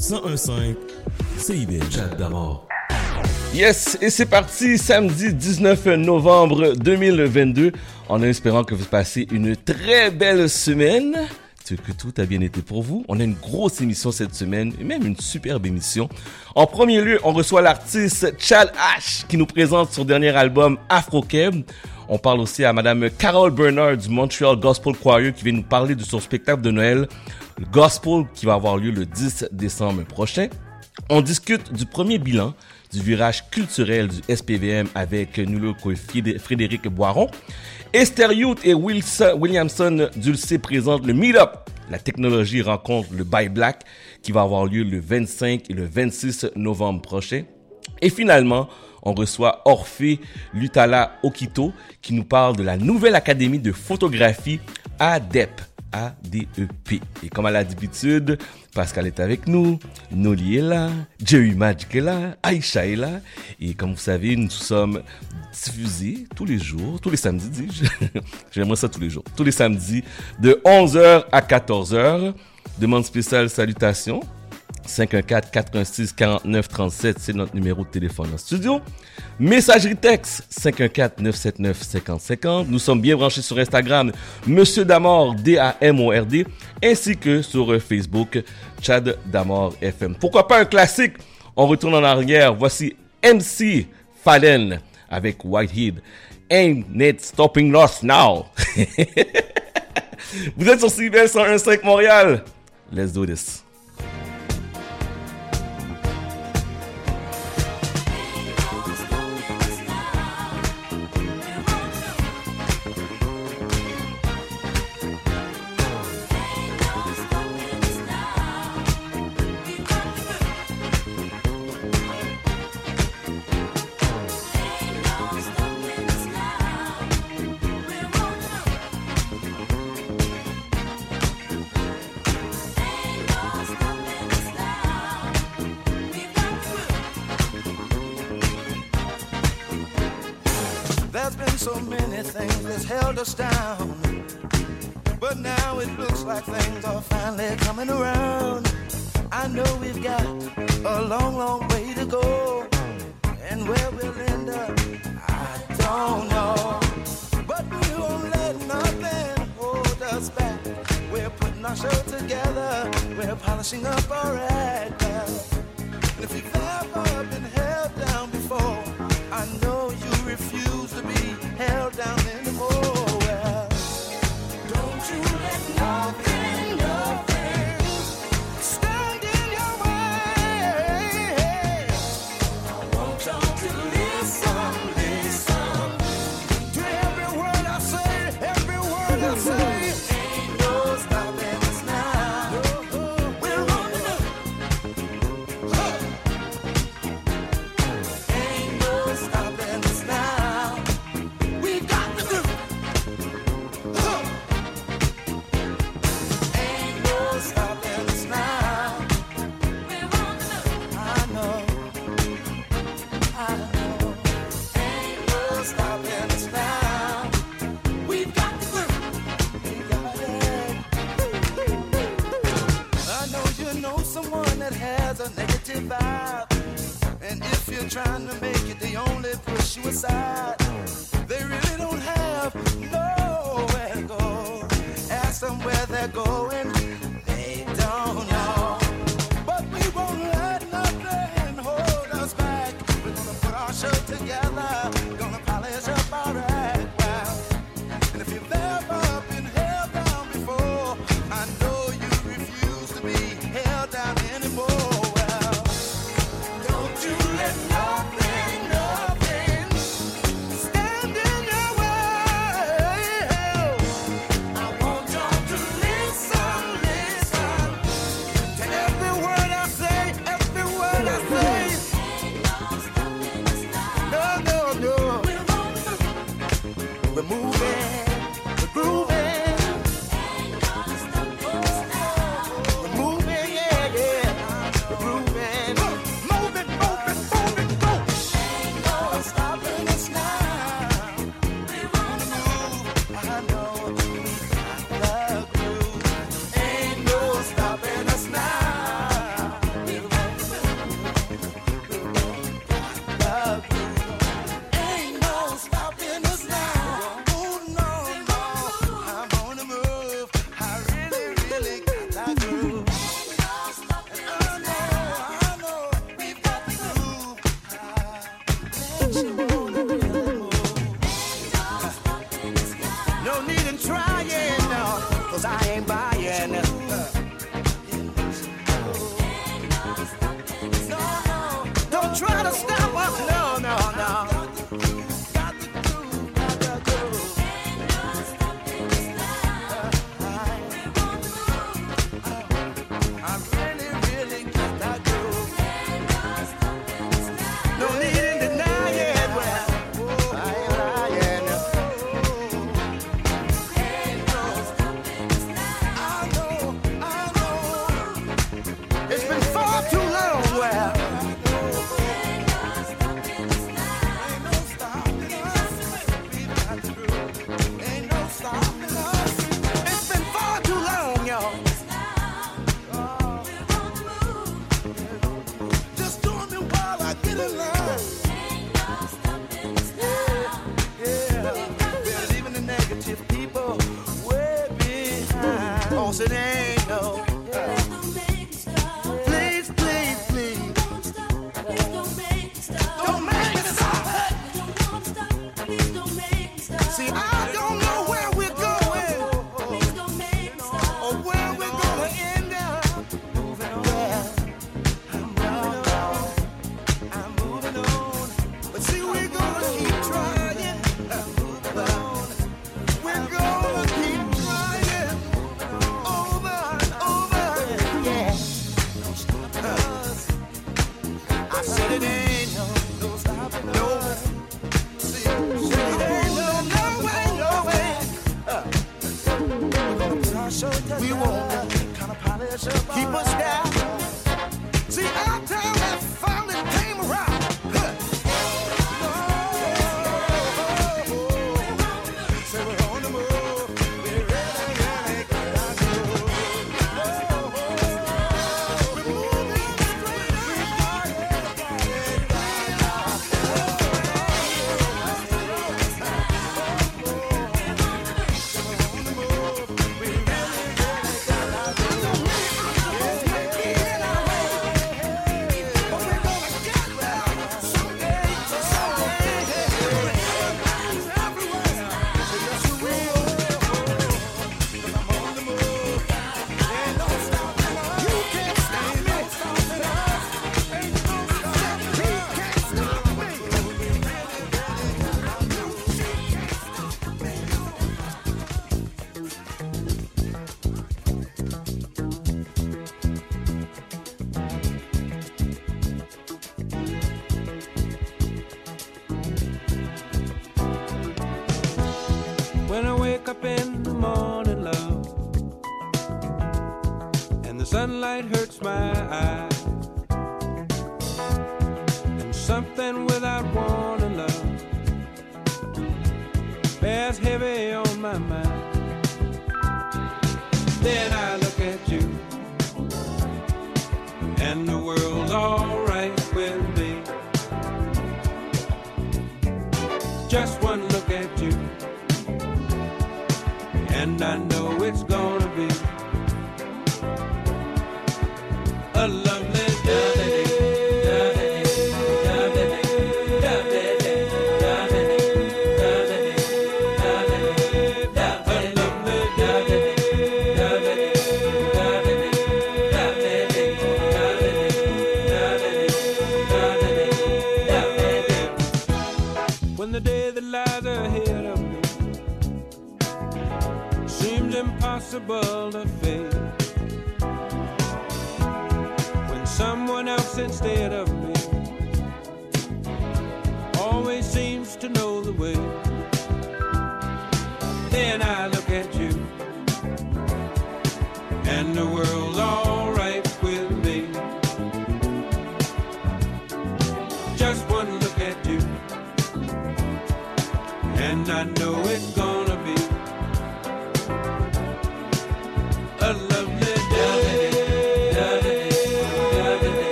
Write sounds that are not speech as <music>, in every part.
1015 CIBL. Chat d'amour. Yes, et c'est parti, samedi 19 novembre 2022, en espérant que vous passez une très belle semaine, que tout a bien été pour vous. On a une grosse émission cette semaine, et même une superbe émission. En premier lieu, on reçoit l'artiste Chad Ash, qui nous présente son dernier album Afro Keb. On parle aussi à Madame Carol Bernard du Montreal Gospel Choir qui vient nous parler de son spectacle de Noël, Gospel, qui va avoir lieu le 10 décembre prochain. On discute du premier bilan du virage culturel du SPVM avec Nulo Frédéric Boiron. Esther Youth et Wilson, Williamson Dulcé présentent le Meetup. La technologie rencontre le Buy Black qui va avoir lieu le 25 et le 26 novembre prochain. Et finalement, on reçoit Orphée Lutala Okito qui nous parle de la nouvelle académie de photographie ADEP. A-D-E-P. Et comme à l'habitude, Pascal est avec nous, Noli est là, Jerry Magic est là, Aïcha est là. Et comme vous savez, nous sommes diffusés tous les jours, tous les samedis, dis-je. <laughs> J'aimerais ça tous les jours. Tous les samedis, de 11h à 14h. Demande spéciale salutations 514 86 49 37, c'est notre numéro de téléphone en studio. Messagerie texte 514 979 50 50. Nous sommes bien branchés sur Instagram, Monsieur Damord, D-A-M-O-R-D, ainsi que sur Facebook, Chad Damord FM. Pourquoi pas un classique? On retourne en arrière. Voici MC Fallen avec Whitehead. Ain't it stopping us now? <laughs> Vous êtes sur CBL 101.5 Montréal. Let's do this.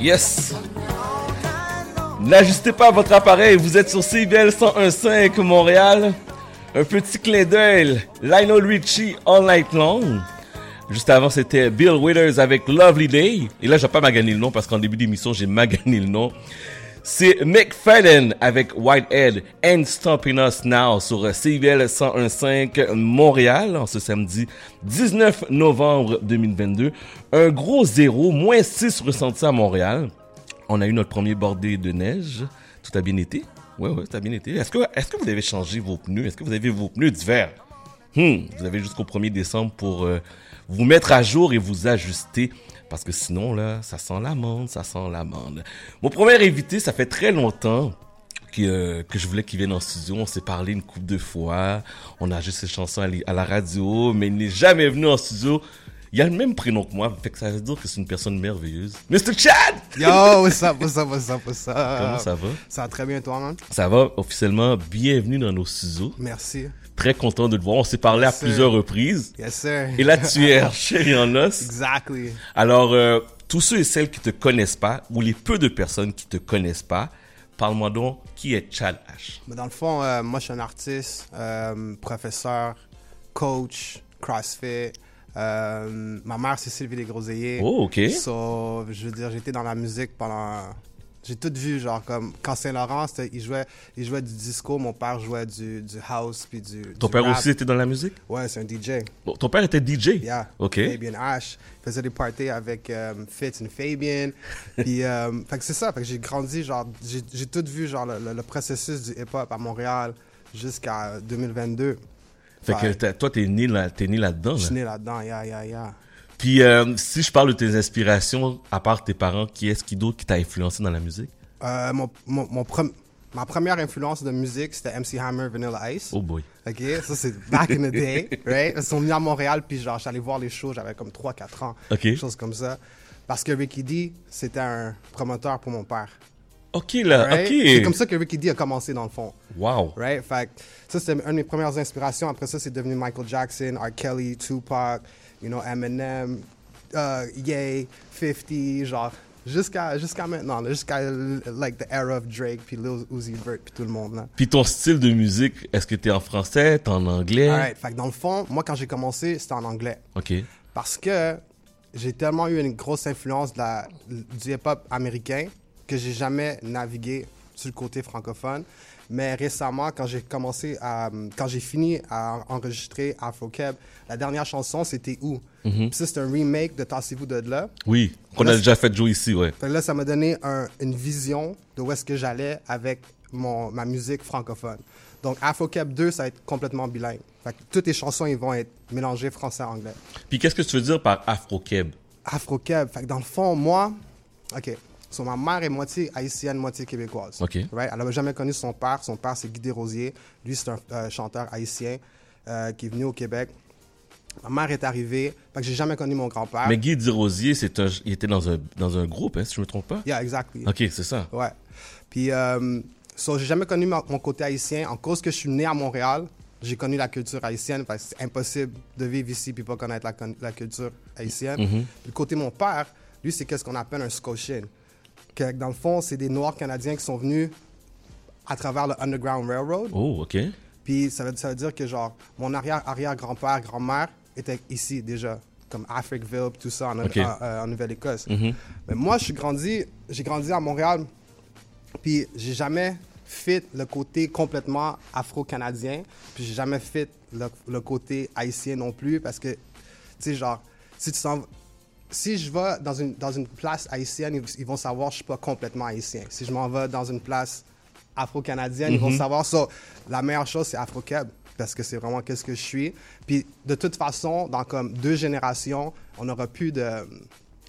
Yes. N'ajustez pas votre appareil, vous êtes sur CBL 101.5 Montréal. Un petit clin d'œil, Lionel Richie All Night Long. Juste avant, c'était Bill Withers avec Lovely Day. Et là, j'ai pas magané le nom parce qu'en début d'émission, j'ai magané le nom. C'est McFadden avec Whitehead and Stomping Us Now sur CBL 101.5 Montréal en ce samedi 19 novembre 2022. Un gros zéro, moins 6 ressenti à Montréal. On a eu notre premier bordé de neige. Tout a bien été? Ouais, ouais, tout a bien été. Est-ce que, est-ce que vous avez changé vos pneus? Est-ce que vous avez vos pneus d'hiver? Hmm, vous avez jusqu'au 1er décembre pour euh, vous mettre à jour et vous ajuster. Parce que sinon, là, ça sent l'amande, ça sent l'amande. Mon premier invité, ça fait très longtemps que, euh, que je voulais qu'il vienne en studio. On s'est parlé une couple de fois. On a juste ses chansons à, à la radio, mais il n'est jamais venu en studio. Il a le même prénom que moi, fait que ça veut dire que c'est une personne merveilleuse. Mr. Chad! Yo, what's up, what's up, what's up, what's up? Comment ça va? Ça va très bien, toi, man? Ça va officiellement. Bienvenue dans nos studios. Merci. Très content de te voir. On s'est parlé à sir. plusieurs reprises. Yes, sir. Et là, tu es chéri en os. Exactly. Alors, euh, tous ceux et celles qui te connaissent pas, ou les peu de personnes qui te connaissent pas, parle-moi donc qui est Chad H? Dans le fond, euh, moi, je suis un artiste, euh, professeur, coach, CrossFit. Euh, ma mère, c'est Sylvie Desgroseilliers. Oh, ok. So, je veux dire, j'étais dans la musique pendant. J'ai tout vu, genre, comme quand Saint-Laurent, il jouait, il jouait du disco, mon père jouait du, du house, puis du. Ton du père rap. aussi était dans la musique? Ouais, c'est un DJ. Bon, ton père était DJ? Yeah. Ok. Fabian Ash. Il faisait des parties avec euh, Fitz et Fabian. <laughs> Puis, euh, fait que c'est ça. Fait que j'ai grandi, genre, j'ai j'ai tout vu, genre, le, le- le processus du hip-hop à Montréal jusqu'à 2022. Fait que Ouais. toi, t'es né là, t'es né là-dedans. Je là. suis né là-dedans, yeah, yeah, yeah. Puis, euh, si je parle de tes inspirations, à part tes parents, qui est-ce qui d'autre qui t'a influencé dans la musique? Euh, mon, mon, mon prom- ma première influence de musique, c'était MC Hammer, Vanilla Ice. Oh boy. OK, ça c'est back in the day, <laughs> right? Ils sont venus à Montréal, puis genre, j'allais voir les shows, j'avais comme 3-4 ans. Ok. Chose comme ça. Parce que Ricky D, c'était un promoteur pour mon père. Ok, là, right? ok. C'est comme ça que Ricky D a commencé dans le fond. Wow. Right? Fait que ça, c'était une de mes premières inspirations. Après ça, c'est devenu Michael Jackson, R. Kelly, Tupac, you know, Eminem, uh, Ye, 50, genre, jusqu'à jusqu'à maintenant, jusqu'à like the era of Drake, puis Lil Uzi Vert, puis tout le monde. Là. Puis ton style de musique, est-ce que t'es en français, t'es en anglais? Alright, fait que dans le fond, moi, quand j'ai commencé, c'était en anglais. Ok. Parce que j'ai tellement eu une grosse influence de la, du hip-hop américain que j'ai jamais navigué sur le côté francophone. Mais récemment, quand j'ai commencé à. Quand j'ai fini à enregistrer Afro Keb, la dernière chanson, c'était Où? Ça, c'est un remake de Tassez-vous de là. Oui, qu'on a déjà fait jouer ici, ouais. Là, ça m'a donné un- une vision de où est-ce que j'allais avec mon, ma musique francophone. Donc, Afro Keb 2, ça va être complètement bilingue. Fait que toutes les chansons, ils vont être mélangées français-anglais. Puis qu'est-ce que tu veux dire par afro-keb? Afro-Keb. Fait que dans le fond, moi, OK. So, ma mère est moitié haïtienne, moitié québécoise. OK. Right? Elle n'avait jamais connu son père. Son père, c'est Guy Desrosiers. Lui, c'est un euh, chanteur haïtien euh, qui est venu au Québec. Ma mère est arrivée. Fait que j'ai jamais connu mon grand-père. Mais Guy Dirosier, c'est un, il était dans un, dans un groupe, hein, si je me trompe pas? Yeah, exactly. Ok, c'est ça. Ouais. Puis, euh, so, j'ai jamais connu ma- mon côté haïtien. En cause que je suis né à Montréal, j'ai connu la culture haïtienne. Que c'est impossible de vivre ici puis pas connaître la, culture haïtienne. Puis le côté de mon père, lui, c'est qu'est-ce qu'on appelle un Scotian. Que, dans le fond, c'est des Noirs canadiens qui sont venus à travers le Underground Railroad. Oh, ok. Puis ça veut, ça veut dire que, genre, mon arrière-arrière-grand-père, grand-mère était ici déjà, comme Africville, tout ça, en, euh, en Nouvelle-Écosse. Mais moi, je suis grandi, j'ai grandi à Montréal, puis j'ai jamais fait le côté complètement afro-canadien, puis j'ai jamais fait le, le côté haïtien non plus, parce que, tu sais, genre, si tu si je vais dans une, dans une place haïtienne, ils, vont savoir que je suis pas complètement haïtien. Si je m'en vais dans une place afro-canadienne, ils vont savoir ça. La meilleure chose, c'est Afro-Keb, parce que c'est vraiment qu'est-ce que je suis. Puis de toute façon, dans comme deux générations, on n'aura plus de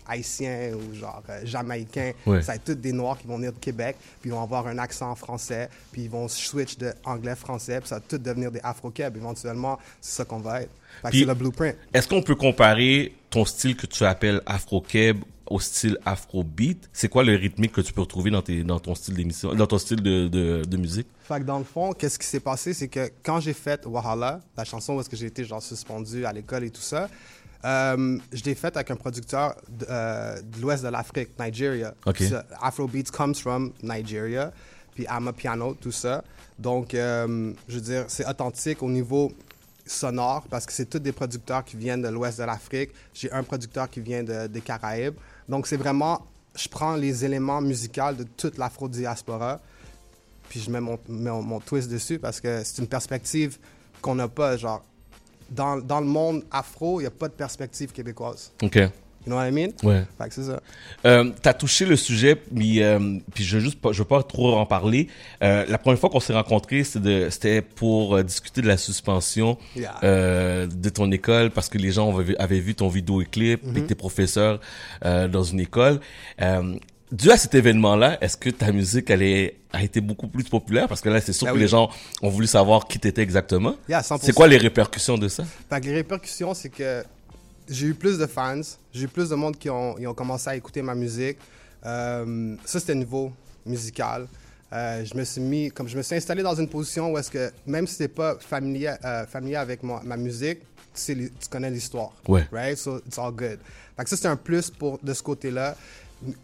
haïtiens ou genre euh, jamaïcains. Ouais. Ça va être tous des noirs qui vont venir de Québec, puis ils vont avoir un accent français, puis ils vont switch de anglais-français, puis ça va tout devenir des Afro-Keb. Éventuellement, c'est ça qu'on va être. C'est le blueprint. Est-ce qu'on peut comparer ton style que tu appelles afro-keb au style afro-beat? C'est quoi le rythmique que tu peux retrouver dans, tes, dans ton style d'émission, dans ton style de, de, de musique? Fait que dans le fond, qu'est-ce qui s'est passé, c'est que quand j'ai fait Wahala, la chanson où est-ce que j'ai été genre suspendu à l'école et tout ça, euh, je l'ai faite avec un producteur de, euh, de l'ouest de l'Afrique, Nigeria. Ok. Ça, Afrobeats comes from Nigeria, puis I'm piano, tout ça. Donc, euh, je veux dire, c'est authentique au niveau sonore parce que c'est tous des producteurs qui viennent de l'ouest de l'Afrique. J'ai un producteur qui vient de- des Caraïbes. Donc, c'est vraiment, je prends les éléments musicaux de toute l'afro-diaspora puis je mets mon, mon, mon twist dessus parce que c'est une perspective qu'on n'a pas. Genre, dans, dans le monde afro, il n'y a pas de perspective québécoise. OK. You know what I mean? Ouais. Fait que c'est ça. Euh, t'as touché le sujet, mais euh, puis je veux juste pas, je veux pas trop en parler. Euh, la première fois qu'on s'est rencontrés, c'était de- c'était pour euh, discuter de la suspension Yeah. euh, de ton école parce que les gens avaient, vu ton vidéo et clip Mm-hmm. et t'es professeur euh, dans une école. Dû à cet événement-là, est-ce que ta musique elle est, a été beaucoup plus populaire? Parce que là c'est sûr Ben que les gens ont voulu savoir qui t'étais exactement. Yeah, 100%. C'est quoi les répercussions de ça? Fait que les répercussions, c'est que j'ai eu plus de fans, j'ai eu plus de monde qui ont, ils ont commencé à écouter ma musique. Euh, ça, c'était niveau musical. Euh, je me suis mis, comme je me suis installé dans une position où est-ce que, même si t'es pas familier, euh, familier avec ma musique, tu, sais tu connais l'histoire. Ouais. Right? So, it's all good. Fait que ça, c'est un plus pour, de ce côté-là.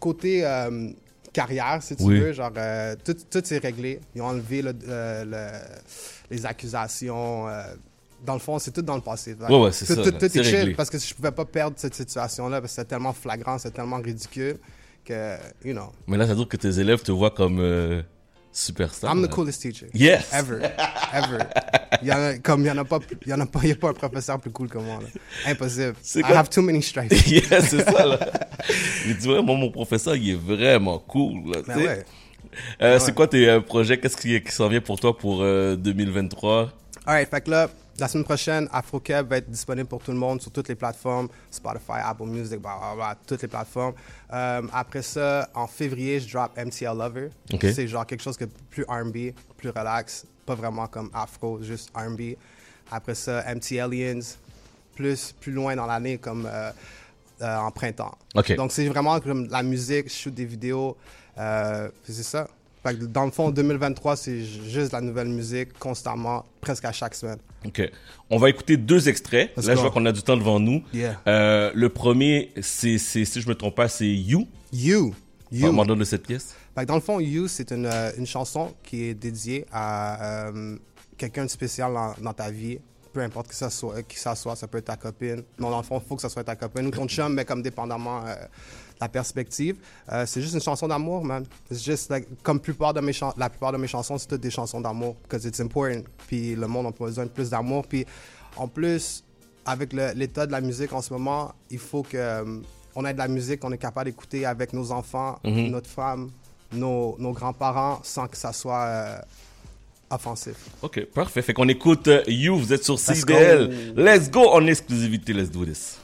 Côté euh, carrière, si tu Oui. veux, genre, euh, tout, tout est réglé. Ils ont enlevé le- euh, le- les accusations. dans le fond, c'est tout dans le passé. Ouais, ouais, c'est tout, ça, Tout, C'est est chill réglé. parce que je pouvais pas perdre cette situation-là parce que c'était tellement flagrant, c'était tellement ridicule que, you know, Mais là, ça veut dire que tes élèves te voient comme superstar. I'm the coolest teacher. Yes. Ever. Ever. Il <laughs> y en a, comme il y en a pas, il y en a pas, il y a pas un professeur plus cool que moi, là. Impossible. I have too many <laughs> stripes. Yeah, c'est ça, là. Il dit, ouais, moi, mon professeur, il est vraiment cool, là. Ben ouais. Euh, Ouais. C'est quoi tes euh, projets? Qu'est-ce qui, qui s'en vient pour toi pour euh, 2023? Alright, fait que là, la semaine prochaine, AfroCab va être disponible pour tout le monde sur toutes les plateformes, Spotify, Apple Music, blah, blah, blah, toutes les plateformes. Euh, après ça, en février, je drop MTL Lover. C'est genre quelque chose que plus R&B, plus relax, pas vraiment comme Afro, juste R&B. Après ça, MT Aliens, plus, plus loin dans l'année, comme euh, euh, en printemps. Donc, c'est vraiment comme la musique, je shoot des vidéos. c'est ça. Fait que dans le fond, 2023, c'est ju- juste la nouvelle musique constamment, presque à chaque semaine. Ok. On va écouter deux extraits. Let's Là, je vois qu'on a du temps devant nous. Yeah. Euh, le premier, c'est, si je me trompe pas, c'est You. You. You. Parle-moi de cette pièce. Fait que dans le fond, You, c'est une, euh, une chanson qui est dédiée à euh, quelqu'un de spécial dans, dans ta vie. Peu importe qui ça soit, qui ça soit, ça peut être ta copine. Non, dans le fond, il faut que ça soit ta copine ou ton chum, mais comme dépendamment euh, la perspective. Euh, c'est juste une chanson d'amour, man. C'est juste, like, comme plupart de mes chan- la plupart de mes chansons, c'est toutes des chansons d'amour, because it's important. Puis le monde a besoin de plus d'amour. Puis en plus, avec l'état de la musique en ce moment, il faut que euh, on ait de la musique qu'on est capable d'écouter avec nos enfants, notre femme, nos, nos grands-parents, sans que ça soit euh, offensif. Ok, parfait. Fait qu'on écoute You, vous êtes sur CDL. Let's go en exclusivité, let's do this.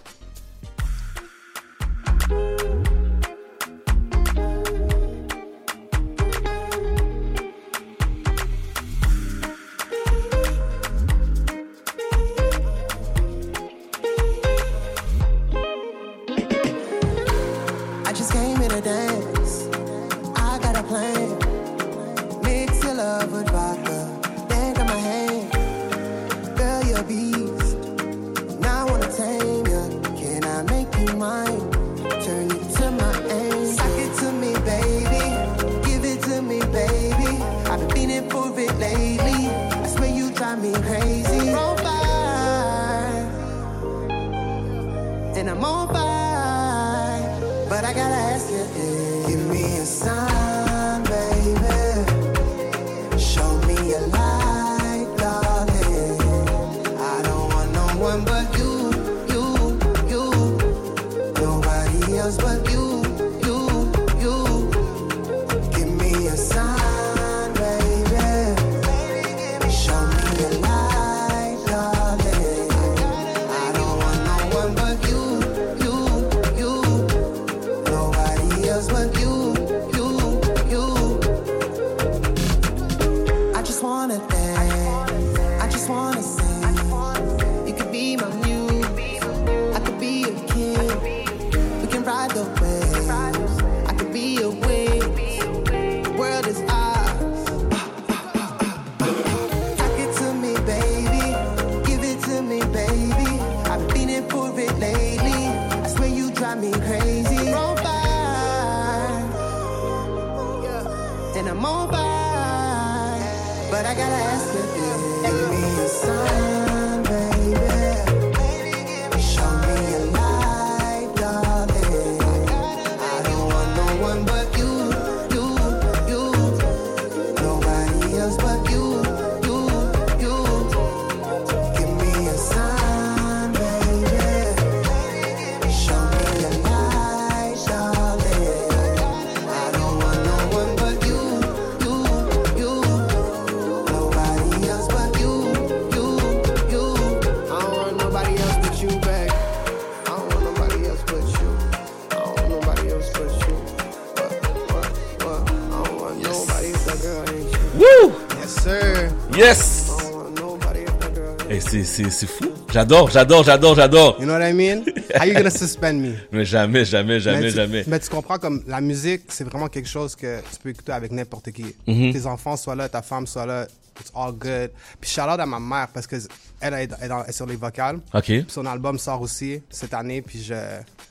C'est, fou. J'adore, j'adore, j'adore, j'adore. You know what I mean? <laughs> How you gonna suspend me? Mais jamais, jamais, jamais, mais tu, jamais. Mais tu comprends comme la musique, c'est vraiment quelque chose que tu peux écouter avec n'importe qui. Mm-hmm. Tes enfants soient là, ta femme soit là, it's all good. Puis shout out à ma mère parce que elle est, sur les vocales. Ok. Puis son album sort aussi cette année, puis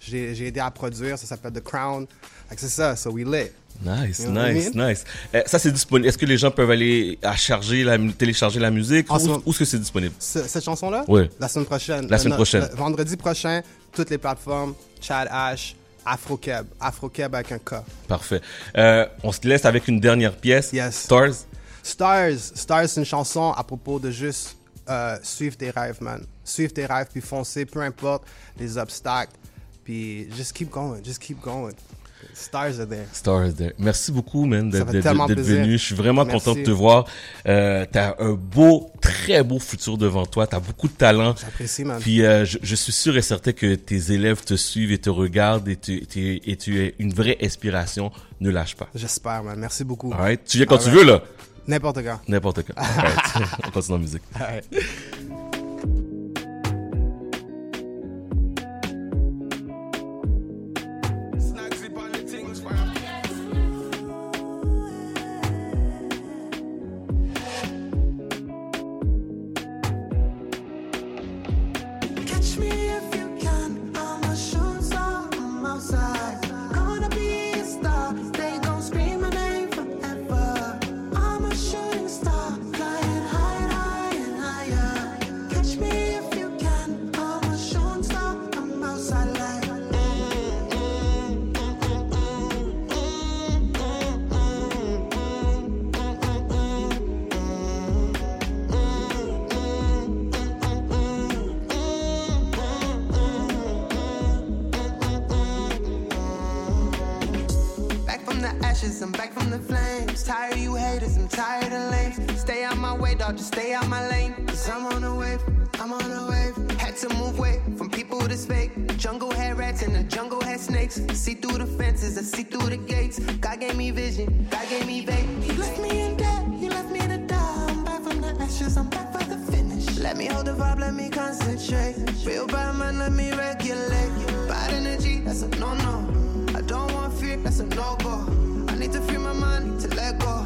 j'ai aidé à produire. Ça s'appelle The Crown. C'est ça, so we lit. Nice, You know what I nice, mean? nice. Euh, ça, c'est disponible. Est-ce que les gens peuvent aller à charger la, télécharger la musique? En Où, est-ce que c'est disponible? Ce- cette chanson-là? Oui. La semaine prochaine. La semaine prochaine. le vendredi prochain, toutes les plateformes, Chad Ash, Afrokeb. Afrokeb avec un K. Parfait. Euh, on se laisse avec une dernière pièce. Yes. Stars. Stars, Stars, c'est une chanson à propos de juste euh, suivre tes rêves, man. Suivre tes rêves, puis foncer, peu importe les obstacles. Puis just keep going, just keep going. Stars are there. Stars there. Merci beaucoup, man, d'être, venu. Je suis vraiment Merci. content de te voir. Euh, t'as un beau, très beau futur devant toi. T'as beaucoup de talent. J'apprécie, man. Puis euh, je, je suis sûr et certain que tes élèves te suivent et te regardent et tu, tu- et tu es une vraie inspiration. Ne lâche pas. J'espère, man. Merci beaucoup. Alright? Tu viens quand tu veux, là. N'importe quand. N'importe quand. Alright. <laughs> On continue en musique. <laughs> The dog, just stay out my lane. Cause I'm on a wave, I'm on a wave. Had to move away from people that's fake. Jungle had rats and the jungle had snakes. See through the fences, I see through the gates. God gave me vision, God gave me faith. He left me in debt, he left me to die. I'm back from the ashes, I'm back for the finish. Let me hold the vibe, let me concentrate. Real bad man, let me regulate. Bad energy, that's a no no. I don't want fear, that's a no go. I need to free my mind, to let go,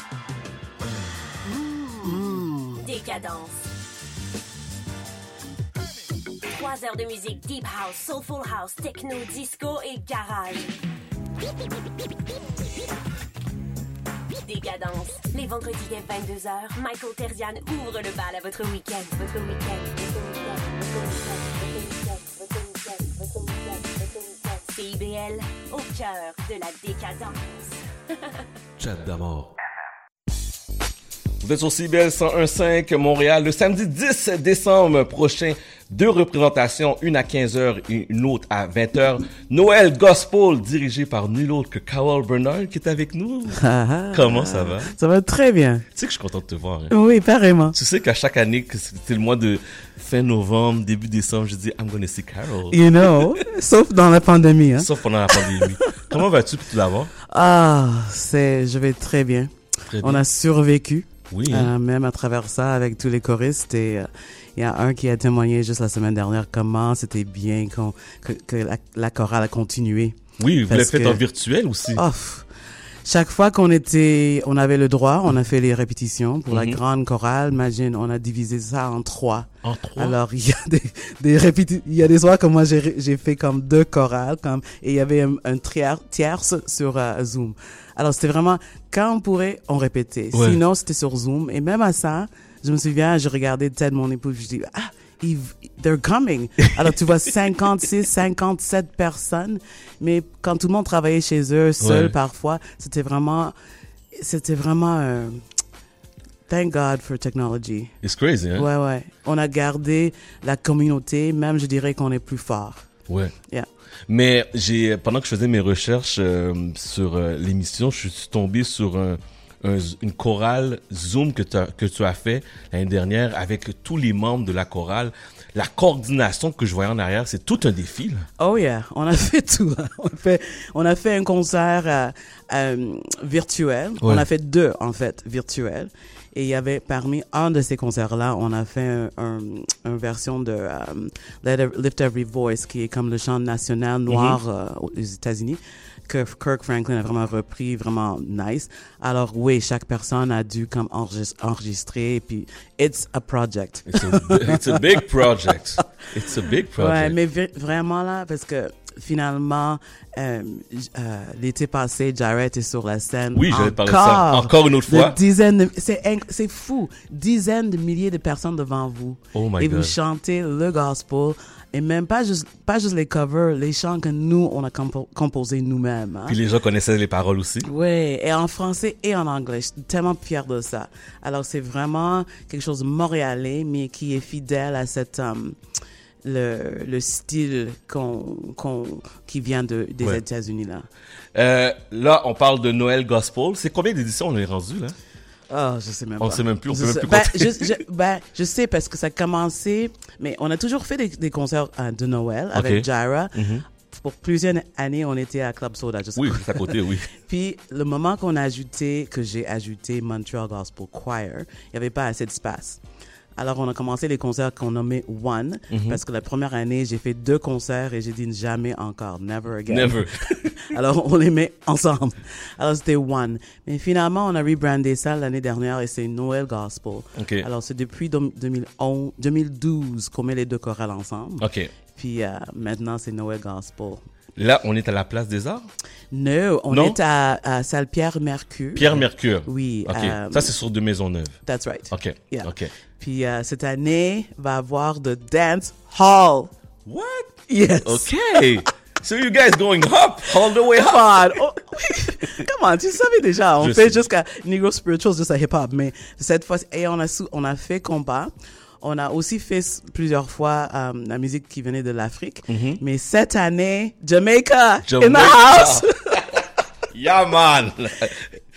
Décadence. Trois heures de musique deep house, soulful house, techno, disco et garage. Décadence. Les vendredis dès 22h, Michael Terzian ouvre le bal à. Votre week-end. Votre week-end. Votre week-end. CIBL, au cœur de la décadence. Chat d'amour. Vous êtes sur CBL 101.5 Montréal le samedi 10 décembre prochain. Deux représentations, une à 15h et une autre à 20h. Noël Gospel dirigé par nul autre que Kawal Bernard qui est avec nous. <laughs> Comment ça va? Ça va très bien. Tu sais que je suis content de te voir. hein. Oui, pareillement. Tu sais qu'à chaque année, que c'était le mois de fin novembre, début décembre, je dis I'm gonna see Carol. You know, <laughs> sauf dans la pandémie. Hein. Sauf pendant la pandémie. Comment vas-tu tout d'abord? Ah, c'est, je vais très bien. Très On bien. a survécu, Oui. euh, même à travers ça, avec tous les choristes. Et euh, il y a un qui a témoigné juste la semaine dernière comment c'était bien qu'on, que, que la, la chorale a continué. Oui, vous l'avez fait que- en virtuel aussi. Oh, chaque fois qu'on était, on avait le droit, on a fait les répétitions pour la Mhm. grande chorale. Imagine, on a divisé ça en trois. En trois? Alors, il y a <laughs> des, des répéti- il y a des soirs que moi j'ai, fait comme deux chorales, comme, et il y avait un, un tiers, tierce sur euh, Zoom. Alors, c'était vraiment, quand on pourrait, on répétait. Ouais. Sinon, c'était sur Zoom. Et même à ça, je me souviens, je regardais Ted, mon époux, je dis, ah, ils, they're coming. <laughs> Alors, tu vois 56, 57 personnes. Mais quand tout le monde travaillait chez eux, seul Ouais. parfois, c'était vraiment, c'était vraiment, euh, thank God for technology. It's crazy, hein? Ouais, ouais. On a gardé la communauté, même je dirais qu'on est plus fort. Ouais. Yeah. Mais j'ai pendant que je faisais mes recherches euh, sur euh, l'émission, je suis tombé sur un, un- une chorale Zoom que, t'as- que tu as fait l'année dernière avec tous les membres de la chorale. La coordination que je voyais en arrière, c'est tout un défi. Là. Oh yeah, on a <laughs> fait tout. On a fait, on a fait un concert euh, euh, virtuel. On Ouais. a fait deux, en fait, virtuels. Et il y avait parmi un de ces concerts-là, on a fait un, un, une version de euh, Let Lift Every Voice, qui est comme le chant national noir euh, aux États-Unis, que Kirk Franklin a vraiment repris, vraiment nice. Alors oui, chaque personne a dû comme enregis- enregistrer, et puis it's a project. It's a, it's a big project. <laughs> It's a big project. Ouais, mais vraiment là, parce que finalement, euh, euh, l'été passé, Jared est sur la scène. Oui, j'avais parlé de ça. Encore une autre fois. dizaines c'est fou, dizaines de milliers de personnes devant vous. Oh my et God. vous chantez le gospel et même pas juste pas juste les covers, les chants que nous on a compo- composés nous-mêmes. hein. Puis les gens connaissaient les paroles aussi. Oui, et en français et en anglais. Je suis tellement fière de ça. Alors, c'est vraiment quelque chose de montréalais, mais qui est fidèle à cette, euh, le, le style qu'on, qu'on, qui vient de, des Ouais. États-Unis, là. Euh, là, on parle de Noël Gospel. C'est combien d'éditions on est rendu là? Oh, je sais même On pas. sait même plus, on Je peut même plus ben, je, je- ben, je sais parce que ça a commencé, mais on a toujours fait des, des concerts euh, de Noël avec Jira. Mhm. Pour plusieurs années, on était à Club Soda. je sais Oui, c'est à côté, oui. <laughs> Puis le moment qu'on a ajouté, que j'ai ajouté Montreal Gospel Choir, il n'y avait pas assez d'espace. Alors on a commencé les concerts qu'on nommait One, Mhm. parce que la première année, j'ai fait deux concerts et j'ai dit jamais encore, never again. Never. <laughs> Alors on les met ensemble. Alors c'était One. Mais finalement, on a rebrandé ça l'année dernière et c'est Noël Gospel. OK. Alors c'est depuis dom- 2011, 2012 qu'on met les deux chorales ensemble. OK. Puis euh, maintenant, c'est Noël Gospel. Là, on est à la place des arts? No, on Non? est à, à salle Pierre Mercure. Pierre Mercure. Oui. OK. euh, Ça, c'est sur de Maisonneuve. That's right. OK. Yeah. OK. Puis euh, cette année, va avoir de dance hall. What? Yes. OK. so you guys going up all the way Come up. on. Oh, <laughs> Come on, tu savais déjà. On Je fait jusqu'à Negro Spirituals, juste à hip hop. Mais cette fois, et on a, on a fait combat. On a aussi fait plusieurs fois euh, la musique qui venait de l'Afrique. Mais cette année, Jamaica, in the. Jamaica. house. <laughs> Yeah, man.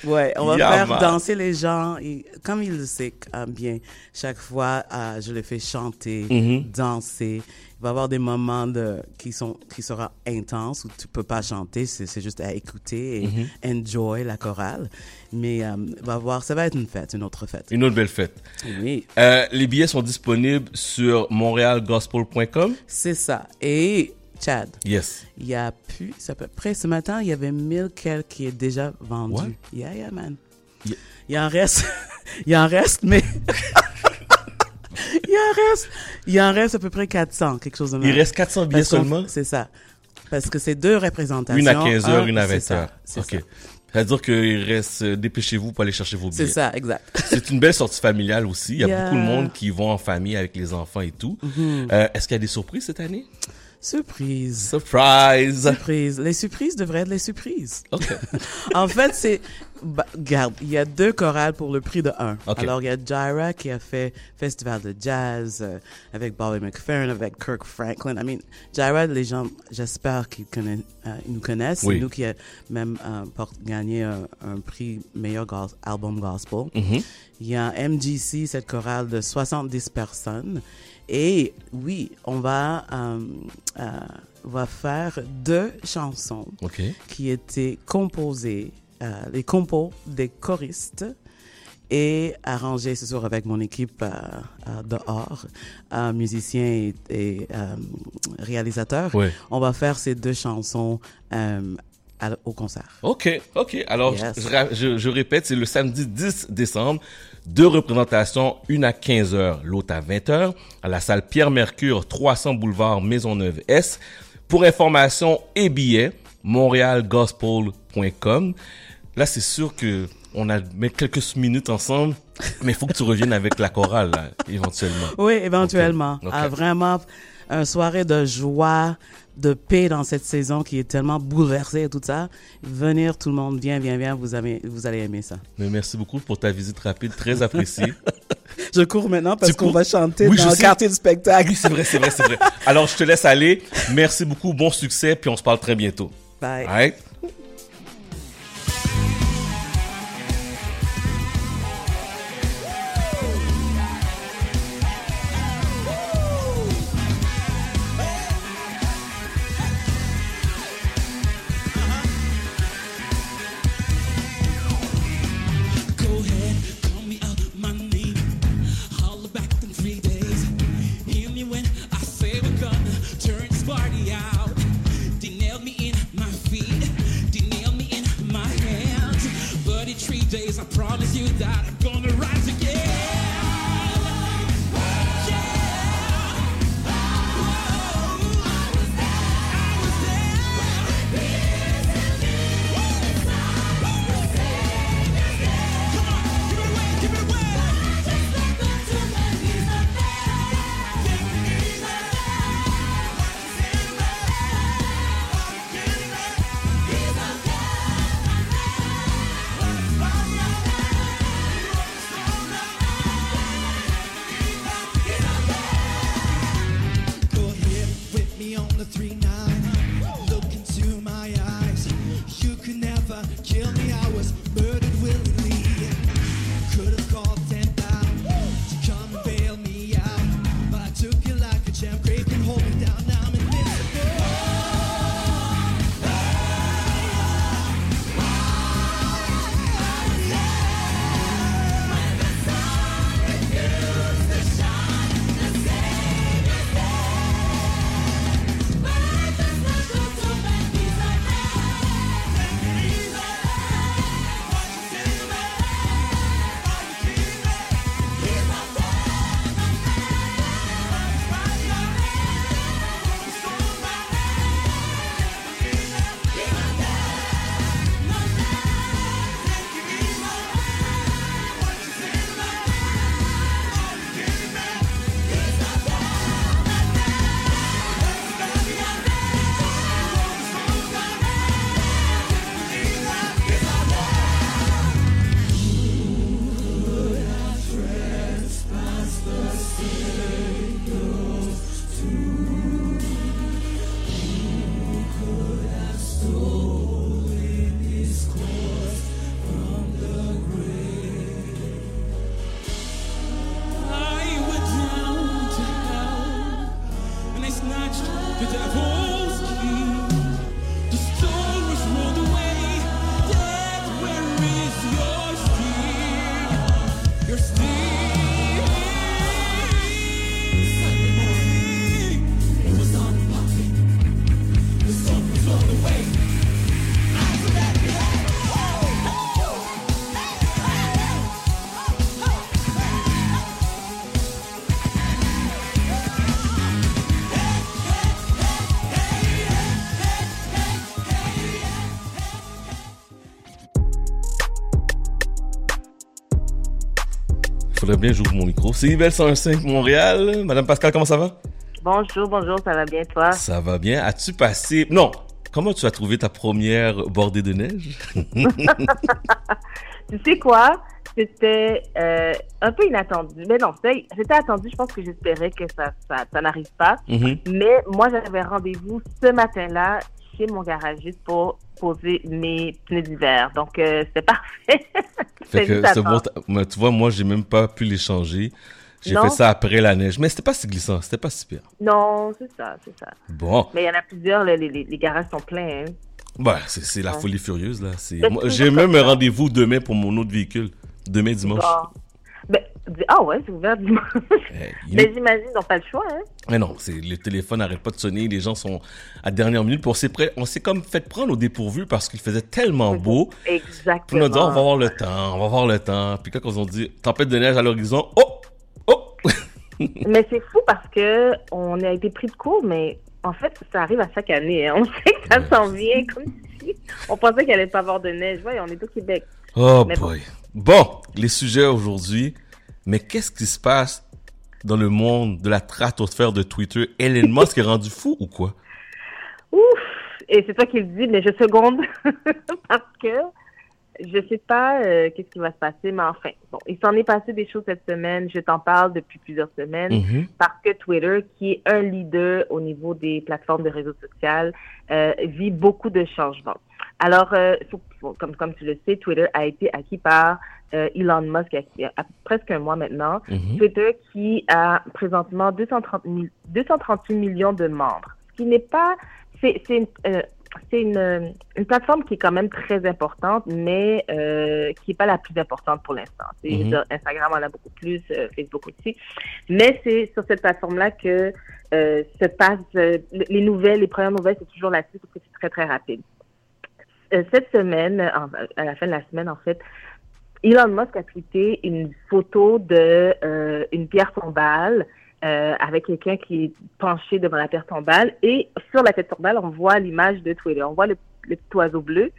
Ouais, on va Yeah, faire man. danser les gens. Et comme il le sait euh, bien, chaque fois, euh, je les fais chanter, Mm-hmm. danser. Il va y avoir des moments de, qui, sont, qui sera intenses où tu peux pas chanter, c'est juste à écouter et Mm-hmm. enjoy la chorale. Mais euh, va y avoir, ça va être une fête, une autre fête. Une autre belle fête. Oui, Euh, les billets sont disponibles sur montrealgospel.com. c'est ça. Et Chad, Yes. il y a plus, c'est à peu près ce matin, il y avait 1000 quelques qui est déjà vendu. What? Yeah, yeah, man. Yeah. Il en reste, <laughs> il en reste, mais <laughs> <laughs> il en reste, il en reste à peu près 400, quelque chose de Il même. reste 400 billets seulement? C'est ça. Parce que c'est deux représentations. Une à 15 heures, Un, une à c'est 20 ça, heures. C'est OK. ça. C'est-à-dire qu'il reste, euh, dépêchez-vous pour aller chercher vos C'est billets. ça, exact. <laughs> C'est une belle sortie familiale aussi. Il y a Yeah. beaucoup de monde qui vont en famille avec les enfants et tout. Euh, Est-ce qu'il y a des surprises cette année? Surprise. Surprise! Surprise. Les surprises devraient être les surprises. OK. <laughs> en fait, c'est. Bah, regarde, il y a deux chorales pour le prix de un. Alors, il y a Jira qui a fait Festival de jazz euh, avec Bobby McFerrin, avec Kirk Franklin. I mean, Jira, les gens, j'espère qu'ils connaissent, euh, nous connaissent. Oui. C'est nous qui a même euh, gagné un, un prix meilleur album gospel. Mhm. Il y a MGC, cette chorale de 70 personnes. Et oui, on va, va faire deux chansons qui étaient composées, les compos des choristes et arrangées ce soir avec mon équipe euh, euh, dehors, euh, musiciens et, et, euh, réalisateurs. Ouais. On va faire ces deux chansons euh, au concert. OK, OK. Alors, Yes. je, ra- je- je répète, c'est le samedi 10 décembre. Deux représentations, une à 15h, l'autre à 20h, à la salle Pierre-Mercure, 300 boulevard Maisonneuve-S. Pour information et billets, Là, c'est sûr que on a mis quelques minutes ensemble, mais il faut que tu reviennes avec la chorale, là, éventuellement. Oui, éventuellement. Ok. Ah, vraiment, une soirée de joie, de paix dans cette saison qui est tellement bouleversée et tout ça. Venir, tout le monde, viens, viens, viens, vous, allez aimer ça. Mais merci beaucoup pour ta visite rapide, très appréciée. <laughs> Je cours maintenant parce qu'on va chanter Oui, dans le sais. quartier du spectacle. Oui, c'est vrai, c'est vrai, c'est vrai. Alors, je te laisse aller. Merci beaucoup, bon succès, puis on se parle très bientôt. Bye. All right? I promise you that three now. Bien j'ouvre mon micro. C'est Yves 105 Montréal. Madame Pascal, comment ça va? Bonjour, bonjour, ça va bien toi? Ça va bien. As-tu passé... Non. Comment tu as trouvé ta première bordée de neige? <laughs> Tu sais quoi? C'était euh, un peu inattendu. Mais non, c'était attendu. Je pense que j'espérais que ça, ça, ça n'arrive pas. Mhm. Mais moi, j'avais rendez-vous ce matin-là chez mon garagiste pour poser mes pneus d'hiver. Donc, euh, c'était parfait. <laughs> Fait que c'est bon, mais tu vois, moi, j'ai même pas pu les changer. J'ai fait ça après la neige. Mais c'était pas si glissant, c'était pas si pire. Non, c'est ça, c'est ça. Bon, Mais il y en a plusieurs, les, les, les garages sont pleins. Hein. bah, c'est c'est la Ouais. folie furieuse, là. C'est- C'est J'ai même un rendez-vous demain pour mon autre véhicule. Demain dimanche. Bon. Ah ouais, c'est ouvert dimanche. <laughs> Il- Mais j'imagine qu'ils n'ont pas le choix. Hein. Mais non, c'est le téléphone n'arrête pas de sonner, les gens sont à dernière minute. S'est prêt- on s'est comme fait prendre au dépourvu parce qu'il faisait tellement beau. Puis Exactement. on a dit, on va avoir le temps, on va avoir le temps. Puis quand ils ont dit tempête de neige à l'horizon, oh, oh. <laughs> Mais c'est fou parce que on a été pris de court, mais en fait, ça arrive à chaque année. hein. <laughs> On sait que ça s'en vient comme si on pensait qu'il allait pas avoir de neige. Ouais, on est au Québec. Oh Mais bon. boy. Bon, les sujets aujourd'hui. Mais qu'est-ce qui se passe dans le monde de la stratosphère de Twitter? Elon Musk est rendu fou ou quoi? Ouf! Et c'est toi qui le dis, mais je seconde <laughs> parce que je sais pas euh, qu'est-ce qui va se passer, mais enfin, bon, il s'en est passé des choses cette semaine. Je t'en parle depuis plusieurs semaines. Mhm. parce que Twitter, qui est un leader au niveau des plateformes de réseaux sociaux, euh, vit beaucoup de changements. Alors, euh, faut- faut- comme, comme tu le sais, Twitter a été acquis par euh, Elon Musk il y a, presque un mois maintenant. Mhm. Twitter qui a présentement 230 000 238 millions de membres, ce qui n'est pas... C'est c'est une, euh, une, plateforme qui est quand même très importante, mais euh, qui n'est pas la plus importante pour l'instant. Mhm. Instagram en a beaucoup plus, euh, Facebook aussi. Mais c'est sur cette plateforme-là que euh, se passent euh, les nouvelles, les premières nouvelles, c'est toujours là-dessus parce que c'est très, très rapide. Euh, cette semaine, en- à la fin de la semaine, en fait, Elon Musk a tweeté une photo de une pierre tombale euh, avec quelqu'un qui est penché devant la pierre tombale et sur la pierre tombale, on voit l'image de Twitter, on voit le, le petit oiseau bleu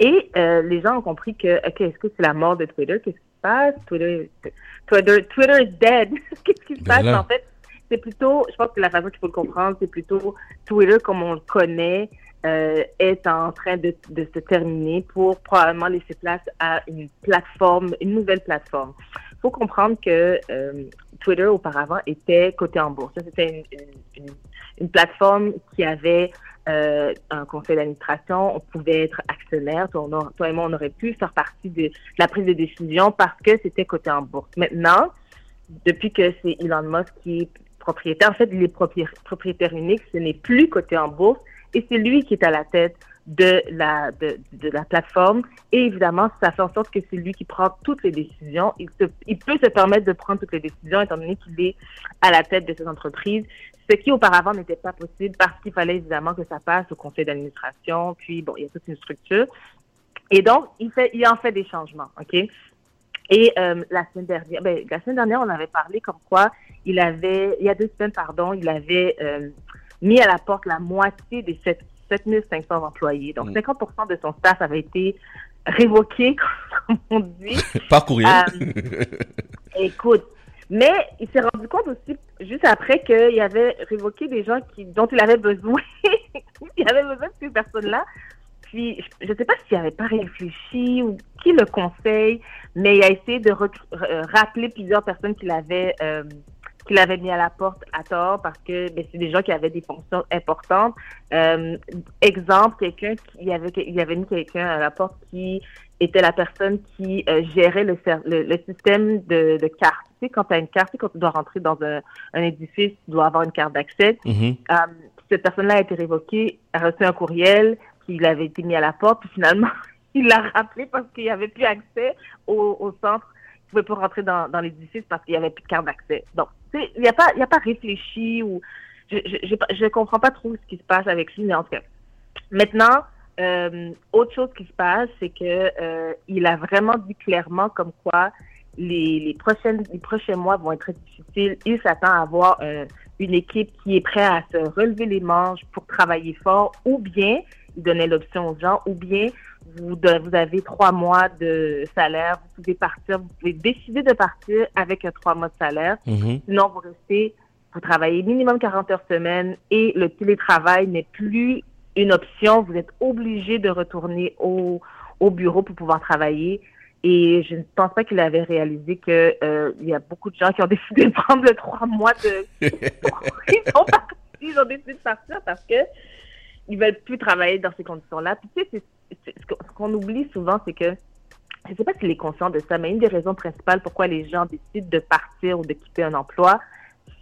et euh, les gens ont compris que ok, est-ce que c'est la mort de Twitter? Qu'est-ce qui se passe? Twitter, Twitter, Twitter is dead. <laughs> Qu'est-ce qui se Ben passe. En fait, c'est plutôt, je pense que la façon qu'il faut le comprendre, c'est plutôt Twitter comme on le connaît euh, est en train de, de se terminer pour probablement laisser place à une plateforme, une nouvelle plateforme. Il faut comprendre que euh, Twitter auparavant était coté en bourse. C'était une, plateforme qui avait euh, un conseil d'administration, on pouvait être actionnaire, toi, on et moi, on aurait pu faire partie de, de la prise de décision parce que c'était coté en bourse. Maintenant, depuis que c'est Elon Musk qui est propriétaire, en fait, il est propri- propriétaire unique, ce n'est plus coté en bourse et c'est lui qui est à la tête de la, de, de la plateforme. Et évidemment, ça fait en sorte que c'est lui qui prend toutes les décisions. Il, se- il peut se permettre de prendre toutes les décisions étant donné qu'il est à la tête de cette entreprise, ce qui auparavant n'était pas possible parce qu'il fallait évidemment que ça passe au conseil d'administration, puis bon, il y a toute une structure. Et donc, il, fait, il en fait des changements, OK? Et euh, la semaine dernière, ben, la semaine dernière, on avait parlé comme quoi il avait, il y a deux semaines, pardon, il avait euh, mis à la porte la moitié des 7 7500 employés. Donc, 50% de son staff avait été révoqué, <laughs> comme on dit. <laughs> Par courriel. Euh, Écoute, mais il s'est rendu compte aussi, juste après, qu'il avait révoqué des gens qui, dont il avait besoin. <laughs> il avait besoin de ces personnes-là. Puis, je ne sais pas s'il n'avait pas réfléchi ou qui le conseille, mais il a essayé de rappeler plusieurs personnes qu'il avait, euh, qu'il avait mis à la porte à tort parce que ben, c'est des gens qui avaient des fonctions importantes. Euh, exemple, quelqu'un qui il avait, il avait mis quelqu'un à la porte qui était la personne qui euh, gérait le, le, le système de, de carte. Tu sais, quand tu as une carte, tu sais, quand tu dois rentrer dans un, un édifice, tu dois avoir une carte d'accès. Mhm. Euh, cette personne-là a été révoquée, a reçu un courriel qu'il avait été mis à la porte, puis finalement, <laughs> il l'a rappelé parce qu'il n'y avait plus accès au, au centre. Pouvait pas rentrer dans, dans l'édifice parce qu'il n'y avait plus de carte d'accès. Donc, tu sais, il n'y a pas, a pas réfléchi ou je, je comprends pas trop ce qui se passe avec lui, mais en tout cas. Maintenant, euh, autre chose qui se passe, c'est que euh, il a vraiment dit clairement comme quoi les, les prochaines les prochains mois vont être difficiles. Il s'attend à avoir euh, une équipe qui est prête à se relever les manches pour travailler fort, ou bien il donnait l'option aux gens, ou bien vous de- vous avez trois mois de salaire, vous pouvez partir, vous pouvez décider de partir avec trois mois de salaire. Mhm. Sinon, vous restez, vous travaillez minimum 40 heures semaine et le télétravail n'est plus une option. Vous êtes obligé de retourner au, au bureau pour pouvoir travailler. Et je ne pense pas qu'il avait réalisé que euh, il y a beaucoup de gens qui ont <laughs> décidé de prendre le trois mois de. <laughs> ils sont partis, ils ont décidé de partir parce que ils veulent plus travailler dans ces conditions-là. Puis tu sais, ce qu'on- oublie souvent, c'est que je ne sais pas s'il est conscient de ça, mais une des raisons principales pourquoi les gens décident de partir ou de quitter un emploi,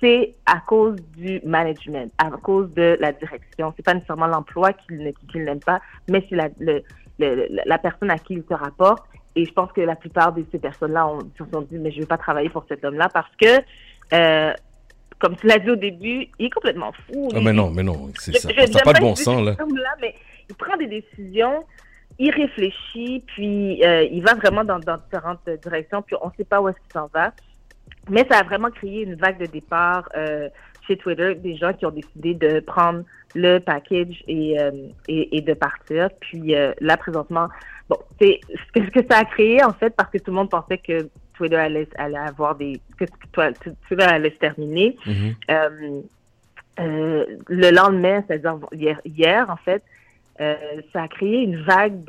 c'est à cause du management, à cause de la direction. C'est pas nécessairement l'emploi qu'ils n'aiment pas, mais c'est la, le- le- la personne à qui ils se rapportent. Et je pense que la plupart de ces personnes-là se sont dit, mais je ne veux pas travailler pour cet homme-là parce que, euh, comme tu l'as dit au début, il est complètement fou. Ah, mais non, mais non, c'est ça. n'a pas de bon sens, là. mais il prend des décisions, il réfléchit, puis euh, il va vraiment dans, dans différentes directions, puis on ne sait pas où est-ce qu'il s'en va. Mais ça a vraiment créé une vague de départ euh, chez Twitter, des gens qui ont décidé de prendre le package et, euh, et, et de partir. Puis là, présentement, bon, c'est ce que, ça a créé, en fait, parce que tout le monde pensait que Twitter allait, allait avoir des... que Twitter allait se terminer. Euh, le lendemain, c'est-à-dire hier, hier, en fait, euh, ça a créé une vague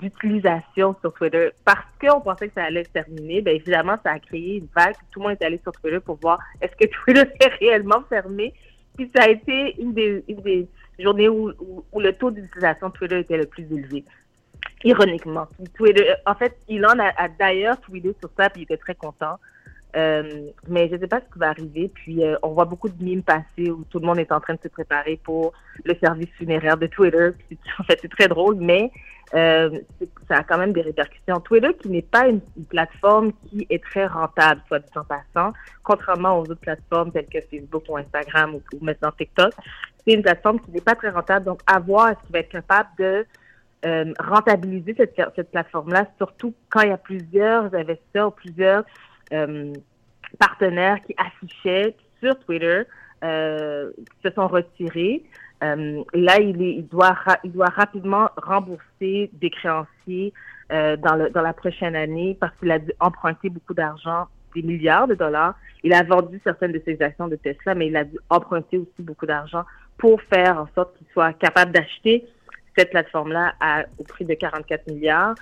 d'utilisation sur Twitter parce qu'on pensait que ça allait se terminer. Ben évidemment, ça a créé une vague. Tout le monde est allé sur Twitter pour voir est-ce que <laughs> Twitter est réellement fermé. Puis ça a été une des, une des journées où, où, où le taux d'utilisation de Twitter était le plus élevé. Ironiquement. Twitter, en fait, Elon a, a d'ailleurs tweeté sur ça, puis il était très content. Euh, mais je ne sais pas ce qui va arriver. Puis euh, on voit beaucoup de mimes passer où tout le monde est en train de se préparer pour le service funéraire de Twitter. <laughs> En fait, c'est très drôle, mais euh, ça a quand même des répercussions. Twitter, qui n'est pas une, plateforme qui est très rentable, soit dit en passant, contrairement aux autres plateformes telles que Facebook ou Instagram ou, maintenant TikTok, c'est une plateforme qui n'est pas très rentable. Donc, à voir est-ce qu'il va être capable de euh, rentabiliser cette, cette plateforme-là, surtout quand il y a plusieurs investisseurs ou plusieurs partenaires qui affichaient sur Twitter euh, se sont retirés. Euh, là, il, doit rapidement rembourser des créanciers euh, dans, dans la prochaine année parce qu'il a dû emprunter beaucoup d'argent, des milliards de dollars. Il a vendu certaines de ses actions de Tesla, mais il a dû emprunter aussi beaucoup d'argent pour faire en sorte qu'il soit capable d'acheter cette plateforme-là au prix de 44 milliards.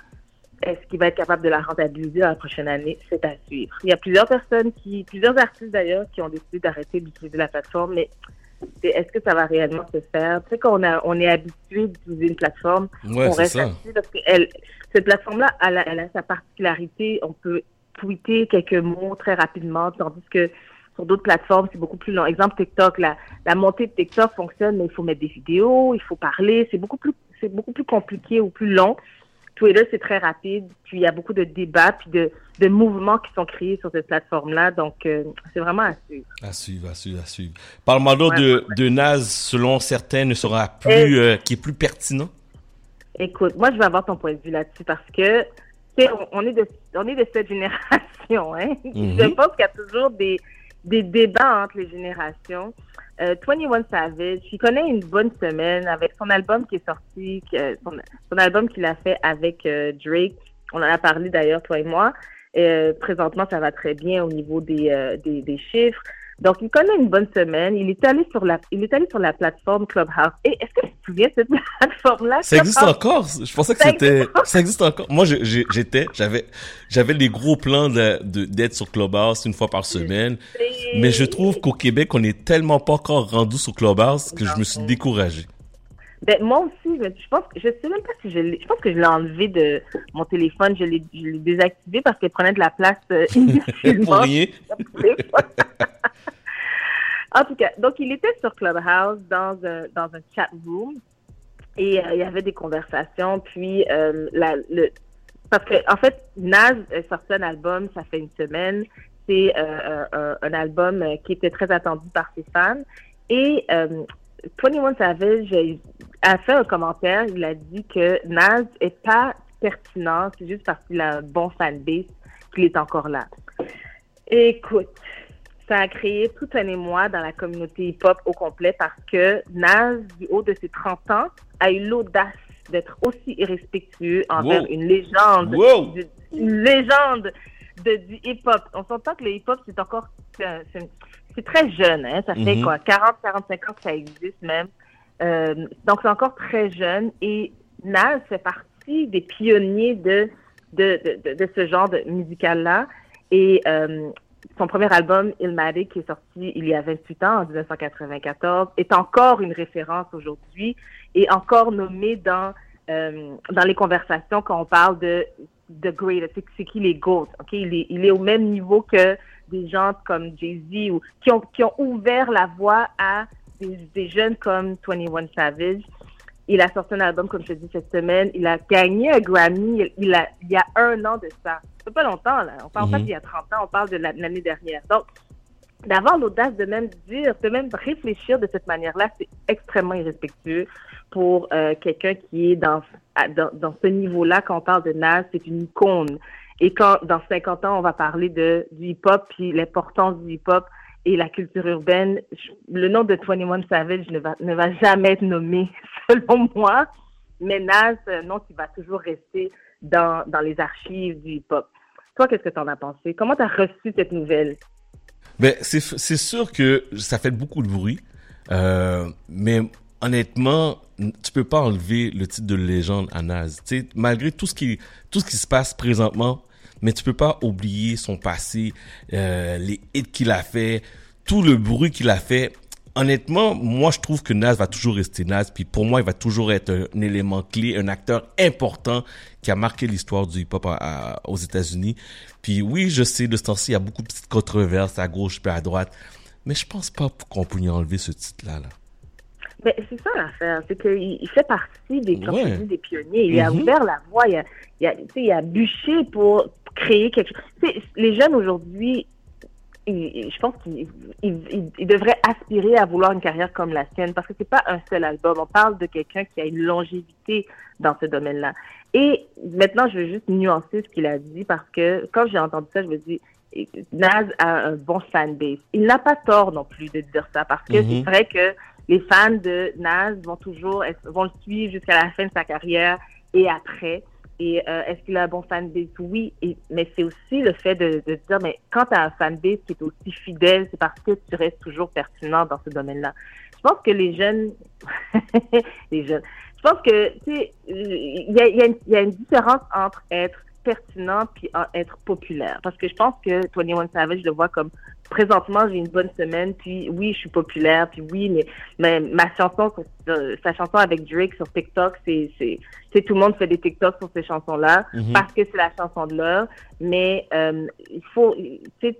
Est-ce qu'il va être capable de la rentabiliser dans la prochaine année? C'est à suivre. Il y a plusieurs personnes qui, plusieurs artistes d'ailleurs, qui ont décidé d'arrêter d'utiliser la plateforme, mais est-ce que ça va réellement se faire? Tu sais, quand on, a, on est habitué d'utiliser une plateforme, Ouais, on reste là-dessus parce que elle, cette plateforme-là, elle, a- elle a sa particularité. On peut tweeter quelques mots très rapidement, tandis que sur d'autres plateformes, c'est beaucoup plus long. Exemple, TikTok, la, la montée de TikTok fonctionne, mais il faut mettre des vidéos, il faut parler. C'est beaucoup plus, c'est beaucoup plus compliqué ou plus long. Twitter, c'est très rapide, puis il y a beaucoup de débats, puis de, de mouvements qui sont créés sur cette plateforme-là. Donc, euh, c'est vraiment à suivre. À suivre, à suivre, à suivre. Parle-moi Ouais, de, de Naz, selon certains, ne sera plus, Eh. euh, qui est plus pertinent? Écoute, moi, je vais avoir ton point de vue là-dessus parce que, tu sais, on, on est de, on est de cette génération, hein. Mhm. Je pense qu'il y a toujours des, des débats entre les générations. Euh, 21 Savage, il connaît une bonne semaine avec son album qui est sorti, euh, son, son album qu'il a fait avec euh, Drake. On en a parlé d'ailleurs, toi et moi. Euh, présentement, ça va très bien au niveau des, euh, des, des chiffres. Donc, il connaît une bonne semaine. Il est allé sur la, il est allé sur la plateforme Clubhouse. Et est-ce que tu te souviens de cette <laughs> plateforme-là? Ça existe encore. Je pensais que c'était, ça existe encore. Moi, j'étais, j'avais, j'avais les gros plans de, de- d'être sur Clubhouse une fois par semaine. Mais je trouve qu'au Québec, on est tellement pas encore rendu sur Clubhouse que je me suis découragé. Ben, moi aussi, je, je pense que je sais même pas si je l'ai. Je pense que je l'ai enlevé de mon téléphone. Je l'ai, je l'ai désactivé parce qu'elle prenait de la place euh, <laughs> inutilement. Pour rien. <laughs> En tout cas, donc il était sur Clubhouse dans un, dans un chat room et euh, il y avait des conversations. Puis, euh, la, le, parce que, en fait, Naz a sorti un album, ça fait une semaine. C'est euh, un, album euh, qui était très attendu par ses fans. Et euh, 21 Savage a fait un commentaire. Il a dit que Naz est pas pertinent. C'est juste parce qu'il a un bon fanbase qu'il est encore là. Écoute, ça a créé tout un émoi dans la communauté hip-hop au complet parce que Naz, du haut de ses 30 ans, a eu l'audace d'être aussi irrespectueux envers Wow. une légende, Wow. du- une légende de, du hip-hop. On s'entend que le hip-hop, c'est encore, c'est très jeune, hein? ça fait Mhm. quoi, 40, 45 ans que ça existe même. Euh, donc c'est encore très jeune et Naz fait partie des pionniers de, de, de, de, de ce genre de musical-là. Et euh, son premier album, Ilmatic, qui est sorti il y a 28 ans, en 1994, est encore une référence aujourd'hui et encore nommé dans, euh, dans les conversations quand on parle de The Great, c'est qui les GOAT, ok? Il est, il est au même niveau que des gens comme Jay-Z ou qui ont, qui ont ouvert la voie à des, jeunes comme 21 Savage. Il a sorti un album, comme je te dis, cette semaine. Il a gagné un Grammy il y a un an de ça. Pas longtemps, là. On parle pas Mhm. d'il y a 30 ans, on parle de la- de l'année dernière. Donc, d'avoir l'audace de même dire, de même réfléchir de cette manière-là, c'est extrêmement irrespectueux pour euh, quelqu'un qui est dans, dans, dans ce niveau-là. Quand on parle de Nas, c'est une icône. Et quand, dans 50 ans, on va parler de, du hip-hop, puis l'importance du hip-hop et la culture urbaine, je- le nom de 21 Savage ne va, ne va jamais être nommé, <laughs> selon moi. Mais Nas, un nom qui va toujours rester dans, dans les archives du hip-hop. Toi, qu'est-ce que tu en as pensé? Comment tu as reçu cette nouvelle? Ben, c'est, sûr que ça fait beaucoup de bruit. Euh, mais honnêtement, tu peux pas enlever le titre de légende à Naz. Tu sais, malgré tout ce qui, tout ce qui se passe présentement, mais tu peux pas oublier son passé, euh, les hits qu'il a fait, tout le bruit qu'il a fait. Honnêtement, moi, je trouve que Nas va toujours rester Nas. Puis pour moi, il va toujours être un, un élément clé, un acteur important qui a marqué l'histoire du hip-hop aux États-Unis. Puis oui, je sais, de ce temps-ci, il y a beaucoup de petites controverses à gauche puis à droite. Mais je pense pas qu'on peut y enlever ce titre-là. Là. Ben, c'est ça l'affaire, c'est qu'il il fait partie des, Ouais. pionniers. Il a Mhm. ouvert la voie, il a, il a, il bûché pour créer quelque chose. Les jeunes aujourd'hui, je pense qu'ils ils- ils- ils devraient aspirer à vouloir une carrière comme la sienne parce que c'est pas un seul album. On parle de quelqu'un qui a une longévité dans ce domaine-là. Et maintenant, je veux juste nuancer ce qu'il a dit parce que quand j'ai entendu ça, je me dis, Naz a un bon fanbase. Il n'a pas tort non plus de dire ça parce que Mhm. c'est vrai que les fans de Naz vont toujours vont le suivre jusqu'à la fin de sa carrière et après. Et euh, est-ce qu'il a un bon fanbase? Oui, mais c'est aussi le fait de, de dire, mais quand tu as un fanbase qui est aussi fidèle, c'est parce que tu restes toujours pertinent dans ce domaine-là. Je pense que les jeunes, <laughs> les jeunes, je pense que, tu sais, il y a, y a une différence entre être pertinent puis en- être populaire. Parce que je pense que 21 Savage, je le vois comme présentement, j'ai une bonne semaine, puis oui, je suis populaire, puis oui, mais, mais ma chanson, euh, sa chanson avec Drake sur TikTok, c'est, c'est, c'est tout le monde fait des TikToks sur ces chansons-là Mhm. parce que c'est la chanson de l'heure. Mais euh, il faut, tu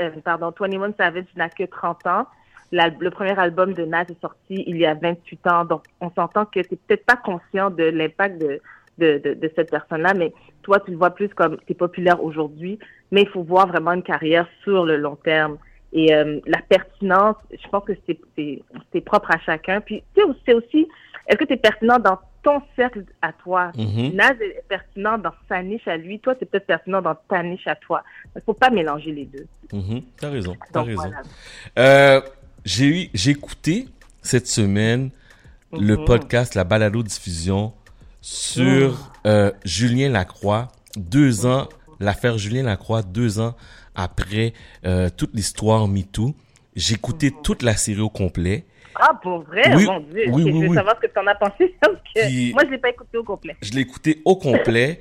euh, pardon, 21 Savage n'a que 30 ans. La- le premier album de Nas est sorti il y a 28 ans, donc on s'entend que tu peut-être pas conscient de l'impact de, de, de, de cette personne-là, mais toi, tu le vois plus comme tu es populaire aujourd'hui, mais il faut voir vraiment une carrière sur le long terme. Et euh, la pertinence, je pense que c'est, propre à chacun. Puis, tu sais, c'est aussi, est-ce que tu es pertinent dans ton cercle à toi? Mhm. Naz est pertinent dans sa niche à lui, toi, tu es peut-être pertinent dans ta niche à toi. Il faut pas mélanger les deux. Mhm. T'as raison. T'as raison. voilà. Euh, j'ai écouté cette semaine le Mhm. podcast, la balado diffusion sur euh, Julien Lacroix, deux ans, l'affaire Julien Lacroix, deux ans après euh, toute l'histoire MeToo. J'ai écouté toute la série au complet. Ah, pour vrai? Oui, Mon Dieu. oui, Ok, oui, je veux oui. savoir ce que tu en as pensé. <laughs> Parce que Puis- moi, je l'ai pas écouté au complet. Je l'ai écouté au complet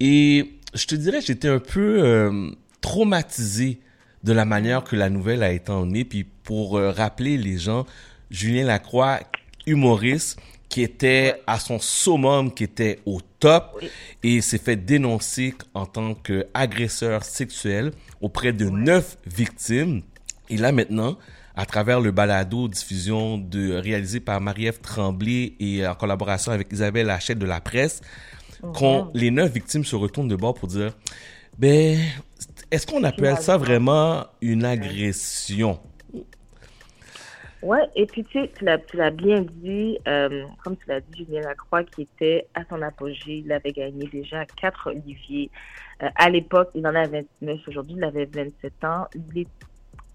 et je te dirais, j'étais un peu euh, traumatisé de la manière que la nouvelle a été emmenée. Puis pour euh, rappeler les gens, Julien Lacroix, humoriste, qui était à son summum, qui était au top, et s'est fait dénoncer en tant qu'agresseur sexuel auprès de neuf victimes. Et là maintenant, à travers le balado diffusion de réalisé par Marie-Ève Tremblay et en collaboration avec Isabelle Hachette de la presse, qu'on les neuf victimes se retournent de bord pour dire, ben, est-ce qu'on appelle ça vraiment une agression? Ouais, et puis tu sais, tu l'as, tu l'as bien dit, euh, comme tu l'as dit, Julien Lacroix, qui était à son apogée, il avait gagné déjà quatre Olivier. Euh, à l'époque, il en avait 29, aujourd'hui, il avait 27 ans. Il est-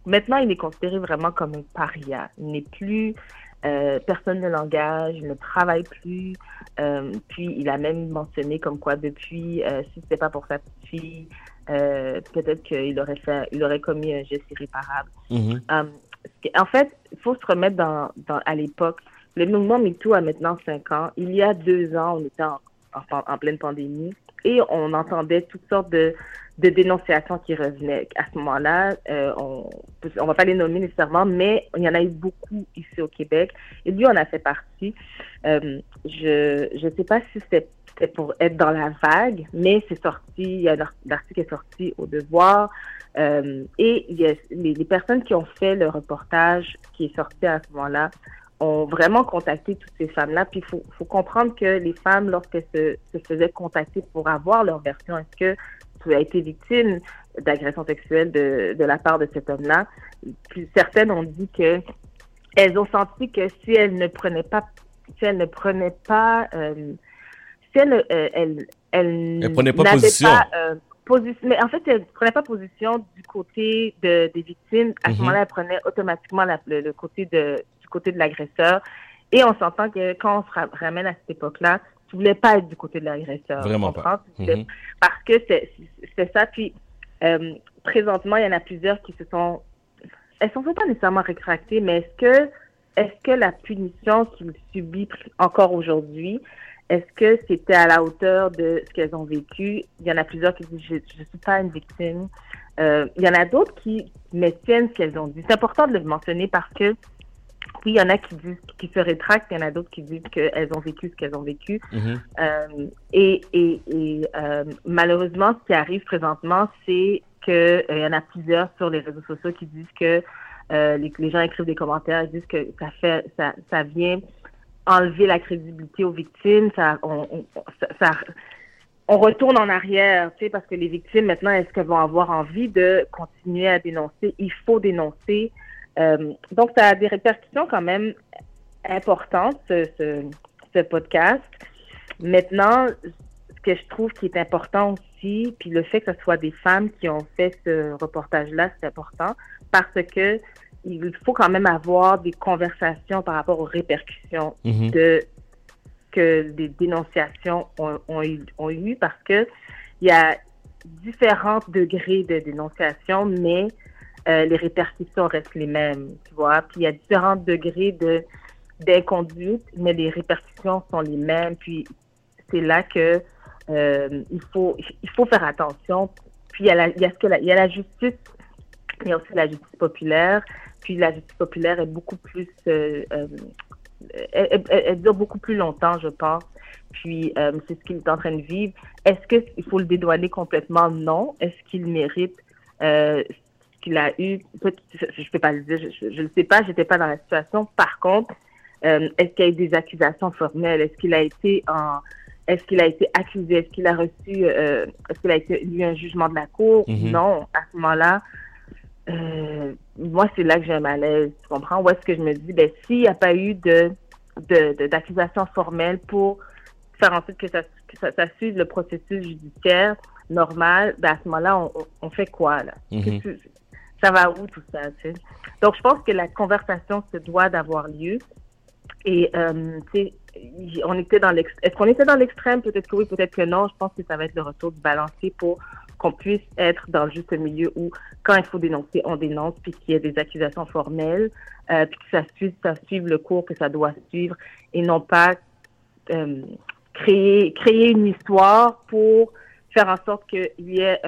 Maintenant, il est considéré vraiment comme un paria. Il n'est plus, euh, personne ne l'engage, il ne travaille plus. Euh, puis, il a même mentionné comme quoi, depuis, euh, si c'était pas pour sa petite fille, euh, peut-être qu'il aurait fait, il aurait commis un geste irréparable. Um, ce qui- en fait, il faut se remettre dans, à l'époque. Le mouvement MeToo a maintenant cinq ans. Il y a deux ans, on était en pleine pandémie et on entendait toutes sortes de, de dénonciations qui revenaient. À ce moment-là, euh, on on va pas les nommer nécessairement, mais il y en a eu beaucoup ici au Québec. Et lui, on a fait partie. Euh, je je sais pas si c'était pour être dans la vague, mais c'est sorti, il y a un article est sorti au Devoir. Euh, et il y a, les personnes qui ont fait le reportage qui est sorti à ce moment-là ont vraiment contacté toutes ces femmes-là. Puis il faut, faut comprendre que les femmes, lorsqu'elles se, se faisaient contacter pour avoir leur version, est-ce que tu as été victime d'agression sexuelle de, de la part de cet homme-là? Certaines ont dit que elles ont senti que si elles ne prenaient pas, si elles ne prenaient pas, euh, si elles, euh, elles, elles, Elles prenaient pas position. pas, euh, mais en fait, elles ne prenaient pas position du côté de, des victimes. À Mhm. ce moment-là, elles prenaient automatiquement la- le, le côté de, côté de l'agresseur. Et on s'entend que quand on se ra- ramène à cette époque-là, tu voulais pas être du côté de l'agresseur. Vraiment pas. Mhm. Parce que c'est ça. Puis, euh, présentement, il y en a plusieurs qui se sont... Elles ne sont pas nécessairement rétractées, mais est-ce que, est-ce que la punition qu'il subit pr- encore aujourd'hui, est-ce que c'était à la hauteur de ce qu'elles ont vécu? Il y en a plusieurs qui disent, je ne suis pas une victime. Euh, il y en a d'autres qui maintiennent ce qu'elles ont dit. C'est important de le mentionner parce que, oui, il y en a qui disent, qui se rétractent, il y en a d'autres qui disent qu'elles ont vécu ce qu'elles ont vécu. Mhm. Euh, et et, et euh, malheureusement, ce qui arrive présentement, c'est que euh, y en a plusieurs sur les réseaux sociaux qui disent que les, les gens écrivent des commentaires, ils disent que ça fait, ça, ça vient enlever la crédibilité aux victimes, ça, on, on, ça, ça- on retourne en arrière, tu sais, parce que les victimes maintenant, est-ce qu'elles vont avoir envie de continuer à dénoncer? Il faut dénoncer. Euh, donc, ça a des répercussions quand même importantes, ce, ce, ce podcast. Maintenant, ce que je trouve qui est important aussi, puis le fait que ce soit des femmes qui ont fait ce reportage-là, c'est important parce que il faut quand même avoir des conversations par rapport aux répercussions Mhm. de que des dénonciations ont, ont, eu, ont eu parce que il y a différents degrés de dénonciation, mais euh, les répercussions restent les mêmes, tu vois. Puis il y a différents degrés de d'inconduite, mais les répercussions sont les mêmes. Puis c'est là que euh, il faut il faut faire attention. Puis il y a la, il y a ce que la, il y a la justice, il aussi la justice populaire. Puis la justice populaire est beaucoup plus euh, euh, elle, elle- elle dure beaucoup plus longtemps, je pense. Puis euh, c'est ce qu'il est en train de vivre. Est-ce qu'il faut le dédouaner complètement? Non. Est-ce qu'il mérite euh, qu'il a eu? Je ne peux pas le dire, je ne sais pas, j'étais pas dans la situation. Par contre, euh, est-ce qu'il y a eu des accusations formelles? Est-ce qu'il a été en est-ce qu'il a été accusé? Est-ce qu'il a reçu euh, est-ce qu'il a été eu un jugement de la cour? Mhm. Non. À ce moment-là, euh, moi, c'est là que j'ai un malaise, tu comprends? Où est-ce que je me dis, ben, s'il n'y a pas eu de, de, de- d'accusation formelle pour faire en sorte que ça, que ça, ça suive le processus judiciaire normal, ben, à ce moment-là, on, on- fait quoi, là? Mhm. Que- ça va où, tout ça, tu sais? Donc, je pense que la conversation se doit d'avoir lieu. Et, euh, tu sais, on était dans l'ex- Est-ce qu'on était dans l'extrême? Peut-être que oui, peut-être que non. Je pense que ça va être le retour du balancier pour qu'on puisse être dans le juste milieu où, quand il faut dénoncer, on dénonce, puis qu'il y ait des accusations formelles, euh, puis que ça suive, ça suive le cours que ça doit suivre, et non pas euh, créer, créer une histoire pour faire en sorte qu'il y ait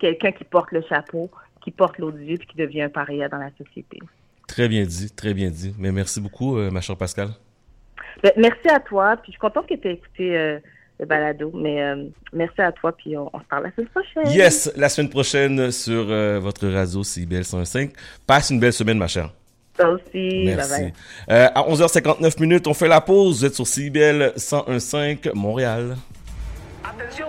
quelqu'un qui porte le chapeau, qui porte l'odieux, puis qui devient un paria dans la société. Très bien dit, très bien dit. Mais merci beaucoup, euh, ma chère Pascal. Ben, merci à toi, puis je suis contente que tu aies écouté euh, le balado, mais euh, merci à toi, puis on, on se parle la semaine prochaine. Yes, la semaine prochaine sur euh, votre radio CIBL 105. Passe une belle semaine, ma chère. Toi aussi. Merci. bye. Euh, à 11h59 minutes, on fait la pause. Vous êtes sur CIBL 101.5 Montréal. Atención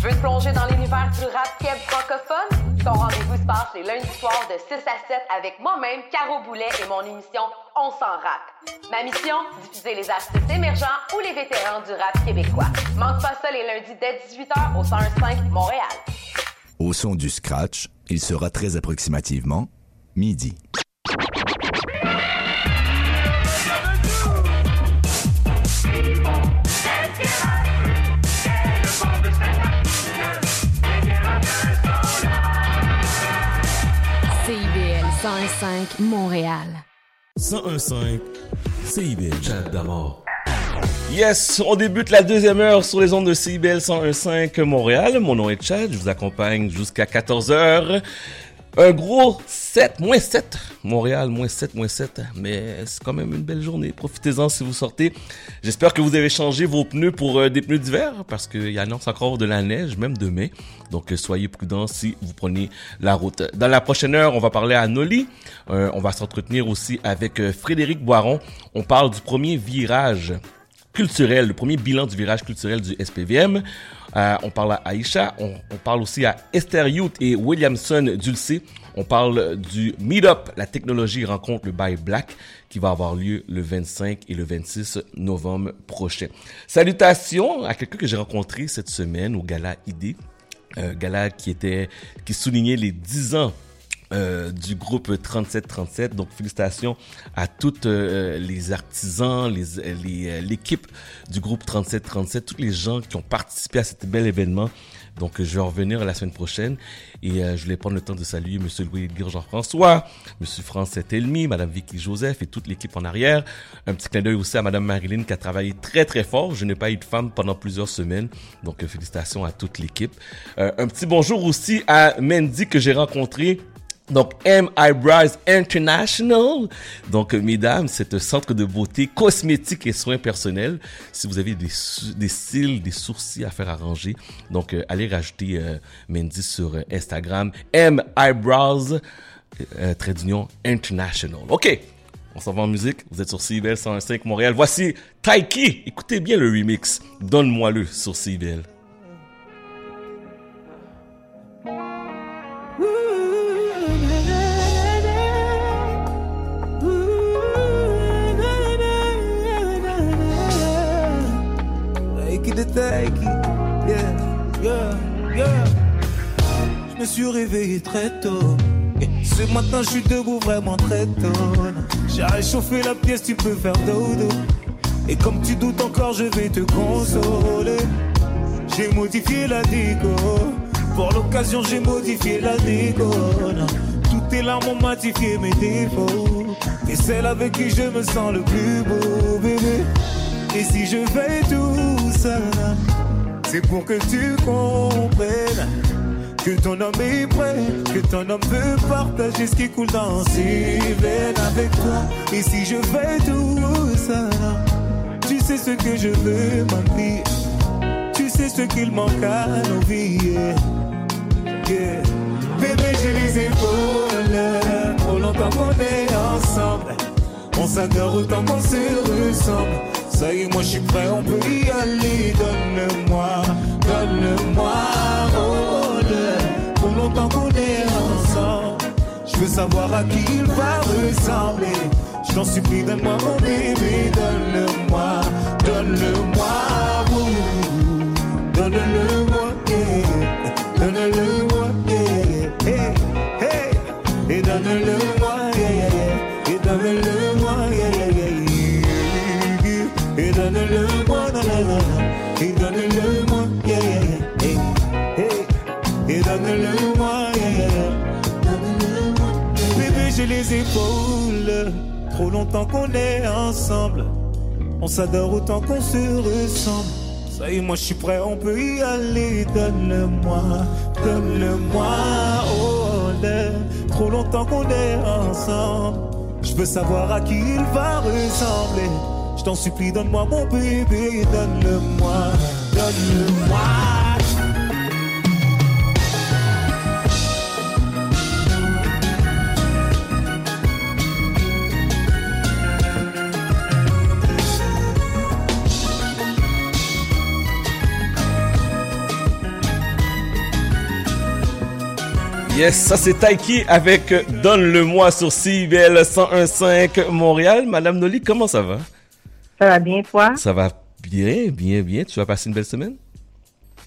Veux te plonger dans l'univers du rap keb francophone? Ton rendez-vous se passe les lundis soirs de 6 à 7 avec moi-même, Caro Boulet et mon émission On s'en rap. Ma mission? Diffuser les artistes émergents ou les vétérans du rap québécois. Manque pas ça les lundis dès 18h au 101.5 Montréal. Au son du scratch, il sera très approximativement midi. 105 Montréal. 101.5 CIBL. Chat d'amour. Yes, on débute la deuxième heure sur les ondes de CIBL 101.5 Montréal. Mon nom est Chad, je vous accompagne jusqu'à 14h. Un gros 7, moins 7. Montréal, moins 7, moins 7. Mais c'est quand même une belle journée. Profitez-en si vous sortez. J'espère que vous avez changé vos pneus pour euh, des pneus d'hiver parce qu'il y annonce encore de la neige, même demain. Donc euh, soyez prudents si vous prenez la route. Dans la prochaine heure, on va parler à Noli. Euh, on va s'entretenir aussi avec Frédéric Boiron. On parle du premier virage culturel, le premier bilan du virage culturel du SPVM. Euh, on parle à on, on parle aussi à Esther Youth et Williamson Dulcé. On parle du Meetup, la technologie rencontre le Buy Black, qui va avoir lieu le 25 et le 26 novembre prochain. Salutations à quelqu'un que j'ai rencontré cette semaine au Gala ID. Euh, gala qui était, qui soulignait les 10 ans euh, du groupe 3737. Donc félicitations à toutes euh, les artisans, les les, euh, l'équipe du groupe 3737, tous les gens qui ont participé à cet bel événement. Donc je vais revenir la semaine prochaine et euh, je voulais prendre le temps de saluer Monsieur Louis Edgar Jean-François, Monsieur Francis Telmy, Madame Vicky Joseph et toute l'équipe en arrière. Un petit clin d'œil aussi à Madame Marilyn qui a travaillé très très fort. Je n'ai pas eu de femme pendant plusieurs semaines, donc euh, félicitations à toute l'équipe. Euh, un petit bonjour aussi à Mandy que j'ai rencontré donc, M Eyebrows International. Donc, euh, mesdames, c'est un centre de beauté cosmétique et soins personnels. Si vous avez des, des cils, des sourcils à faire arranger, donc, euh, allez rajouter euh, Mandy sur euh, Instagram. M Eyebrows, euh, trait d'union International. OK. On s'en va en musique. Vous êtes sur CIBL 105 Montréal. Voici Taiki. Écoutez bien le remix. Donne-moi-le sur CIBL. It, yeah, yeah, yeah. Je me suis réveillé très tôt. Ce matin, je suis debout vraiment très tôt. J'ai réchauffé la pièce, tu peux faire dodo. Et comme tu doutes encore, je vais te consoler. J'ai modifié la déco. Pour l'occasion, j'ai modifié la déco. Toutes tes larmes ont modifié mes défauts. Et celle avec qui je me sens le plus beau, bébé. Et si je fais tout c'est pour que tu comprennes que ton homme est prêt, que ton homme veut partager ce qui coule dans ses veines avec toi. Et si je fais tout ça, tu sais ce que je veux, ma vie. Tu sais ce qu'il manque à nos vies. Yeah. Bébé, j'ai les épaules. Trop longtemps qu'on est ensemble. On s'adore autant qu'on se ressemble. Ça y est, moi je suis prêt, on peut y aller. Donne-moi, donne-moi, le- Trop longtemps qu'on est ensemble. Je veux savoir à qui il va ressembler. Je t'en supplie, donne-moi mon bébé. Donne-le-moi, donne-le-moi, oh. donne-le-moi, yeah. donne-le-moi, Trop longtemps qu'on est ensemble. On s'adore autant qu'on se ressemble. Ça y est, moi je suis prêt, on peut y aller. Donne-le-moi, donne-le-moi. Oh, trop longtemps qu'on est ensemble. Je veux savoir à qui il va ressembler. Je t'en supplie, donne-moi mon bébé. Donne-le-moi, donne-le-moi. Yes, ça c'est Taiki avec Donne-le-moi sur CIBL 101.5 Montréal. Madame Noli, comment ça va? Ça va bien, toi? Ça va bien, bien, bien. Tu as passé une belle semaine?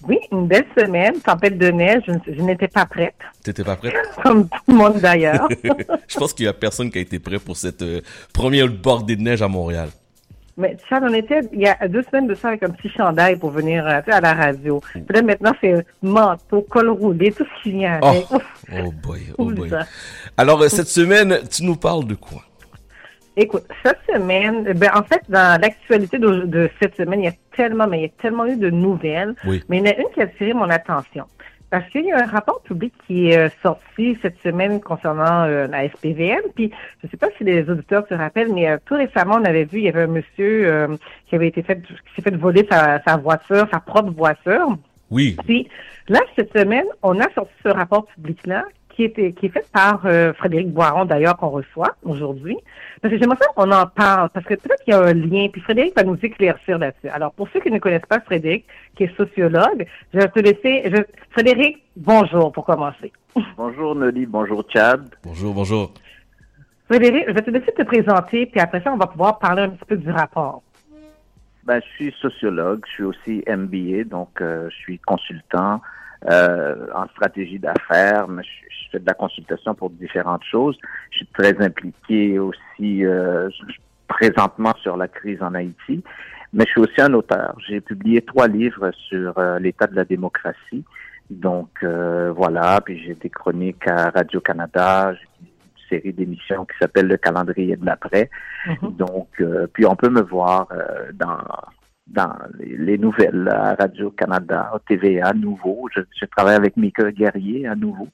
Oui, une belle semaine, tempête de neige. Je, n'étais pas prête, T'étais pas prête? <laughs> comme tout le monde d'ailleurs. <laughs> Je pense qu'il y a personne qui a été prêt pour cette euh, première bordée de neige à Montréal. Mais ça, on était il y a deux semaines de ça avec un petit chandail pour venir euh, tu sais, à la radio. Puis là, maintenant, c'est manteau, col roulé, tout ce qui vient Oh, avec. Ouf. oh boy, oh boy. Alors, euh, cette semaine, tu nous parles de quoi? Écoute, cette semaine, ben, en fait, dans l'actualité de, de cette semaine, il y a tellement, mais il y a tellement eu de nouvelles. Oui. Mais il y en a une qui a attiré mon attention. Parce qu'il y a un rapport public qui est euh, sorti cette semaine concernant euh, la SPVM. Puis, je ne sais pas si les auditeurs se rappellent, mais euh, tout récemment, on avait vu, il y avait un monsieur euh, qui avait été fait, qui s'est fait voler sa, sa voiture, sa propre voiture. Oui. Puis là, cette semaine, on a sorti ce rapport public-là qui, est fait par euh, Frédéric Boiron, d'ailleurs, qu'on reçoit aujourd'hui. Parce que j'aimerais ça qu'on en parle, parce que peut-être qu'il y a un lien, puis Frédéric va nous éclaircir là-dessus. Alors, pour ceux qui ne connaissent pas Frédéric, qui est sociologue, je vais te laisser... Je... Frédéric, bonjour pour commencer. Bonjour Noli, bonjour Chad. Bonjour, bonjour. Frédéric, je vais te laisser te présenter, puis après ça, on va pouvoir parler un petit peu du rapport. Ben, je suis sociologue, je suis aussi MBA, donc euh, je suis consultant euh, en stratégie d'affaires, mais je, je fais de la consultation pour différentes choses. Je suis très impliqué aussi euh, présentement sur la crise en Haïti, mais je suis aussi un auteur. J'ai publié trois livres sur euh, l'état de la démocratie. Donc euh, voilà, puis j'ai des chroniques à Radio-Canada, j'ai une série d'émissions qui s'appelle Le calendrier de l'après. Donc, euh, puis on peut me voir euh, dans dans les, les nouvelles à Radio Canada, TVA, à nouveau. Je, je travaille avec Mika Guerrier à nouveau.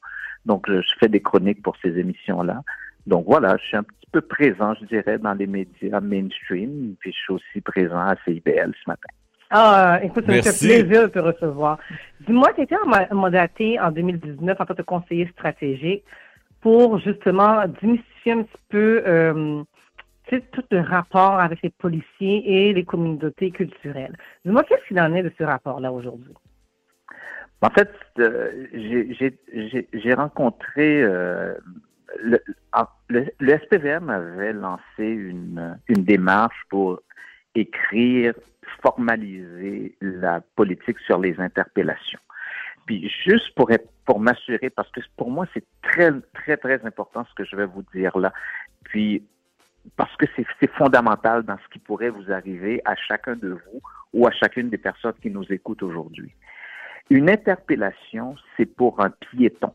Donc, je, je fais des chroniques pour ces émissions-là. Donc voilà, je suis un petit peu présent, je dirais, dans les médias mainstream. Puis je suis aussi présent à CIBL ce matin. Ah, écoute, ça me fait plaisir de te recevoir. Dis-moi, tu étais mandaté en 2019 en tant que conseiller stratégique pour justement démystifier un petit peu euh, sais, tout le rapport avec les policiers et les communautés culturelles. Dis-moi, qu'est-ce qu'il en est de ce rapport-là aujourd'hui? En fait, euh, j'ai- rencontré euh, le, le, le SPVM avait lancé une, une démarche pour écrire, formaliser la politique sur les interpellations. Puis juste pour pour m'assurer, parce que pour moi c'est très très très important ce que je vais vous dire là. Puis parce que c'est fondamental dans ce qui pourrait vous arriver à chacun de vous ou à chacune des personnes qui nous écoutent aujourd'hui. Une interpellation, c'est pour un piéton.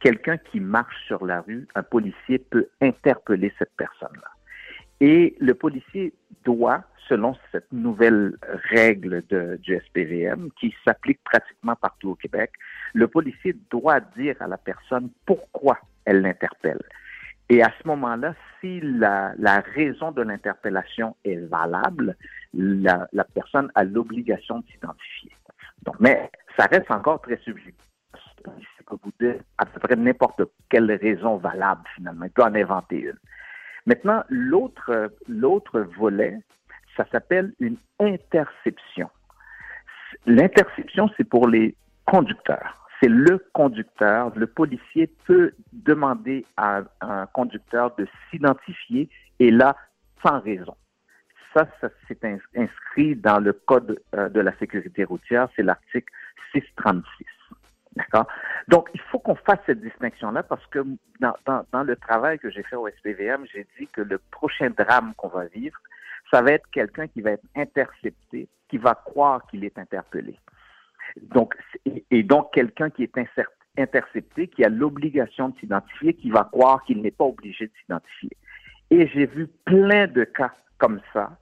Quelqu'un qui marche sur la rue, un policier peut interpeller cette personne-là. Et le policier doit, selon cette nouvelle règle du SPVM, qui s'applique pratiquement partout au Québec, le policier doit dire à la personne pourquoi elle l'interpelle. Et à ce moment-là, si la, la raison de l'interpellation est valable, la, la personne a l'obligation de s'identifier. Donc, mais ça reste encore très subjectif. C'est que vous dites à peu près n'importe quelle raison valable, finalement. Il peut en inventer une. Maintenant, l'autre, l'autre volet, ça s'appelle une interception. L'interception, c'est pour les conducteurs. Le conducteur. Le policier peut demander à un conducteur de s'identifier et là, sans raison. Ça, c'est ins- inscrit dans le Code euh, de la sécurité routière, c'est l'article 636. D'accord? Donc, il faut qu'on fasse cette distinction-là parce que dans le travail que j'ai fait au SPVM, j'ai dit que le prochain drame qu'on va vivre, ça va être quelqu'un qui va être intercepté, qui va croire qu'il est interpellé. Donc, et, et donc quelqu'un qui est intercepté, qui a l'obligation de s'identifier, qui va croire qu'il n'est pas obligé de s'identifier. Et j'ai vu plein de cas comme ça.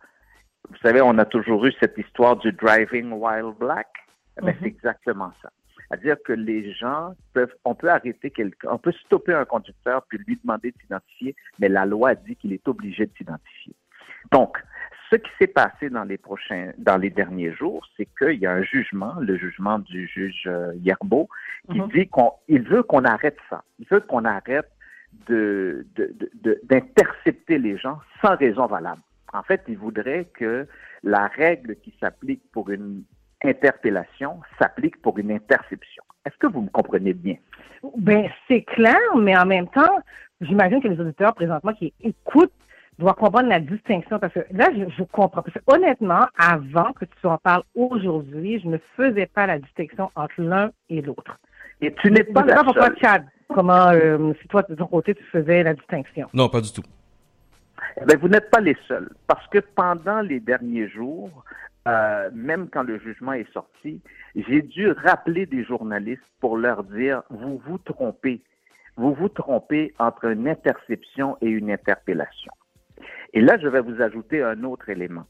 Vous savez, on a toujours eu cette histoire du driving while black. Eh ben, Mhm. C'est exactement ça. C'est-à-dire que les gens peuvent, on peut arrêter quelqu'un, on peut stopper un conducteur puis lui demander de s'identifier, mais la loi dit qu'il est obligé de s'identifier. Donc, ce qui s'est passé dans les prochains, dans les derniers jours, c'est qu'il y a un jugement, le jugement du juge euh, Yerbo, qui Mhm. dit qu'on, il veut qu'on arrête ça. Il veut qu'on arrête de- d'intercepter les gens sans raison valable. En fait, il voudrait que la règle qui s'applique pour une interpellation s'applique pour une interception. Est-ce que vous me comprenez bien? Ben, c'est clair, mais en même temps, j'imagine que les auditeurs présentement qui écoutent doivent comprendre la distinction parce que là, je, je comprends. Parce que honnêtement, avant que tu en parles aujourd'hui, je ne faisais pas la distinction entre l'un et l'autre. Et tu n'es pas pas pourquoi. Chad, comment, euh, si toi, de ton côté, tu faisais la distinction. Non, pas du tout. Eh bien, vous n'êtes pas les seuls, parce que pendant les derniers jours, euh, même quand le jugement est sorti, j'ai dû rappeler des journalistes pour leur dire, vous vous trompez. Vous vous trompez entre une interception et une interpellation. Et là, je vais vous ajouter un autre élément.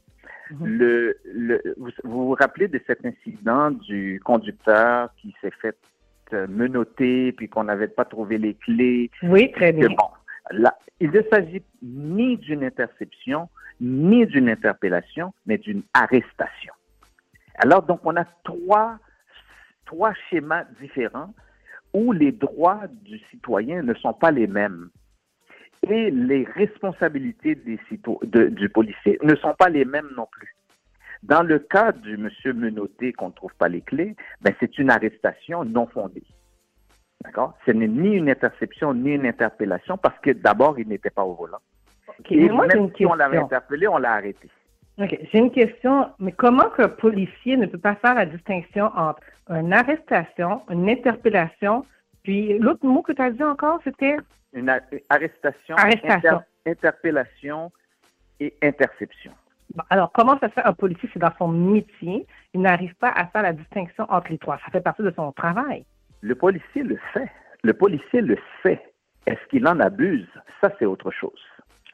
Le, le- vous, vous vous rappelez de cet incident du conducteur qui s'est fait euh, menotter, puis qu'on n'avait pas trouvé les clés? Oui, très bien. Que bon, là, il ne s'agit ni d'une interception, ni d'une interpellation, mais d'une arrestation. Alors, donc, on a trois, trois schémas différents où les droits du citoyen ne sont pas les mêmes et les responsabilités des cito- de- du policier ne sont pas les mêmes non plus. Dans le cas du monsieur menotté qu'on ne trouve pas les clés, ben, c'est une arrestation non fondée. D'accord? Ce n'est ni une interception ni une interpellation parce que d'abord, il n'était pas au volant. Et moi, même une si on l'avait interpellé, on l'a arrêté. OK. J'ai une question, mais comment qu'un policier ne peut pas faire la distinction entre une arrestation, une interpellation, puis l'autre mot que tu as dit encore, c'était? Une arrestation, Arrestation. inter- interpellation et interception. Bon, alors, comment ça se fait? Un policier, c'est dans son métier, il n'arrive pas à faire la distinction entre les trois. Ça fait partie de son travail. Le policier le fait. Le policier le sait. Est-ce qu'il en abuse? Ça, c'est autre chose.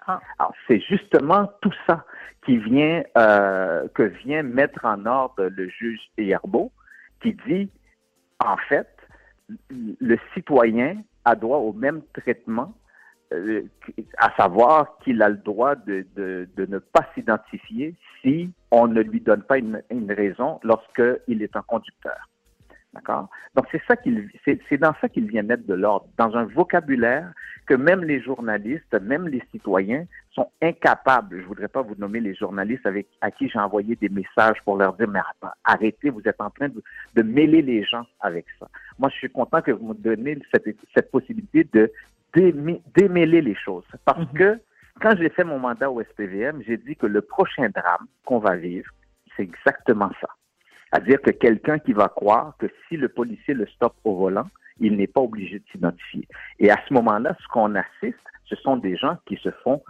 Ah. Alors, c'est justement tout ça qui vient, euh, que vient mettre en ordre le juge Hierbo, qui dit, en fait, le citoyen a droit au même traitement, euh, à savoir qu'il a le droit de, de- ne pas s'identifier si on ne lui donne pas une, une raison lorsqu'il est un conducteur. D'accord? Donc, c'est ça qu'il, c'est, c'est dans ça qu'il vient mettre de l'ordre, dans un vocabulaire que même les journalistes, même les citoyens sont incapables. Je voudrais pas vous nommer les journalistes avec, à qui j'ai envoyé des messages pour leur dire, mais arrêtez, vous êtes en train de, de mêler les gens avec ça. Moi, je suis content que vous me donnez cette, cette possibilité de démê- démêler les choses. Parce que quand j'ai fait mon mandat au SPVM, j'ai dit que le prochain drame qu'on va vivre, c'est exactement ça. C'est-à-dire que quelqu'un qui va croire que si le policier le stoppe au volant, il n'est pas obligé de s'identifier. Et à ce moment-là, ce qu'on assiste, ce sont des gens qui se font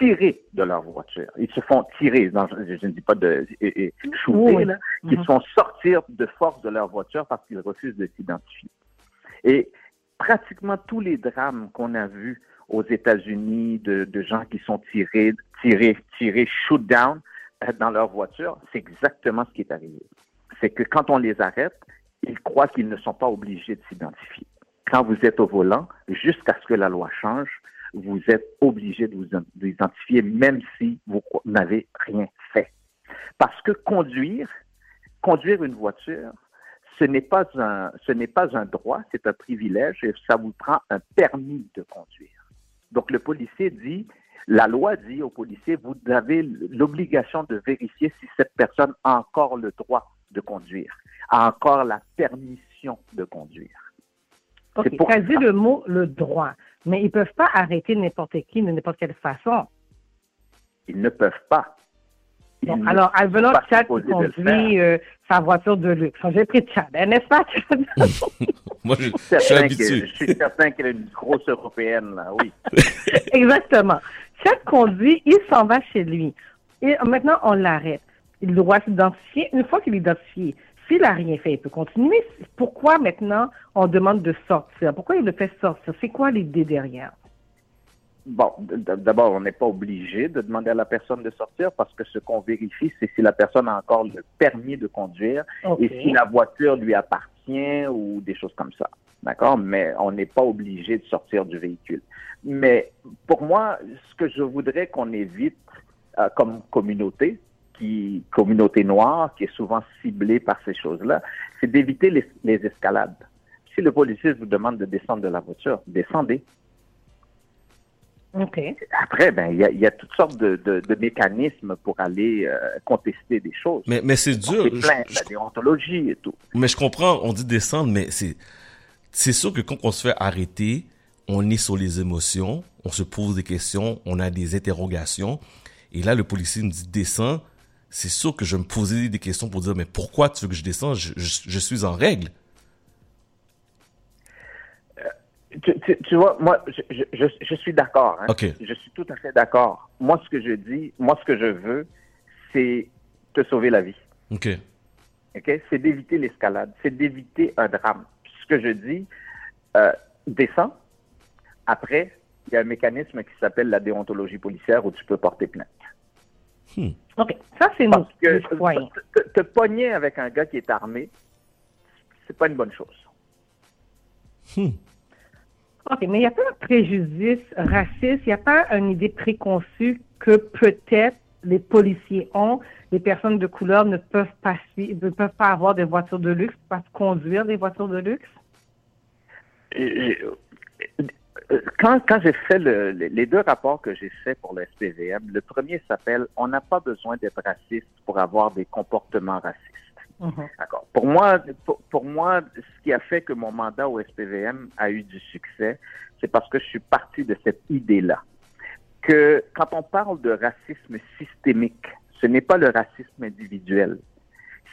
tirer de leur voiture. Ils se font tirer, je je ne dis pas de et- et shooter, Oui. là, qui Mhm. se font sortir de force de leur voiture parce qu'ils refusent de s'identifier. Et pratiquement tous les drames qu'on a vus aux États-Unis de, de gens qui sont tirés, tirés, tirés, shoot down euh, dans leur voiture, c'est exactement ce qui est arrivé. C'est que quand on les arrête, ils croient qu'ils ne sont pas obligés de s'identifier. Quand vous êtes au volant, jusqu'à ce que la loi change, vous êtes obligé de vous de vous identifier même si vous n'avez rien fait. Parce que conduire, conduire une voiture, ce n'est pas un, ce n'est pas un droit, c'est un privilège et ça vous prend un permis de conduire. Donc le policier dit, la loi dit au policier, vous avez l'obligation de vérifier si cette personne a encore le droit de conduire, a encore la permission de conduire. OK. C'est pour Tu as dit ça. le mot le droit, mais ils ne peuvent pas arrêter n'importe qui de n'importe quelle façon. Ils ne peuvent pas. Bon, ne alors, pas Chad qui conduit euh, sa voiture de luxe. J'ai pris Chad, hein, n'est-ce pas, Chad? <laughs> Moi, je, Je suis je suis certain habitué. que- Je suis certain qu'elle est une grosse européenne, là, oui. <laughs> Exactement. Chad conduit, il s'en va chez lui. Et maintenant, on l'arrête. Il doit s'identifier. Une fois qu'il est identifié, Phil a rien fait, il peut continuer. Pourquoi maintenant on demande de sortir? Pourquoi il le fait sortir? C'est quoi l'idée derrière? Bon, d'abord, on n'est pas obligé de demander à la personne de sortir parce que ce qu'on vérifie, c'est si la personne a encore le permis de conduire et si la voiture lui appartient ou des choses comme ça. D'accord? Mais on n'est pas obligé de sortir du véhicule. Mais pour moi, ce que je voudrais qu'on évite euh, comme communauté, qui, communauté noire, qui est souvent ciblée par ces choses-là, c'est d'éviter les, les escalades. Si le policier vous demande de descendre de la voiture, descendez. Après, ben, il y a, il y a toutes sortes de, de- de mécanismes pour aller euh, contester des choses. Mais, mais c'est dur. C'est Je- plein, je- la déontologie et tout. Mais je comprends, on dit descendre, mais c'est, c'est sûr que quand on se fait arrêter, on est sur les émotions, on se pose des questions, on a des interrogations. Et là, le policier me dit descends. C'est sûr que je me poser des questions pour dire, mais pourquoi tu veux que je descende? Je, je- je suis en règle. Tu, tu- tu vois, moi, je, suis d'accord. hein. Je suis tout à fait d'accord. Moi, ce que je dis, moi, ce que je veux, c'est te sauver la vie. OK. OK? C'est d'éviter l'escalade. C'est d'éviter un drame. Ce que je dis, euh, descends. Après, il y a un mécanisme qui s'appelle la déontologie policière où tu peux porter plainte. OK. Ça, c'est citoyen. te, te pogner avec un gars qui est armé, c'est pas une bonne chose. OK, mais il n'y a pas un préjudice raciste, il n'y a pas une idée préconçue que peut-être les policiers ont, les personnes de couleur ne peuvent pas, ne peuvent pas avoir des voitures de luxe, pas conduire des voitures de luxe? Et- et- Quand, quand j'ai fait le- les deux rapports que j'ai faits pour le SPVM, le premier s'appelle On n'a pas besoin d'être raciste pour avoir des comportements racistes. D'accord. Pour moi, pour, pour moi, ce qui a fait que mon mandat au SPVM a eu du succès, c'est parce que je suis parti de cette idée-là. Que quand on parle de racisme systémique, ce n'est pas le racisme individuel.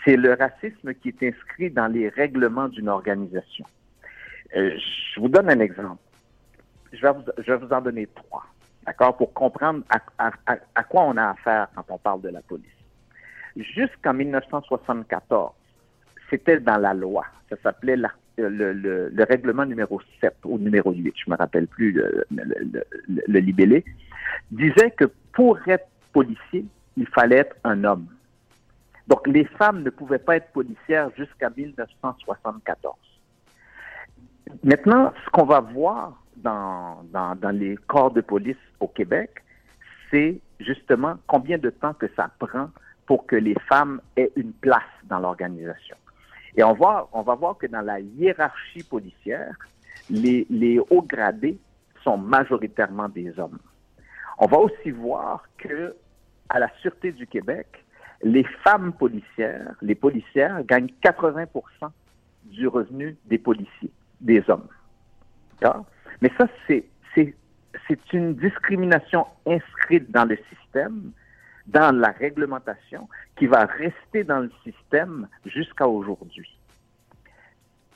C'est le racisme qui est inscrit dans les règlements d'une organisation. Euh, je vous donne un exemple. Je vais vous, je vais vous en donner trois, d'accord, pour comprendre à, quoi on a affaire quand on parle de la police. Jusqu'en 1974, c'était dans la loi. Ça s'appelait la- euh, le, le- le règlement numéro 7 ou numéro 8, je me rappelle plus le- le libellé, disait que pour être policier, il fallait être un homme. Donc les femmes ne pouvaient pas être policières jusqu'à 1974. Maintenant, ce qu'on va voir dans, les corps de police au Québec, c'est justement combien de temps que ça prend pour que les femmes aient une place dans l'organisation. Et on va, on va voir que dans la hiérarchie policière, les, les hauts gradés sont majoritairement des hommes. On va aussi voir que à la Sûreté du Québec, les femmes policières, les policières gagnent 80% du revenu des policiers, des hommes. D'accord? Mais ça, c'est, c'est, c'est une discrimination inscrite dans le système, dans la réglementation, qui va rester dans le système jusqu'à aujourd'hui.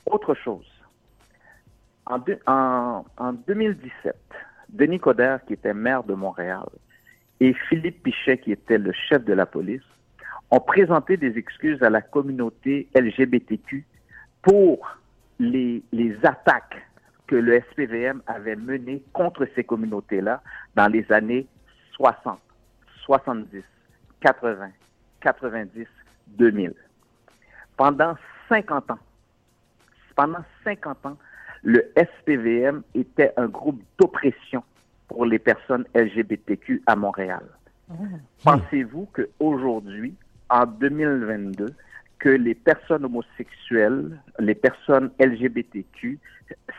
Autre chose. En, en- en 2017, Denis Coderre, qui était maire de Montréal, et Philippe Pichet, qui était le chef de la police, ont présenté des excuses à la communauté LGBTQ pour les, les attaques que le SPVM avait menées contre ces communautés-là dans les années 60, 70, 80, 90, 2000. Pendant 50 ans, pendant 50 ans, le SPVM était un groupe d'oppression pour les personnes LGBTQ à Montréal. Pensez-vous qu'aujourd'hui, en 2022, que les personnes homosexuelles, les personnes LGBTQ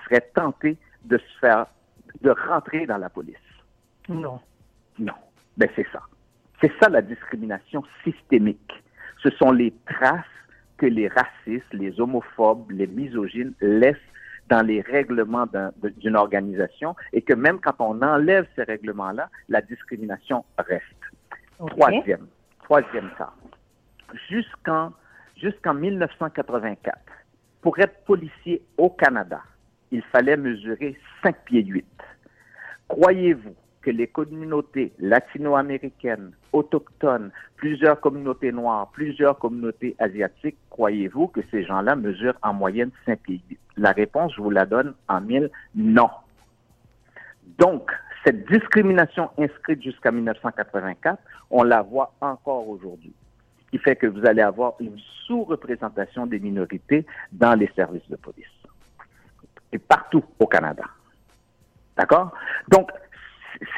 seraient tentées de se faire, de rentrer dans la police? Non. Non. Ben, c'est ça. C'est ça la discrimination systémique. Ce sont les traces que les racistes, les homophobes, les misogynes laissent dans les règlements d'une organisation et que même quand on enlève ces règlements-là, la discrimination reste. Troisième, troisième cas. Jusqu'en jusqu'en 1984, pour être policier au Canada, il fallait mesurer 5 pieds 8. Croyez-vous que les communautés latino-américaines, autochtones, plusieurs communautés noires, plusieurs communautés asiatiques, croyez-vous que ces gens-là mesurent en moyenne 5 pieds 8? La réponse, je vous la donne en mille, non. Donc, cette discrimination inscrite jusqu'à 1984, on la voit encore aujourd'hui. Qui fait que vous allez avoir une sous-représentation des minorités dans les services de police. Et partout au Canada. D'accord? Donc,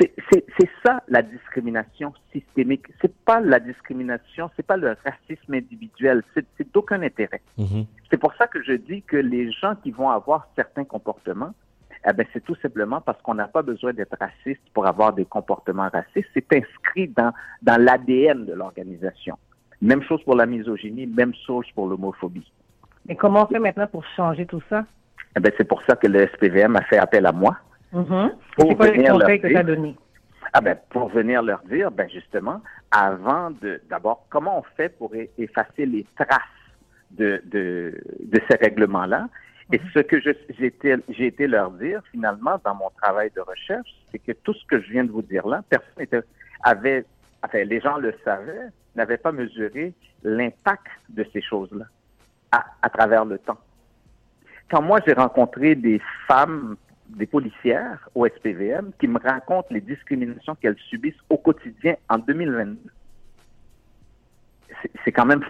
c'est ça la discrimination systémique. C'est pas la discrimination, c'est pas le racisme individuel. C'est d'aucun intérêt. C'est pour ça que je dis que les gens qui vont avoir certains comportements, eh ben, c'est tout simplement parce qu'on n'a pas besoin d'être raciste pour avoir des comportements racistes. C'est inscrit dans, dans l'ADN de l'organisation. Même chose pour la misogynie, même chose pour l'homophobie. Mais comment on fait maintenant pour changer tout ça? Eh ben, c'est pour ça que le SPVM a fait appel à moi. Mhm. Pour C'est quoi les venir leur conseils que tu as dire- donnés? Ah ben, pour venir leur dire, ben justement, avant de, d'abord, comment on fait pour effacer les traces de, de, de ces règlements-là? Et ce que je- j'ai été, j'ai été leur dire, finalement, dans mon travail de recherche, c'est que tout ce que je viens de vous dire là, personne n'était, avait, enfin, les gens le savaient, n'avaient pas mesuré l'impact de ces choses-là à, à travers le temps. Quand moi, j'ai rencontré des femmes, des policières au SPVM qui me racontent les discriminations qu'elles subissent au quotidien en 2022, c'est- quand même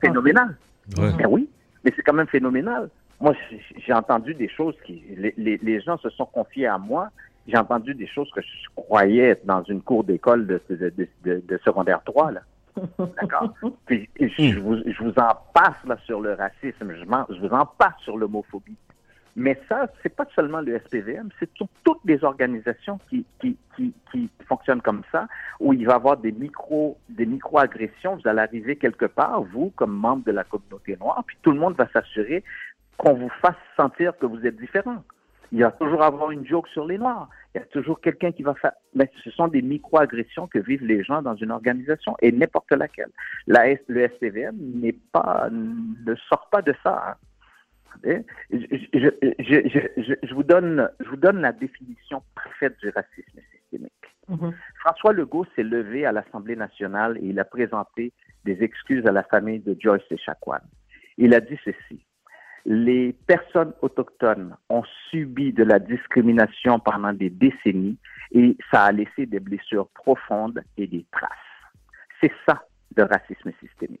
phénoménal. Ouais. Ben oui, mais c'est quand même phénoménal. Moi, j'ai- j'ai entendu des choses qui... Les, les- les gens se sont confiés à moi. J'ai entendu des choses que je croyais être dans une cour d'école de, de, de- de- de secondaire 3, là. <laughs> D'accord? Puis je vous, je vous en passe là sur le racisme, je, vous en passe sur l'homophobie. Mais ça, c'est pas seulement le SPVM, c'est toutes les organisations qui, qui, qui, qui fonctionnent comme ça, où il va y avoir des micro, des micro-agressions. Vous allez arriver quelque part, vous, comme membre de la communauté noire, puis tout le monde va s'assurer qu'on vous fasse sentir que vous êtes différent. Il va toujours avoir une joke sur les Noirs. Il y a toujours quelqu'un qui va faire. Mais ce sont des micro-agressions que vivent les gens dans une organisation et n'importe laquelle. La S- le SPVM n'est pas, ne sort pas de ça. hein. Je, je, je, je, je- je vous donne, je vous donne la définition parfaite du racisme systémique. François Legault s'est levé à l'Assemblée nationale et il a présenté des excuses à la famille de Joyce Echaquan. Il a dit ceci. Les personnes autochtones ont subi de la discrimination pendant des décennies et ça a laissé des blessures profondes et des traces. C'est ça le racisme systémique.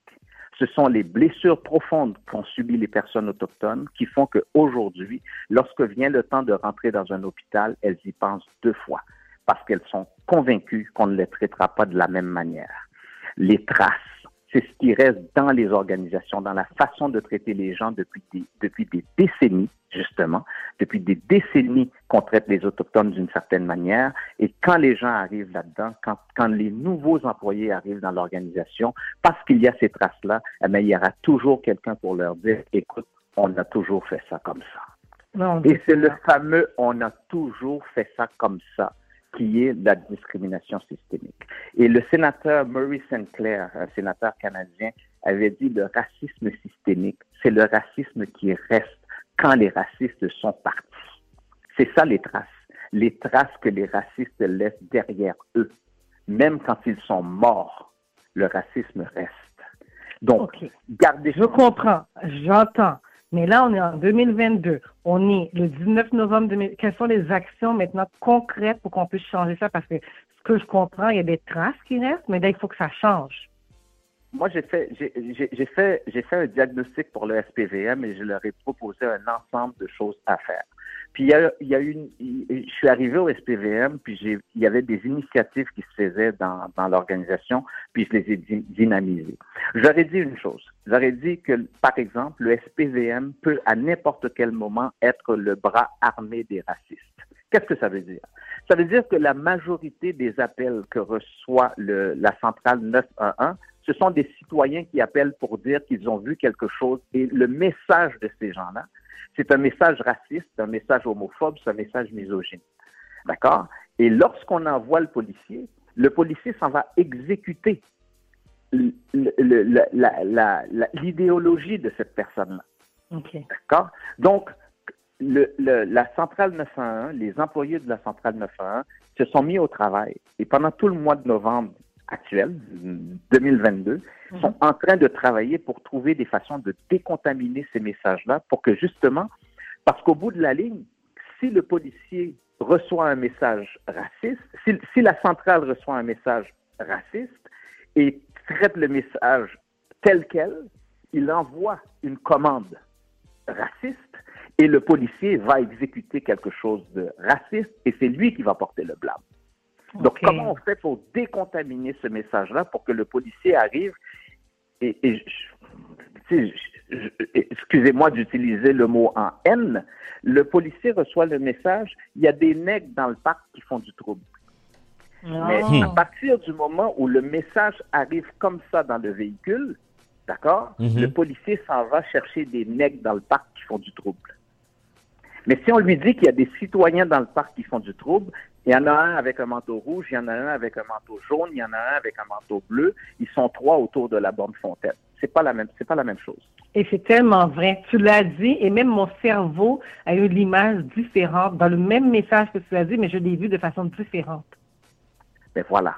Ce sont les blessures profondes qu'ont subies les personnes autochtones qui font qu'aujourd'hui, lorsque vient le temps de rentrer dans un hôpital, elles y pensent deux fois parce qu'elles sont convaincues qu'on ne les traitera pas de la même manière. Les traces, c'est ce qui reste dans les organisations, dans la façon de traiter les gens depuis des, depuis des décennies, justement, depuis des décennies qu'on traite les Autochtones d'une certaine manière. Et quand les gens arrivent là-dedans, quand, quand les nouveaux employés arrivent dans l'organisation, parce qu'il y a ces traces-là, eh bien, il y aura toujours quelqu'un pour leur dire, écoute, on a toujours fait ça comme ça. Non, Et c'est le fameux on a toujours fait ça comme ça qui est la discrimination systémique. Et le sénateur Murray Sinclair, un sénateur canadien, avait dit le racisme systémique, c'est le racisme qui reste quand les racistes sont partis. C'est ça les traces. Les traces que les racistes laissent derrière eux. Même quand ils sont morts, le racisme reste. Donc, gardez Je comprends, j'entends. Mais là, on est en 2022. On est le 19 novembre 2000. Quelles sont les actions maintenant concrètes pour qu'on puisse changer ça? Parce que ce que je comprends, il y a des traces qui restent, mais là, il faut que ça change. Moi, j'ai fait, j'ai, fait, j'ai fait un diagnostic pour le SPVM et je leur ai proposé un ensemble de choses à faire. Puis il y a, il une, je suis arrivé au SPVM, puis il y avait des initiatives qui se faisaient dans, dans l'organisation, puis je les ai dy- dynamisées. Ai dit une chose. Ai dit que, par exemple, le SPVM peut à n'importe quel moment être le bras armé des racistes. Qu'est-ce que ça veut dire? Ça veut dire que la majorité des appels que reçoit le, la centrale 911, ce sont des citoyens qui appellent pour dire qu'ils ont vu quelque chose et le message de ces gens-là, c'est un message raciste, un message homophobe, c'est un message misogyne. D'accord? Et lorsqu'on envoie le policier, le policier s'en va exécuter l'idéologie de cette personne-là. OK. D'accord? Donc, le, le- la centrale 911, les employés de la centrale 911 se sont mis au travail et pendant tout le mois de novembre actuel, 2022, sont en train de travailler pour trouver des façons de décontaminer ces messages-là pour que justement, parce qu'au bout de la ligne, si le policier reçoit un message raciste, si, si la centrale reçoit un message raciste et traite le message tel quel, il envoie une commande raciste et le policier va exécuter quelque chose de raciste et c'est lui qui va porter le blâme. Donc, comment on fait pour décontaminer ce message-là pour que le policier arrive et, excusez-moi d'utiliser le mot en haine, le policier reçoit le message, il y a des nègres dans le parc qui font du trouble. Mais Hmm. à partir du moment où le message arrive comme ça dans le véhicule, d'accord, Mhm. le policier s'en va chercher des nègres dans le parc qui font du trouble. Mais si on lui dit qu'il y a des citoyens dans le parc qui font du trouble, il y en a un avec un manteau rouge, il y en a un avec un manteau jaune, il y en a un avec un manteau bleu, ils sont trois autour de la borne fontaine. C'est pas la même, c'est pas la même chose. Et c'est tellement vrai. Tu l'as dit, et même mon cerveau a eu l'image différente dans le même message que tu as dit, mais je l'ai vu de façon différente. Ben voilà.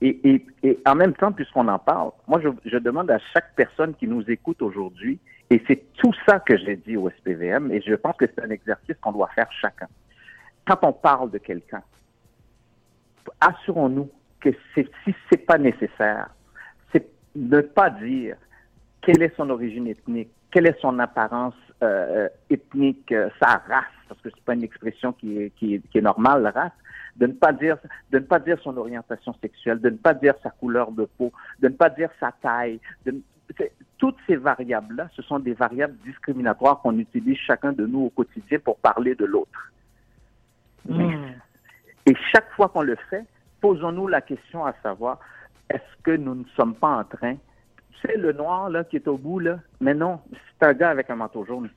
Et, et, et en même temps, puisqu'on en parle, moi, je, je demande à chaque personne qui nous écoute aujourd'hui, et c'est tout ça que j'ai dit au SPVM, et je pense que c'est un exercice qu'on doit faire chacun. Quand on parle de quelqu'un, assurons-nous que si c'est pas nécessaire, c'est ne pas dire quelle est son origine ethnique, quelle est son apparence euh, ethnique, euh, sa race, parce que c'est pas une expression qui est, qui est, qui est normale, la race, de ne pas dire de ne pas dire son orientation sexuelle, de ne pas dire sa couleur de peau, de ne pas dire sa taille, de toutes ces variables-là, ce sont des variables discriminatoires qu'on utilise chacun de nous au quotidien pour parler de l'autre. Et chaque fois qu'on le fait, posons-nous la question à savoir, est-ce que nous ne sommes pas en train, c'est le noir là qui est au bout là, mais non, c'est un gars avec un manteau jaune.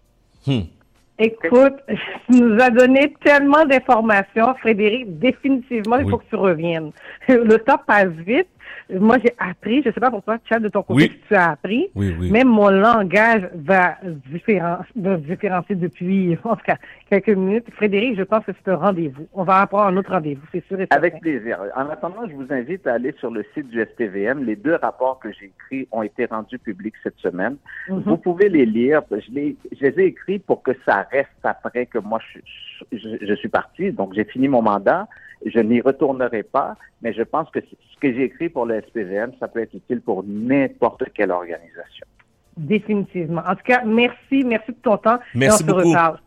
Écoute, tu nous as donné tellement d'informations, Frédéric. Définitivement, il Oui. faut que tu reviennes. Le temps passe vite. Moi, j'ai appris, je sais pas pour toi, Chad, de ton côté, Oui. si tu as appris. Oui, oui. Même mon langage va, différen- va se différencier depuis, <laughs> en tout cas, quelques minutes. Frédéric, je pense que c'est un rendez-vous. On va avoir un autre rendez-vous, c'est sûr et certain. Avec plaisir. En attendant, je vous invite à aller sur le site du SPVM. Les deux rapports que j'ai écrits ont été rendus publics cette semaine. Mhm. Vous pouvez les lire. Je, les, je les ai écrits pour que ça reste après que moi je, je- je suis parti. Donc, j'ai fini mon mandat. Je n'y retournerai pas, mais je pense que ce que j'ai écrit pour le SPVM, ça peut être utile pour n'importe quelle organisation. Définitivement. En tout cas, merci, merci de ton temps. Merci Et on se beaucoup. reparle.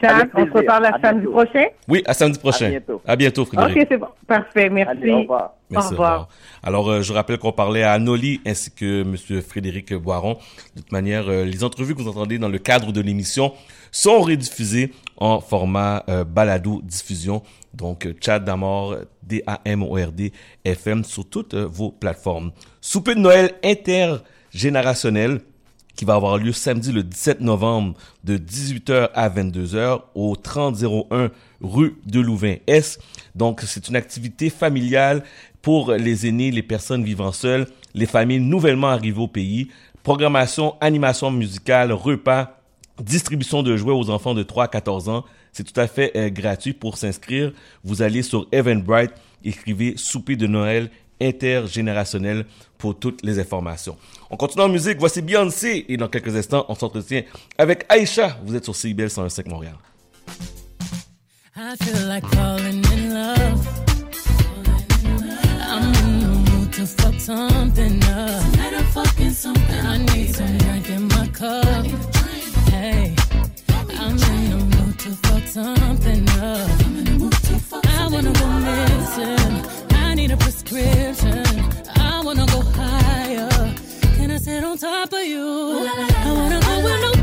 Chad, Avec on se reparle la À samedi bientôt. prochain. Oui, à samedi prochain. À bientôt. À bientôt, Frédéric. OK, c'est bon. Parfait. Merci. Allez, au revoir. Merci, au revoir. Alors, euh, je rappelle qu'on parlait à Noli ainsi que Monsieur Frédéric Boiron. De toute manière, euh, les entrevues que vous entendez dans le cadre de l'émission sont rediffusées en format euh, balado diffusion. Donc, euh, chat d'Amor, D-A-M-O-R-D, FM sur toutes euh, vos plateformes. Souper de Noël intergénérationnel qui va avoir lieu samedi le 17 novembre de 18h à 22h au 3001 rue de Louvain-Est. Donc, c'est une activité familiale pour les aînés, les personnes vivant seules, les familles nouvellement arrivées au pays. Programmation, animation musicale, repas, distribution de jouets aux enfants de 3 à 14 ans. C'est tout à fait euh, gratuit pour s'inscrire. Vous allez sur Eventbrite, écrivez souper de Noël intergénérationnel pour toutes les informations. On continue en musique. Voici Beyoncé et dans quelques instants, on s'entretient avec Aïcha. Vous êtes sur CIBL 105 Montréal. I feel like falling in love. I'm in the mood to fuck something up. Tonight I'm fucking something. I need some drink in my cup. Hey, I'm in to fuck something up. I wanna go missing. I need a prescription. I wanna go higher. Can I sit on top of you? I wanna go where nobody's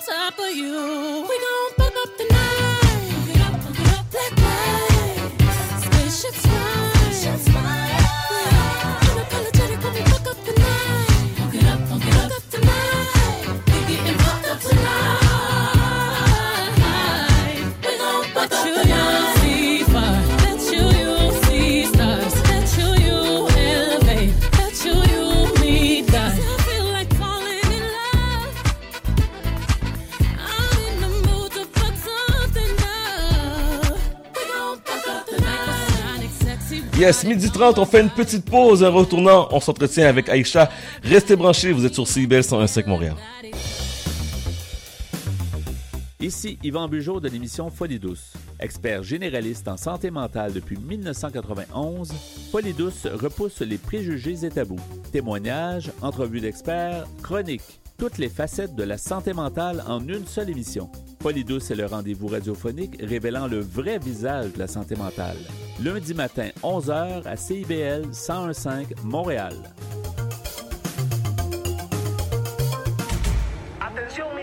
top of you. on fait une petite pause. En retournant, on s'entretient avec Aïcha. Restez branchés, vous êtes sur CIBEL 101.5 Montréal. Ici Yvan Bugeaud de l'émission Folie douce. Expert généraliste en santé mentale depuis 1991, Folie douce repousse les préjugés et tabous. Témoignages, entrevues d'experts, chroniques toutes les facettes de la santé mentale en une seule émission. Folie douce est le rendez-vous radiophonique révélant le vrai visage de la santé mentale. Lundi matin, 11h à CIBL 1015 Montréal. Atención mi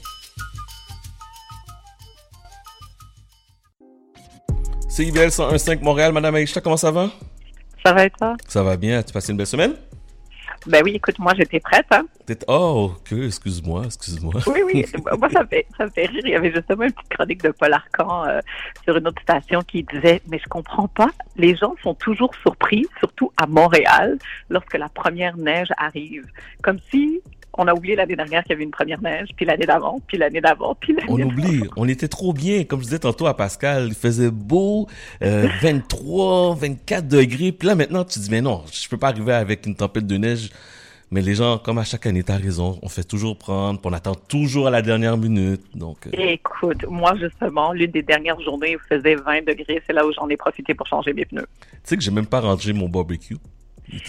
CIBL 101.5 Montréal, Madame Aïcha, comment ça va? Ça va et toi? Ça va bien, tu passé une belle semaine? Ben oui, écoute, moi j'étais prête. Hein. Oh, ok, excuse-moi, excuse-moi. Oui, oui, <laughs> moi ça me, fait, ça me fait rire. Il y avait justement une petite chronique de Paul Arcan euh, sur une autre station qui disait Mais je comprends pas, les gens sont toujours surpris, surtout à Montréal, lorsque la première neige arrive. Comme si on a oublié l'année dernière qu'il y avait une première neige, puis l'année d'avant, puis l'année d'avant, puis l'année On oublie, on était trop bien. Comme je disais tantôt à Pascal, il faisait beau, euh, 23, 24 degrés. Puis là, maintenant, tu dis, mais non, je peux pas arriver avec une tempête de neige. Mais les gens, comme à chaque année, t'as raison, on fait toujours prendre, on attend toujours à la dernière minute. Donc, euh, Écoute, moi justement, l'une des dernières journées où il faisait 20 degrés, c'est là où j'en ai profité pour changer mes pneus. tu sais que j'ai même pas rangé mon barbecue. <laughs>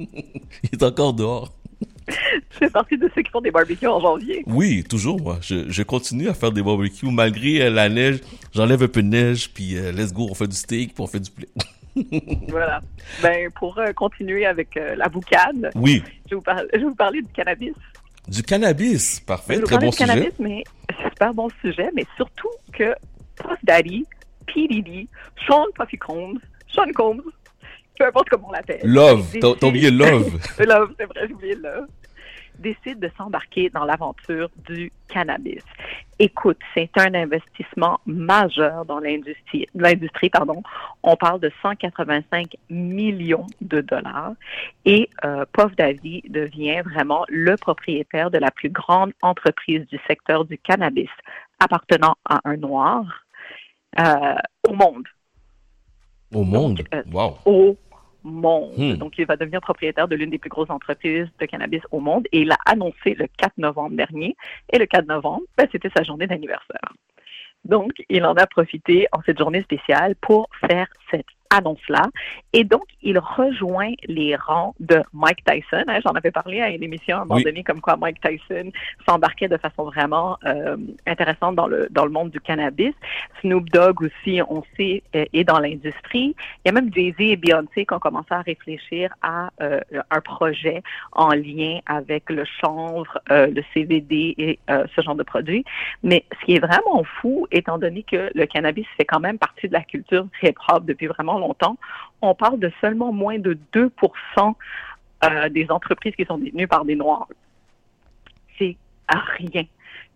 <laughs> il est encore dehors. Je fais partie de ceux qui font des barbecues en janvier. Oui, toujours, moi. Je, je continue à faire des barbecues malgré euh, la neige. J'enlève un peu de neige, puis euh, let's go, on fait du steak, puis on fait du poulet. <laughs> Voilà. Ben, pour euh, continuer avec euh, la boucane, Oui. je vais, vous parler, je vais vous parler du cannabis. Du cannabis, Je parfait, vais vous très bon du sujet. cannabis, mais super bon sujet, mais surtout que Puff Daddy, P. Diddy, Sean Puffy Combs, Sean Combs, peu importe comment on l'appelle. Love, t'as oublié Love. <laughs> love, c'est vrai, j'ai oublié Love. Décide de s'embarquer dans l'aventure du cannabis. Écoute, c'est un investissement majeur dans l'industrie. L'industrie, pardon. On parle de 185 millions de dollars et euh, Puff Daddy devient vraiment le propriétaire de la plus grande entreprise du secteur du cannabis appartenant à un noir euh, au monde. Au monde, euh, wow. Au monde. Hmm. Donc, il va devenir propriétaire de l'une des plus grosses entreprises de cannabis au monde et il a annoncé le 4 novembre dernier. Et le 4 novembre, ben, c'était sa journée d'anniversaire. Donc, il en a profité en cette journée spéciale pour faire cette annonce-là. Et donc, il rejoint les rangs de Mike Tyson. hein. J'en avais parlé à une émission à un moment Oui. donné, comme quoi Mike Tyson s'embarquait de façon vraiment euh, intéressante dans le, dans le monde du cannabis. Snoop Dogg aussi, on sait, euh, est dans l'industrie. Il y a même Jay-Z et Beyoncé qui ont commencé à réfléchir à euh, un projet en lien avec le chanvre, euh, le CBD et euh, ce genre de produits. Mais ce qui est vraiment fou, étant donné que le cannabis fait quand même partie de la culture hip-hop depuis vraiment longtemps, on parle de seulement moins de 2% euh, des entreprises qui sont détenues par des Noirs. C'est rien.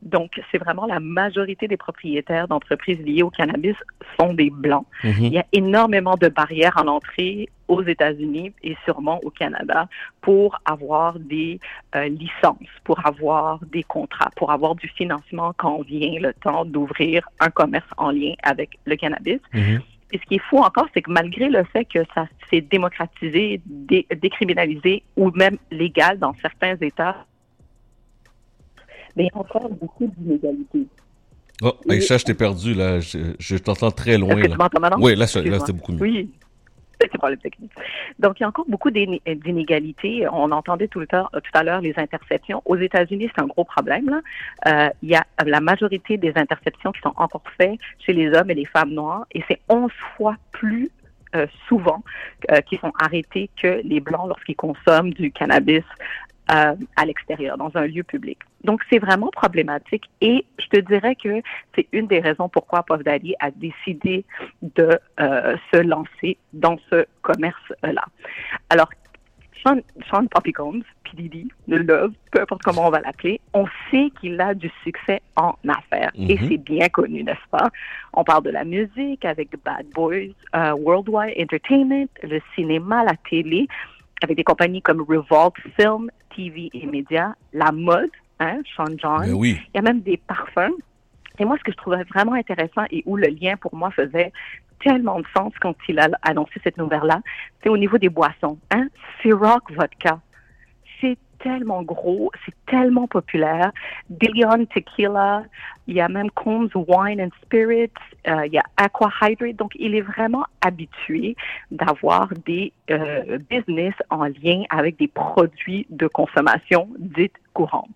Donc, c'est vraiment la majorité des propriétaires d'entreprises liées au cannabis sont des Blancs. Mhm. Il y a énormément de barrières en entrée aux États-Unis et sûrement au Canada pour avoir des euh, licences, pour avoir des contrats, pour avoir du financement quand vient le temps d'ouvrir un commerce en lien avec le cannabis. Et ce qui est fou encore, c'est que malgré le fait que ça s'est démocratisé, dé- décriminalisé ou même légal dans certains États, mais il y a encore beaucoup d'inégalités. Oh, Aïcha, je t'ai perdu, là. Je, je t'entends très loin. Là. tu? Oui, là, là, c'était beaucoup mieux. Oui. <laughs> Donc, il y a encore beaucoup d'iné- d'inégalités. On entendait tout, temps, tout à l'heure les interceptions. Aux États-Unis, c'est un gros problème. Euh, il y a la majorité des interceptions qui sont encore faites chez les hommes et les femmes noires, et c'est 11 fois plus euh, souvent euh, qui sont arrêtés que les blancs lorsqu'ils consomment du cannabis euh, à l'extérieur, dans un lieu public. Donc, c'est vraiment problématique et je te dirais que c'est une des raisons pourquoi Puff Daddy a décidé de euh, se lancer dans ce commerce-là. Alors, Sean, Sean Poppy Combs, P. Diddy, le Love, peu importe comment on va l'appeler, on sait qu'il a du succès en affaires. Et Mhm. c'est bien connu, n'est-ce pas? On parle de la musique avec Bad Boys, euh, Worldwide Entertainment, le cinéma, la télé, avec des compagnies comme Revolt Film, TV et Médias, la mode, hein, Sean John. Ben oui. Il y a même des parfums. Et moi, ce que je trouvais vraiment intéressant et où le lien pour moi faisait tellement de sens quand il a annoncé cette nouvelle-là, c'est au niveau des boissons. Hein? Ciroc Vodka. C'est tellement gros, c'est tellement populaire. Billion Tequila, il y a même Combs Wine and Spirits, euh, il y a Aqua Hydrate. Donc, il est vraiment habitué d'avoir des euh, business en lien avec des produits de consommation dites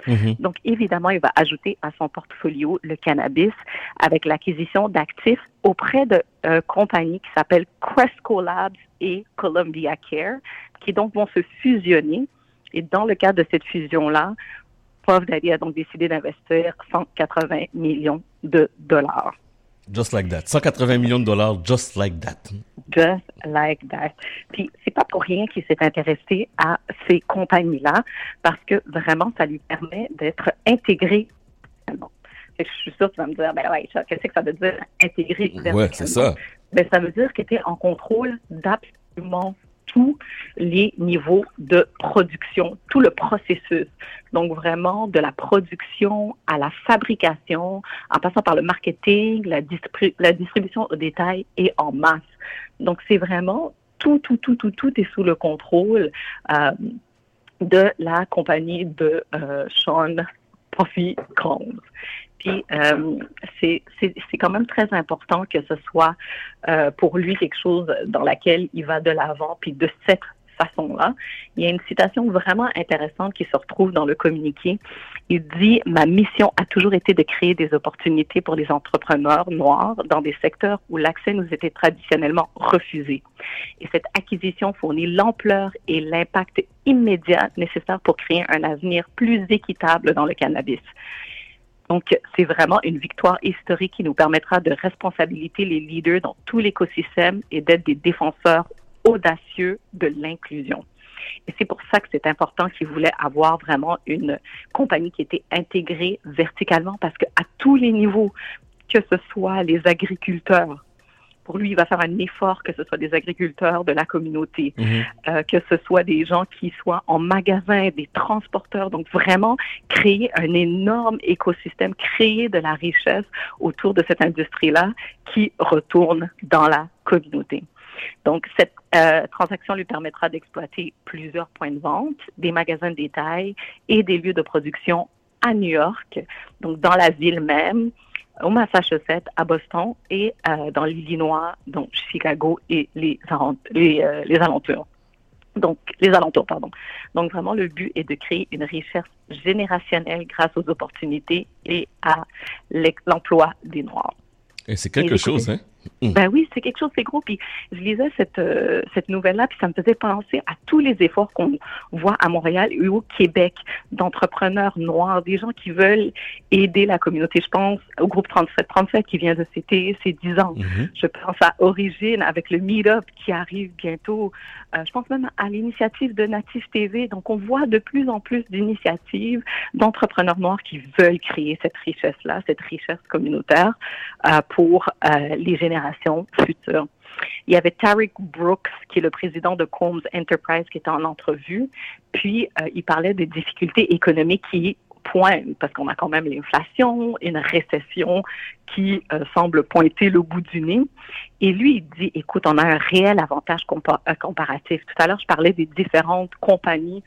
Mhm. Donc, évidemment, il va ajouter à son portfolio le cannabis avec l'acquisition d'actifs auprès de euh, compagnies qui s'appellent Cresco Labs et Columbia Care, qui donc vont se fusionner. Et dans le cadre de cette fusion-là, Puff Daddy a donc décidé d'investir 180 millions de dollars. Just like that. 180 millions de dollars, just like that. Just like that. Puis c'est pas pour rien qu'il s'est intéressé à ces compagnies-là, parce que vraiment, ça lui permet d'être intégré. Bon. Je suis sûre que tu vas me dire, ben ouais, qu'est-ce que ça veut dire intégré Ouais, c'est ça. ben, ça veut dire qu'il était en contrôle d'absolument tous les niveaux de production, tout le processus. Donc vraiment de la production à la fabrication, en passant par le marketing, la, la distribution au détail et en masse. Donc c'est vraiment tout, tout, tout, tout, tout est sous le contrôle euh, de la compagnie de euh, Sean Combs. Puis euh, c'est quand même très important que ce soit euh, pour lui quelque chose dans laquelle il va de l'avant, puis de cette façon-là. Il y a une citation vraiment intéressante qui se retrouve dans le communiqué. Il dit Ma mission a toujours été de créer des opportunités pour les entrepreneurs noirs dans des secteurs où l'accès nous était traditionnellement refusé. Et cette acquisition fournit l'ampleur et l'impact immédiat nécessaires pour créer un avenir plus équitable dans le cannabis. Donc, c'est vraiment une victoire historique qui nous permettra de responsabiliser les leaders dans tout l'écosystème et d'être des défenseurs audacieux de l'inclusion. Et c'est pour ça que c'est important qu'il voulait avoir vraiment une compagnie qui était intégrée verticalement parce qu'à tous les niveaux, que ce soit les agriculteurs, pour lui, il va faire un effort que ce soit des agriculteurs de la communauté, euh, que ce soit des gens qui soient en magasin, des transporteurs. Donc vraiment créer un énorme écosystème, créer de la richesse autour de cette industrie-là qui retourne dans la communauté. Donc, cette euh, transaction lui permettra d'exploiter plusieurs points de vente, des magasins de détail et des lieux de production à New York, donc dans la ville même, au Massachusetts, à Boston et euh, dans l'Illinois, donc Chicago et les, arent- les, euh, les alentours. Donc, les alentours, pardon. Donc, vraiment, le but est de créer une richesse générationnelle grâce aux opportunités et à l'emploi des Noirs. Et c'est quelque Et chose, hein? Mm. Ben oui, c'est quelque chose, c'est gros. Puis je lisais cette, euh, cette nouvelle-là, puis ça me faisait penser à tous les efforts qu'on voit à Montréal et au Québec d'entrepreneurs noirs, des gens qui veulent aider la communauté. Je pense au groupe 3737 qui vient de fêter ses 10 ans. Je pense à Origine avec le Meetup qui arrive bientôt. Euh, je pense même à l'initiative de Native TV. Donc, on voit de plus en plus d'initiatives d'entrepreneurs noirs qui veulent créer cette richesse-là, cette richesse communautaire euh, pour les générations futures. Il y avait Tariq Brooks, qui est le président de Combs Enterprise, qui était en entrevue. Puis, euh, il parlait des difficultés économiques qui parce qu'on a quand même l'inflation, une récession qui euh, semble pointer le bout du nez. Et lui, il dit, écoute, on a un réel avantage euh, comparatif. Tout à l'heure, je parlais des différentes compagnies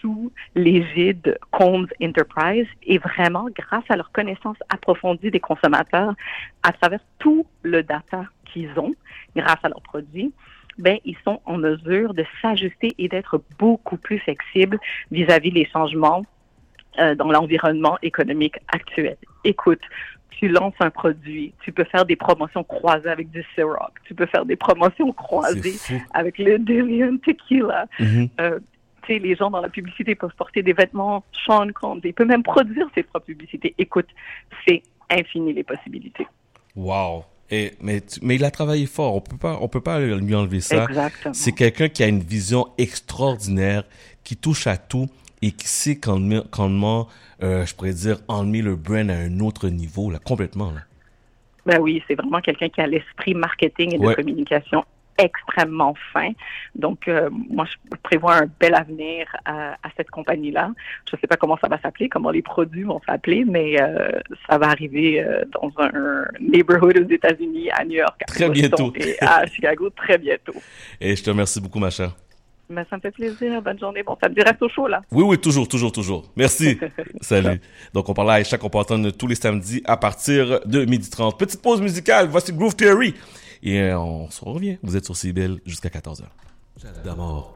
sous l'égide Combs Enterprise. Et vraiment, grâce à leur connaissance approfondie des consommateurs, à travers tout le data qu'ils ont, grâce à leurs produits, ben, ils sont en mesure de s'ajuster et d'être beaucoup plus flexibles vis-à-vis des changements euh, dans l'environnement économique actuel. Écoute, tu lances un produit, tu peux faire des promotions croisées avec du Ciroc, tu peux faire des promotions croisées avec le Dillian Tequila. Mhm. Euh, tu sais, les gens dans la publicité peuvent porter des vêtements Sean Combs. Ils peuvent même produire ses propres publicités. Écoute, c'est infini les possibilités. Wow. Et, mais, mais il a travaillé fort. On peut pas, on peut pas lui enlever ça. C'est quelqu'un qui a une vision extraordinaire, qui touche à tout et qui sait comment, comment euh, je pourrais dire, emmener le brand à un autre niveau, là, complètement. Là. Ben oui, c'est vraiment quelqu'un qui a l'esprit marketing et de Ouais. communication extrêmement fin. Donc, euh, moi, je prévois un bel avenir à, à cette compagnie-là. Je ne sais pas comment ça va s'appeler, comment les produits vont s'appeler, mais euh, ça va arriver euh, dans un neighborhood aux États-Unis, à New York, à Très Boston bientôt. et à Chicago très bientôt. <laughs> Et je te remercie beaucoup, ma chère. Mais ça me fait plaisir. Bonne journée. Bon, samedi, reste au chaud, là. Oui, oui, toujours, toujours, toujours. Merci. <laughs> Salut. Donc, on parle à Aïcha qu'on peut entendre tous les samedis à partir de 12h30. Petite pause musicale. Voici Groove Theory. Et euh, on se revient. Vous êtes sur CBL jusqu'à 14h. D'amour.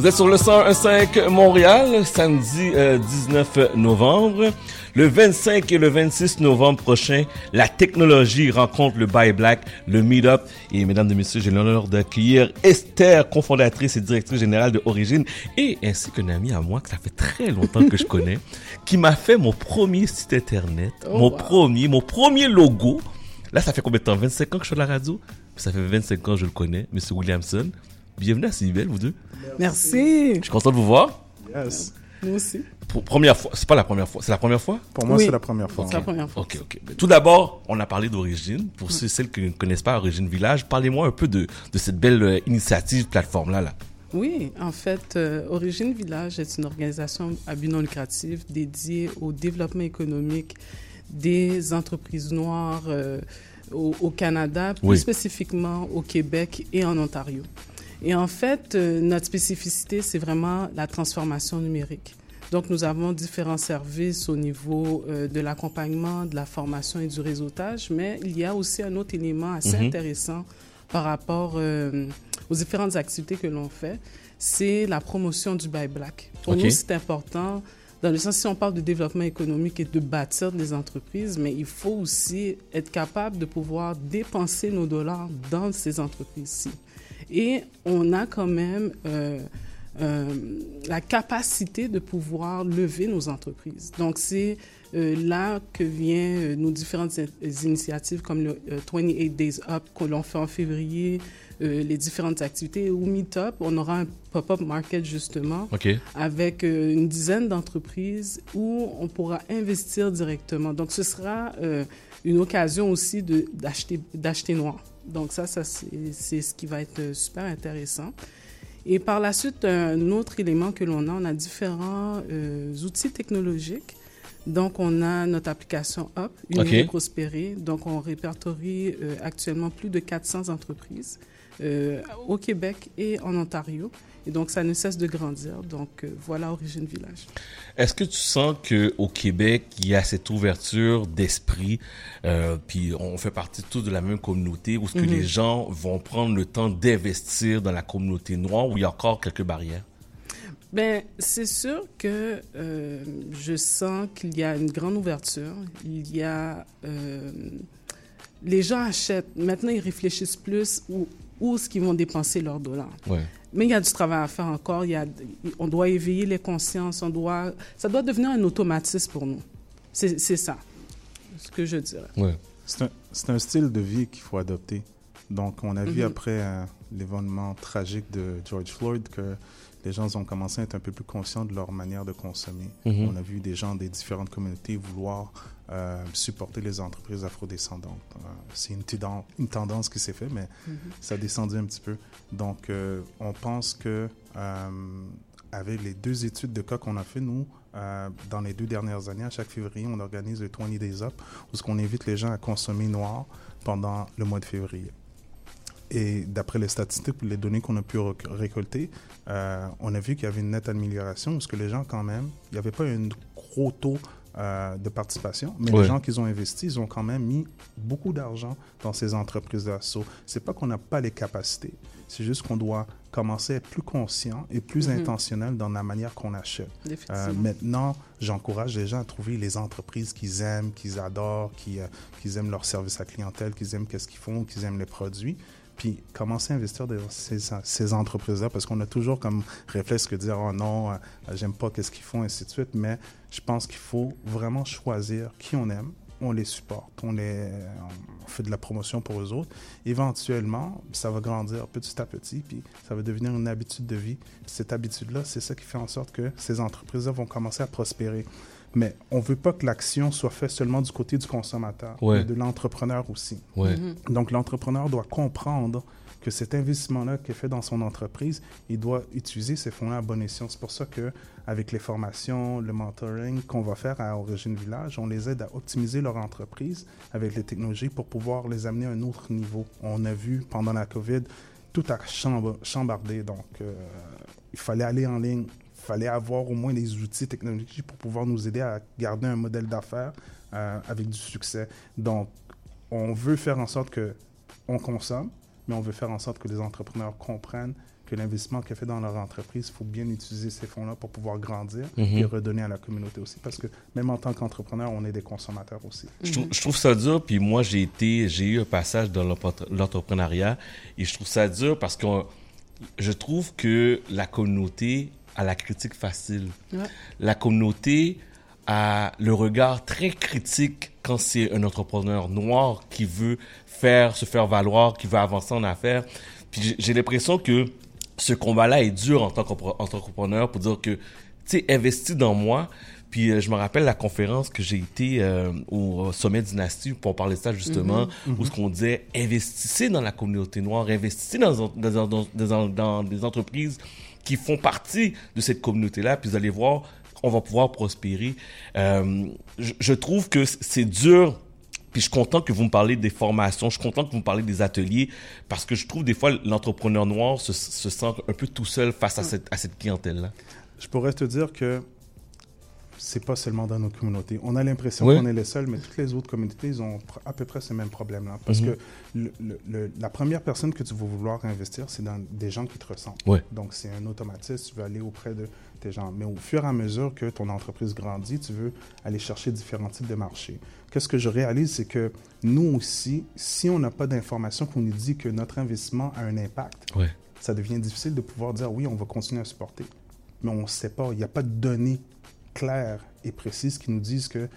Vous êtes sur le 101.5 Montréal, samedi euh, 19 novembre. Le 25 et le 26 novembre prochain, la technologie rencontre le Buy Black, le Meetup. Et mesdames et messieurs, j'ai l'honneur d'accueillir Esther, cofondatrice et directrice générale de Origine, et ainsi qu'un ami à moi que ça fait très longtemps que je connais, <laughs> qui m'a fait mon premier site internet, Oh, mon wow. premier, mon premier logo. Là, ça fait combien de temps? 25 ans que je suis à la radio? Ça fait 25 ans que je le connais, Monsieur Williamson. Bienvenue à Cibel, vous deux. Merci. Je suis content de vous voir. Yes. Nous aussi. Pour- première fois, c'est pas la première fois, c'est la première fois? Pour moi, Oui. c'est la première fois. C'est la première fois. Ok, ok. Mais Tout d'abord, on a parlé d'origine. Pour ceux celles qui ne connaissent pas Origine Village, parlez-moi un peu de, de cette belle euh, initiative, plateforme-là. Là. Oui, en fait, euh, Origine Village est une organisation à but non lucratif dédiée au développement économique des entreprises noires euh, au, au Canada, plus Oui. spécifiquement au Québec et en Ontario. Et en fait, euh, notre spécificité, c'est vraiment la transformation numérique. Donc, nous avons différents services au niveau euh, de l'accompagnement, de la formation et du réseautage, mais il y a aussi un autre élément assez Mhm. intéressant par rapport euh, aux différentes activités que l'on fait, c'est la promotion du Buy Black. Pour nous, c'est important dans le sens si on parle de développement économique et de bâtir des entreprises, mais il faut aussi être capable de pouvoir dépenser nos dollars dans ces entreprises-ci. Et on a quand même euh, euh, la capacité de pouvoir lever nos entreprises. Donc, c'est euh, là que viennent nos différentes in- initiatives comme le euh, 28 Days Up que l'on fait en février, les différentes activités. Ou Meetup, on aura un pop-up market justement avec une dizaine d'entreprises où on pourra investir directement. Donc, ce sera une occasion aussi d'acheter noir. Donc, ça, ça c'est ce qui va être euh, super intéressant. Et par la suite, un autre élément que l'on a, on a différents euh, outils technologiques. Donc, on a notre application Up, une OK. prospérer. Donc, on répertorie euh, actuellement plus de 400 entreprises euh, au Québec et en Ontario. Et donc, ça ne cesse de grandir. Donc, euh, voilà Origine Village. Est-ce que tu sens que au Québec, il y a cette ouverture d'esprit, euh, puis on fait partie tous de la même communauté, où ce que Mhm. les gens vont prendre le temps d'investir dans la communauté noire, où il y a encore quelques barrières? Ben, c'est sûr que euh, je sens qu'il y a une grande ouverture. Il y a. euh, les gens achètent. Maintenant, ils réfléchissent plus où, où est-ce qu'ils vont dépenser leurs dollars. Ouais. Mais il y a du travail à faire encore. Il y a, on doit éveiller les consciences. On doit, ça doit devenir un automatisme pour nous. C'est c'est ça, ce que je dirais. C'est un, c'est un style de vie qu'il faut adopter. Donc, on a vu Mhm. après euh, l'événement tragique de George Floyd que les gens ont commencé à être un peu plus conscients de leur manière de consommer. Mhm. On a vu des gens des différentes communautés vouloir euh, supporter les entreprises afrodescendantes. Euh, c'est une, tendance- une tendance qui s'est faite, mais Mhm. ça a descendu un petit peu. Donc, euh, on pense que euh, avec les deux études de cas qu'on a fait, nous, dans les deux dernières années, à chaque février, on organise le 20 Days Up, où ce qu'on invite les gens à consommer noir pendant le mois de février. Et d'après les statistiques, les données qu'on a pu récolter, on a vu qu'il y avait une nette amélioration, parce que les gens, quand même, il n'y avait pas un gros taux euh, de participation, mais Ouais. les gens qui ont investi, ils ont quand même mis beaucoup d'argent dans ces entreprises-là. So, c'est pas qu'on n'a pas les capacités, c'est juste qu'on doit commencer à être plus conscient et plus Mhm. intentionnel dans la manière qu'on achète. Euh, maintenant, j'encourage les gens à trouver les entreprises qu'ils aiment, qu'ils adorent, qui, euh, qu'ils aiment leur service à clientèle, qu'ils aiment qu'est-ce qu'ils font, qu'ils aiment les produits. Puis commencer à investir dans ces, ces entreprises-là parce qu'on a toujours comme réflexe que dire oh non, j'aime pas qu'est-ce qu'ils font, ainsi de suite. Mais je pense qu'il faut vraiment choisir qui on aime, on les supporte, on, les, on fait de la promotion pour eux autres. Éventuellement, ça va grandir petit à petit, puis ça va devenir une habitude de vie. Puis cette habitude-là, c'est ça qui fait en sorte que ces entreprises-là vont commencer à prospérer. Mais on ne veut pas que l'action soit faite seulement du côté du consommateur, Ouais. mais de l'entrepreneur aussi. Ouais. Mhm. Donc l'entrepreneur doit comprendre que cet investissement-là qui est fait dans son entreprise, il doit utiliser ces fonds-là à bon escient. C'est pour ça que avec les formations, le mentoring qu'on va faire à Origine Village, on les aide à optimiser leur entreprise avec les technologies pour pouvoir les amener à un autre niveau. On a vu pendant la COVID, tout a chamb- chambardé. Donc, euh, il fallait aller en ligne, il fallait avoir au moins des outils technologiques pour pouvoir nous aider à garder un modèle d'affaires euh, avec du succès. Donc, on veut faire en sorte que on consomme, mais on veut faire en sorte que les entrepreneurs comprennent que l'investissement qu'elle fait dans leur entreprise, il faut bien utiliser ces fonds-là pour pouvoir grandir Mhm. et redonner à la communauté aussi. Parce que même en tant qu'entrepreneur, on est des consommateurs aussi. Je, trouve, je trouve ça dur, puis moi, j'ai été, j'ai eu un passage dans l'entrepreneuriat, et je trouve ça dur parce que je trouve que la communauté a la critique facile. Ouais. La communauté a le regard très critique quand c'est un entrepreneur noir qui veut faire, se faire valoir, qui veut avancer en affaires. Puis j'ai- l'impression que ce combat-là est dur en tant qu'entrepreneur pour dire que, tu sais, investis dans moi. Puis euh, je me rappelle la conférence que j'ai été euh, au sommet Dynastie pour parler de ça justement, Mhm, où ce qu'on disait investissez dans la communauté noire, investissez dans- dans des entreprises qui font partie de cette communauté-là, puis vous allez voir, on va pouvoir prospérer. Euh, je, je trouve que c'est dur puis je suis content que vous me parlez des formations, je suis content que vous me parlez des ateliers, parce que je trouve des fois l'entrepreneur noir se, se sent un peu tout seul face à cette, à cette clientèle-là. Je pourrais te dire que c'est pas seulement dans notre communauté. On a l'impression Oui. qu'on est les seuls, mais toutes les autres communautés, ils ont à peu près ce même problème-là. Parce Mhm. que le- le- le- la première personne que tu vas vouloir investir, c'est dans des gens qui te ressemblent. Donc, c'est un automatisme, tu veux aller auprès de tes gens. Mais au fur et à mesure que ton entreprise grandit, tu veux aller chercher différents types de marchés. Qu'est-ce que je réalise, c'est que nous aussi, si on n'a pas d'informations qu'on nous dit que notre investissement a un impact, Ouais. ça devient difficile de pouvoir dire oui, on va continuer à supporter. Mais on ne sait pas, il n'y a pas de données claires et précises qui nous disent que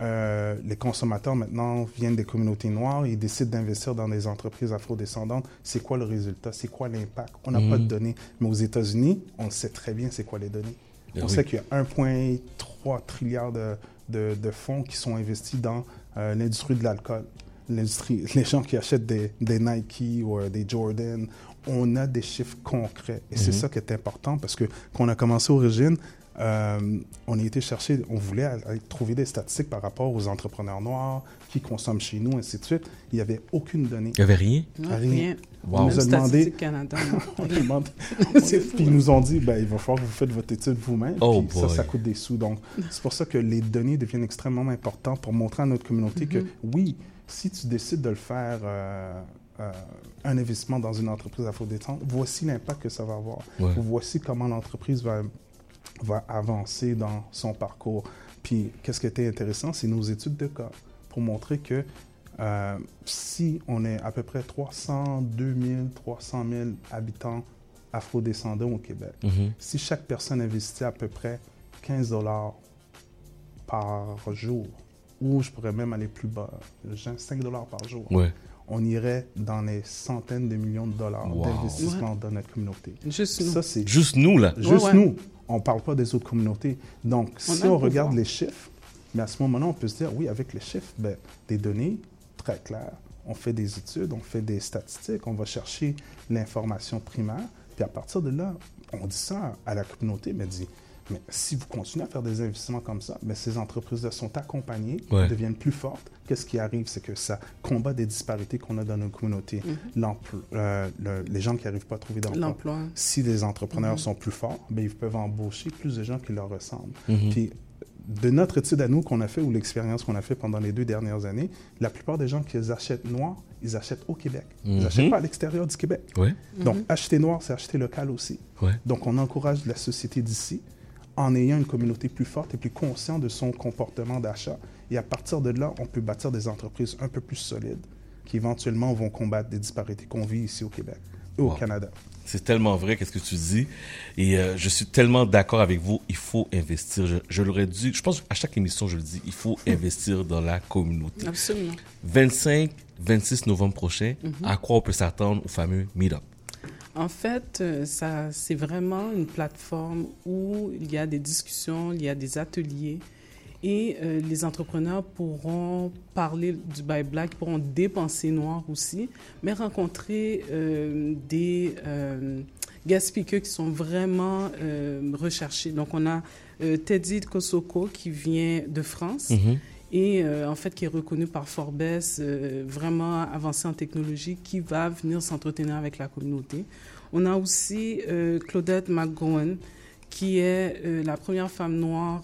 euh, les consommateurs maintenant viennent des communautés noires et décident d'investir dans des entreprises afrodescendantes. C'est quoi le résultat? C'est quoi l'impact? On n'a pas de données. Mais aux États-Unis, on sait très bien c'est quoi les données. Ben on oui. sait qu'il y a 1,3 trilliard de, de- de fonds qui sont investis dans euh, l'industrie de l'alcool. L'industrie, <laughs> les gens qui achètent des, des Nike ou euh, des Jordan, on a des chiffres concrets. Et c'est Mhm. ça qui est important parce que quand on a commencé Origine, euh, on a été chercher, on voulait aller trouver des statistiques par rapport aux entrepreneurs noirs qui consomment chez nous, ainsi de suite. Il n'y avait aucune donnée. Il y avait rien? Rien. rien. <laughs> On nous a demandé. <laughs> Canada, on fou, Puis ils nous ont dit, ben, il va falloir que vous faites votre étude vous-même. Oh puis ça, boy. ça coûte des sous. Donc, c'est pour ça que les données deviennent extrêmement importantes pour montrer à notre communauté que Mhm. oui, si tu décides de le faire, euh, euh, un investissement dans une entreprise afrodescendante, voici l'impact que ça va avoir. Ouais. Voici comment l'entreprise va, va avancer dans son parcours. Puis, qu'est-ce qui était intéressant, c'est nos études de cas pour montrer que euh, si on est à peu près 302 000, 300 000 habitants afrodescendants au Québec, Mhm. si chaque personne investit à peu près 15 dollars par jour, ou je pourrais même aller plus bas, 5 dollars par jour, Ouais. on irait dans les centaines de millions de dollars Wow. d'investissement dans notre communauté. Juste nous. Ça, c'est Juste nous, là. Juste Ouais, ouais. nous. On ne parle pas des autres communautés. Donc, On si on pouvoir. regarde les chiffres, mais à ce moment-là, on peut se dire, oui, avec les chiffres, ben, des données très claires, on fait des études, on fait des statistiques, on va chercher l'information primaire, puis à partir de là, on dit ça à la communauté, mais dit, mais si vous continuez à faire des investissements comme ça, ben, ces entreprises-là sont accompagnées, Ouais. deviennent plus fortes. Qu'est-ce qui arrive? C'est que ça combat des disparités qu'on a dans nos communautés. Mhm. Euh, le- les gens qui n'arrivent pas à trouver d'emploi. L'emploi. Si les entrepreneurs Mhm. sont plus forts, ben, ils peuvent embaucher plus de gens qui leur ressemblent. Mhm. Puis, de notre étude à nous qu'on a fait ou l'expérience qu'on a fait pendant les deux dernières années, la plupart des gens qui achètent noirs, ils achètent au Québec. Ils Mhm. n'achètent pas à l'extérieur du Québec. Ouais. Donc, acheter noir, c'est acheter local aussi. Ouais. Donc, on encourage la société d'ici en ayant une communauté plus forte et plus consciente de son comportement d'achat. Et à partir de là, on peut bâtir des entreprises un peu plus solides qui éventuellement vont combattre des disparités qu'on vit ici au Québec et au Wow. Canada. C'est tellement vrai, qu'est-ce que tu dis. Et euh, je suis tellement d'accord avec vous. Il faut investir. Je, je l'aurais dit, je pense à chaque émission, je le dis, il faut <laughs> investir dans la communauté. Absolument. 25, 26 novembre prochain, Mhm. à quoi on peut s'attendre au fameux meet-up? En fait, euh, ça, c'est vraiment une plateforme où il y a des discussions, il y a des ateliers et euh, les entrepreneurs pourront parler du Buy Black, pourront dépenser noir aussi, mais rencontrer euh, des euh, qui sont vraiment recherchés. Donc, on a Teddy Kosoko qui vient de France Mhm. Et euh, en fait qui est reconnu par Forbes, euh, vraiment avancé en technologie, qui va venir s'entretenir avec la communauté. On a aussi euh, Claudette McGowan, qui est la première femme noire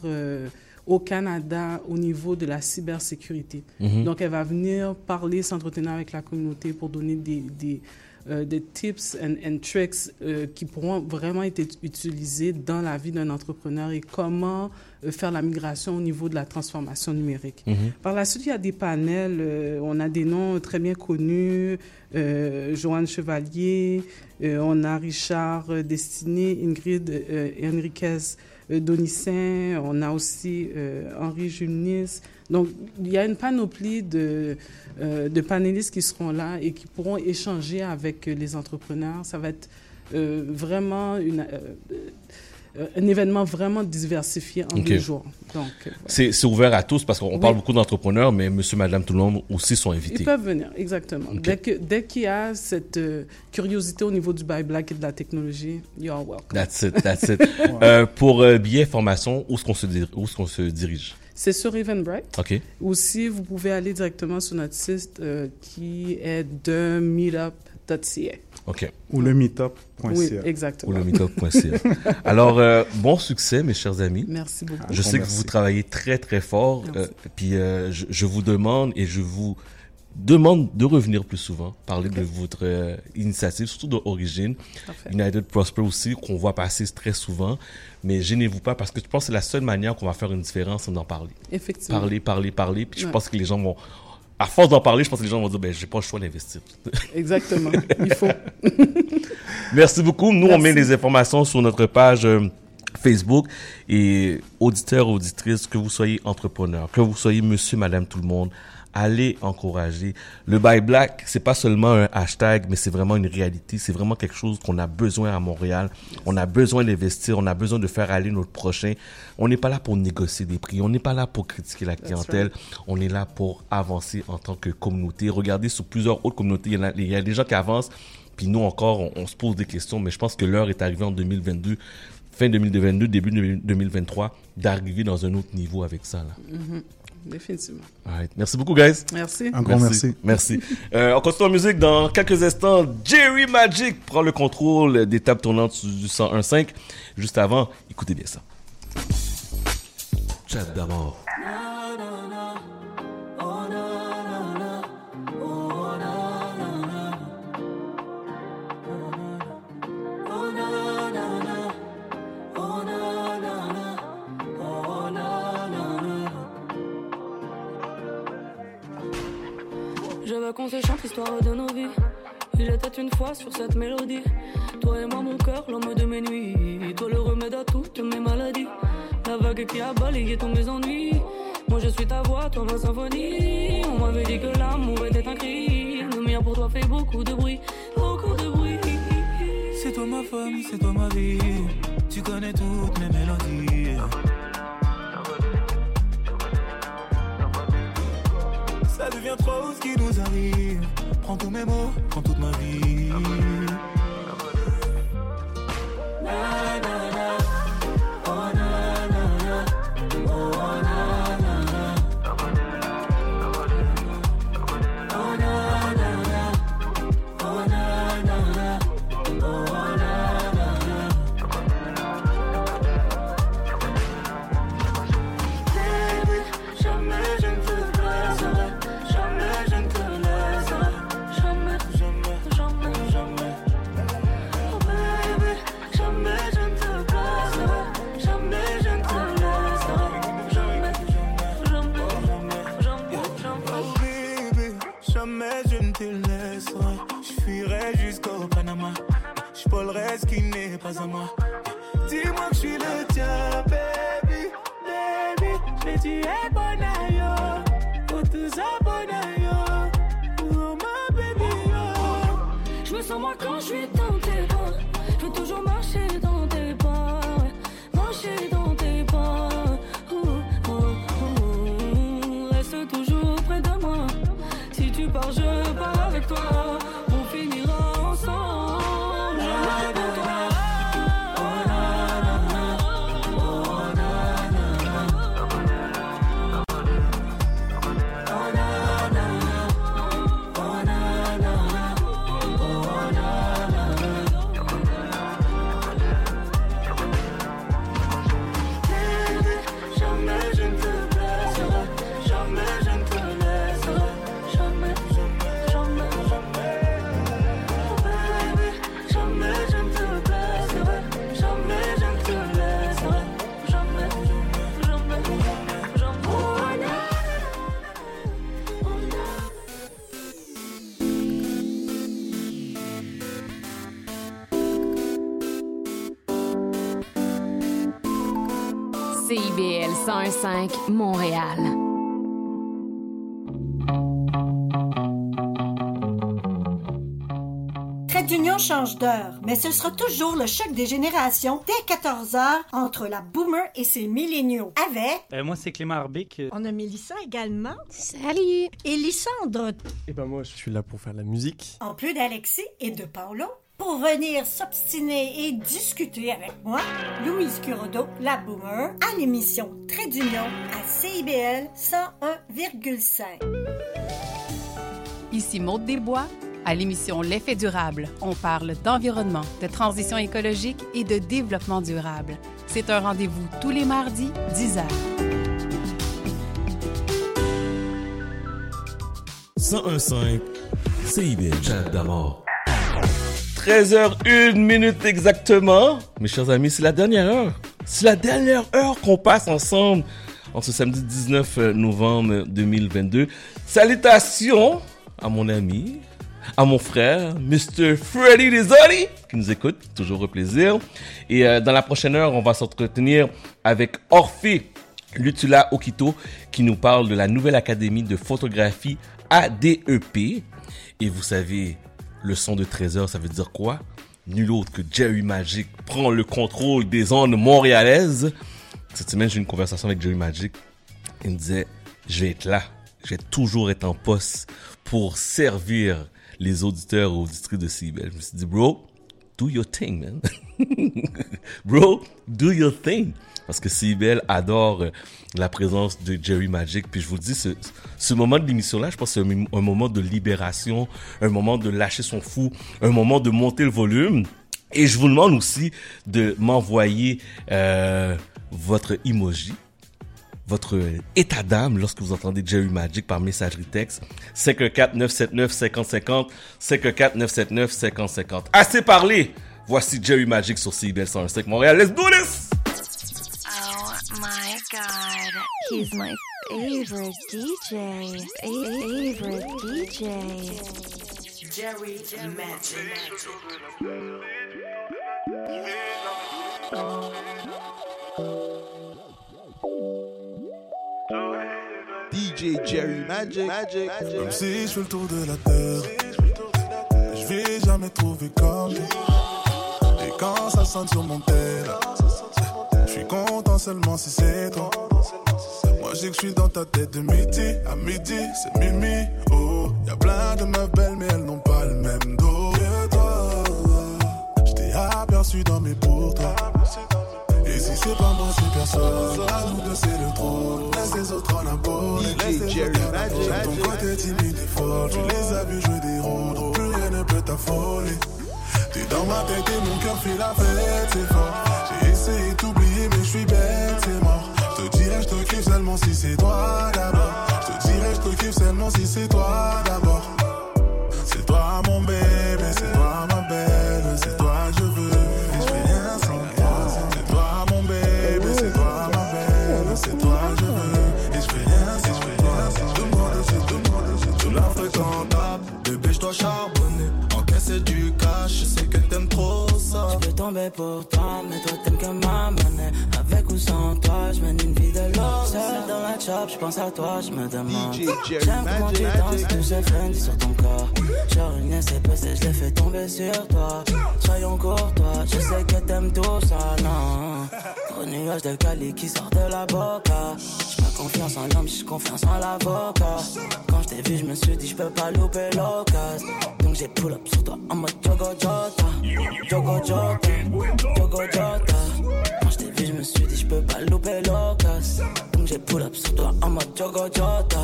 au Canada au niveau de la cybersécurité. Mhm. Donc elle va venir parler, s'entretenir avec la communauté pour donner des, des euh, des tips and, and tricks euh, qui pourront vraiment être utilisés dans la vie d'un entrepreneur et comment euh, faire la migration au niveau de la transformation numérique. Mhm. Par la suite, il y a des panels, on a des noms très bien connus, Joanne Chevalier, on a Richard Destiné, Ingrid Enriquez euh, Donicin, on a aussi euh, Henri Julnis. Donc, il y a une panoplie de, euh, de panélistes qui seront là et qui pourront échanger avec euh, les entrepreneurs. Ça va être euh, vraiment une, euh, euh, un événement vraiment diversifié en Ok. deux jours. Donc, euh, C'est ouvert à tous parce qu'on Oui. parle beaucoup d'entrepreneurs, mais monsieur, madame, tout le monde aussi sont invités. Ils peuvent venir, exactement. Dès que- Dès qu'il y a cette euh, curiosité au niveau du buy black et de la technologie, you're welcome. That's it, that's it. <laughs> Euh, pour euh, billets, formation, où est-ce qu'on se, dir- où est-ce qu'on se dirige? C'est sur Eventbrite. OK. Aussi, vous pouvez aller directement sur notre site euh, qui est de meetup.ca. OK. Ou le meetup.ca. Oui, exactement. Ou le meetup.ca. Alors, euh, bon succès, mes chers amis. Merci beaucoup. Je sais que vous travaillez très, très fort. euh, puis, euh, je, je vous demande et je vous demande de revenir plus souvent, parler de votre euh, initiative, surtout d'origine. United Prosper aussi, qu'on voit passer très souvent. Mais gênez-vous pas parce que je pense que c'est la seule manière qu'on va faire une différence, c'est d'en parler. Effectivement. Parler, parler, parler. Puis je Ouais. pense que les gens vont... À force d'en parler, je pense que les gens vont dire, ben, j'ai pas le choix d'investir. <laughs> Exactement. Il faut. <laughs> Merci beaucoup. Nous, on met les informations sur notre page euh, Facebook. Et auditeurs, auditrices, que vous soyez entrepreneur, que vous soyez monsieur, madame, tout le monde, allez encourager. Le Buy Black, c'est pas seulement un hashtag, mais c'est vraiment une réalité. C'est vraiment quelque chose qu'on a besoin à Montréal. On a besoin d'investir. On a besoin de faire aller notre prochain. On n'est pas là pour négocier des prix. On n'est pas là pour critiquer la clientèle. On est là pour avancer en tant que communauté. Regardez sur plusieurs autres communautés. Il y, a, il y a des gens qui avancent. Puis nous encore, on, on se pose des questions. Mais je pense que l'heure est arrivée en 2022, fin 2022, début 2023, d'arriver dans un autre niveau avec ça. Là. Mhm. Définitivement. Alright. Merci beaucoup, guys. Merci. Un grand merci. Merci. Euh, on continue en musique dans quelques instants. Jerry Magic prend le contrôle des tables tournantes du 101.5. Juste avant, écoutez bien ça. Chat d'amour. Je veux qu'on se chante l'histoire de nos vies. Il était une fois sur cette mélodie. Toi et moi, mon cœur, l'homme de mes nuits. Toi, le remède à toutes mes maladies. La vague qui a balayé tous mes ennuis. Moi, je suis ta voix, toi, ma symphonie. On m'avait dit que l'amour était un cri. Le mien pour toi fait beaucoup de bruit. Beaucoup de bruit. C'est toi ma femme, c'est toi ma vie. Tu connais toutes mes mélodies. Ça devient trop ce qui nous arrive. Prends tous mes mots, prends toute ma vie. 1015 Montréal. Trait d'union change d'heure, mais ce sera toujours le choc des générations dès 14 heures entre la boomer et ses milléniaux. Avec Euh, moi, c'est Clément Arbic. On a Mélissa également. Salut! Et Lysandre, Et ben moi, je suis là pour faire la musique. en plus d'Alexis et de Paolo, pour venir s'obstiner et discuter avec moi, Louise Curodo, la boomer, à l'émission Trait d'union à CIBL 101,5. Ici Maude Desbois. À l'émission L'effet durable, on parle d'environnement, de transition écologique et de développement durable. C'est un rendez-vous tous les mardis, 10h. 1015 CIBL. Chat d'amour. 13h01 minute exactement. Mes chers amis, c'est la dernière heure. C'est la dernière heure qu'on passe ensemble en ce samedi 19 novembre 2022. Salutations à mon ami, à mon frère, Mr. Freddy Rizzoli, qui nous écoute, toujours un plaisir. Et euh, dans la prochaine heure, on va s'entretenir avec Orphée Lutula Okito, qui nous parle de la nouvelle académie de photographie ADEP. Et vous savez, le son de 13 ça veut dire quoi? Nul autre que Jerry Magic prend le contrôle des ondes montréalaises. Cette semaine, j'ai eu une conversation avec Jerry Magic. Il me disait, je vais être là. Je vais toujours être en poste pour servir les auditeurs et auditrices de CIBEL. Je me suis dit, bro, do your thing, man. <laughs> bro, do your thing. Parce que CIBEL adore euh, la présence de Jerry Magic. Puis je vous le dis, ce, moment de l'émission-là, je pense que c'est un, moment de libération, un moment de lâcher son fou, un moment de monter le volume. Et je vous demande aussi de m'envoyer euh, votre emoji, votre état d'âme lorsque vous entendez Jerry Magic par messagerie texte 514 979 5050 514 979 5050. Assez parlé. Voici Jerry Magic sur CIBL 105 Montréal. Let's do this. Oh my god. He's my favorite DJ. Favorite DJ. Jerry Magic. DJ Jerry Magic. Magic. Même si je fais le tour de la terre, je vais jamais trouver comme. Et quand ça sonne sur mon tel, je suis content seulement si c'est toi. Moi j'ai que je suis dans ta tête de midi à midi, c'est Mimi. Oh, y a plein de meufs belles, mais elles n'ont pas le même dos que toi. Je t'ai aperçu dans mes pour toi. Et si c'est pas moi, c'est personne. À nous deux, c'est le trône. Laisse les autres en abord. Laisse les Jerry autres Magic. en Ton côté timide et fort. Tu les as vus jouer des rôles. Plus rien ne peut t'affoler. T'es dans ma tête et mon cœur fait la fête, c'est fort. J'ai essayé d'oublier, mais je suis bête, c'est mort. Je te dirais, je te kiffe seulement si c'est toi d'abord? Je te dirais, je te kiffe seulement si c'est toi d'abord? C'est toi mon bébé, Je peux tomber pour toi, mais toi t'aimes que ma monnaie. Avec ou sans toi, je mène une vie de l'or. Seul dans la chop, je pense à toi, je me demande. J'aime comment tu danses, tous ces Fendi sur ton corps. Genre une SCPC, je l'ai fait tomber sur toi. Soyons courtois, je sais que t'aimes tout ça, non. Gros nuage de Cali qui sort de la boca. J'ai pas confiance en l'homme, j'ai confiance en l'avocat. Quand je t'ai vu, je me suis dit, je peux pas louper l'occasion. Donc j'ai pull up sur toi en mode Jogo Jota. Jogo Jota, Jogo Jota. Quand je t'ai vu, je me suis dit, je peux pas louper l'occasion. J'ai pull up sur toi en mode Jogo Jota.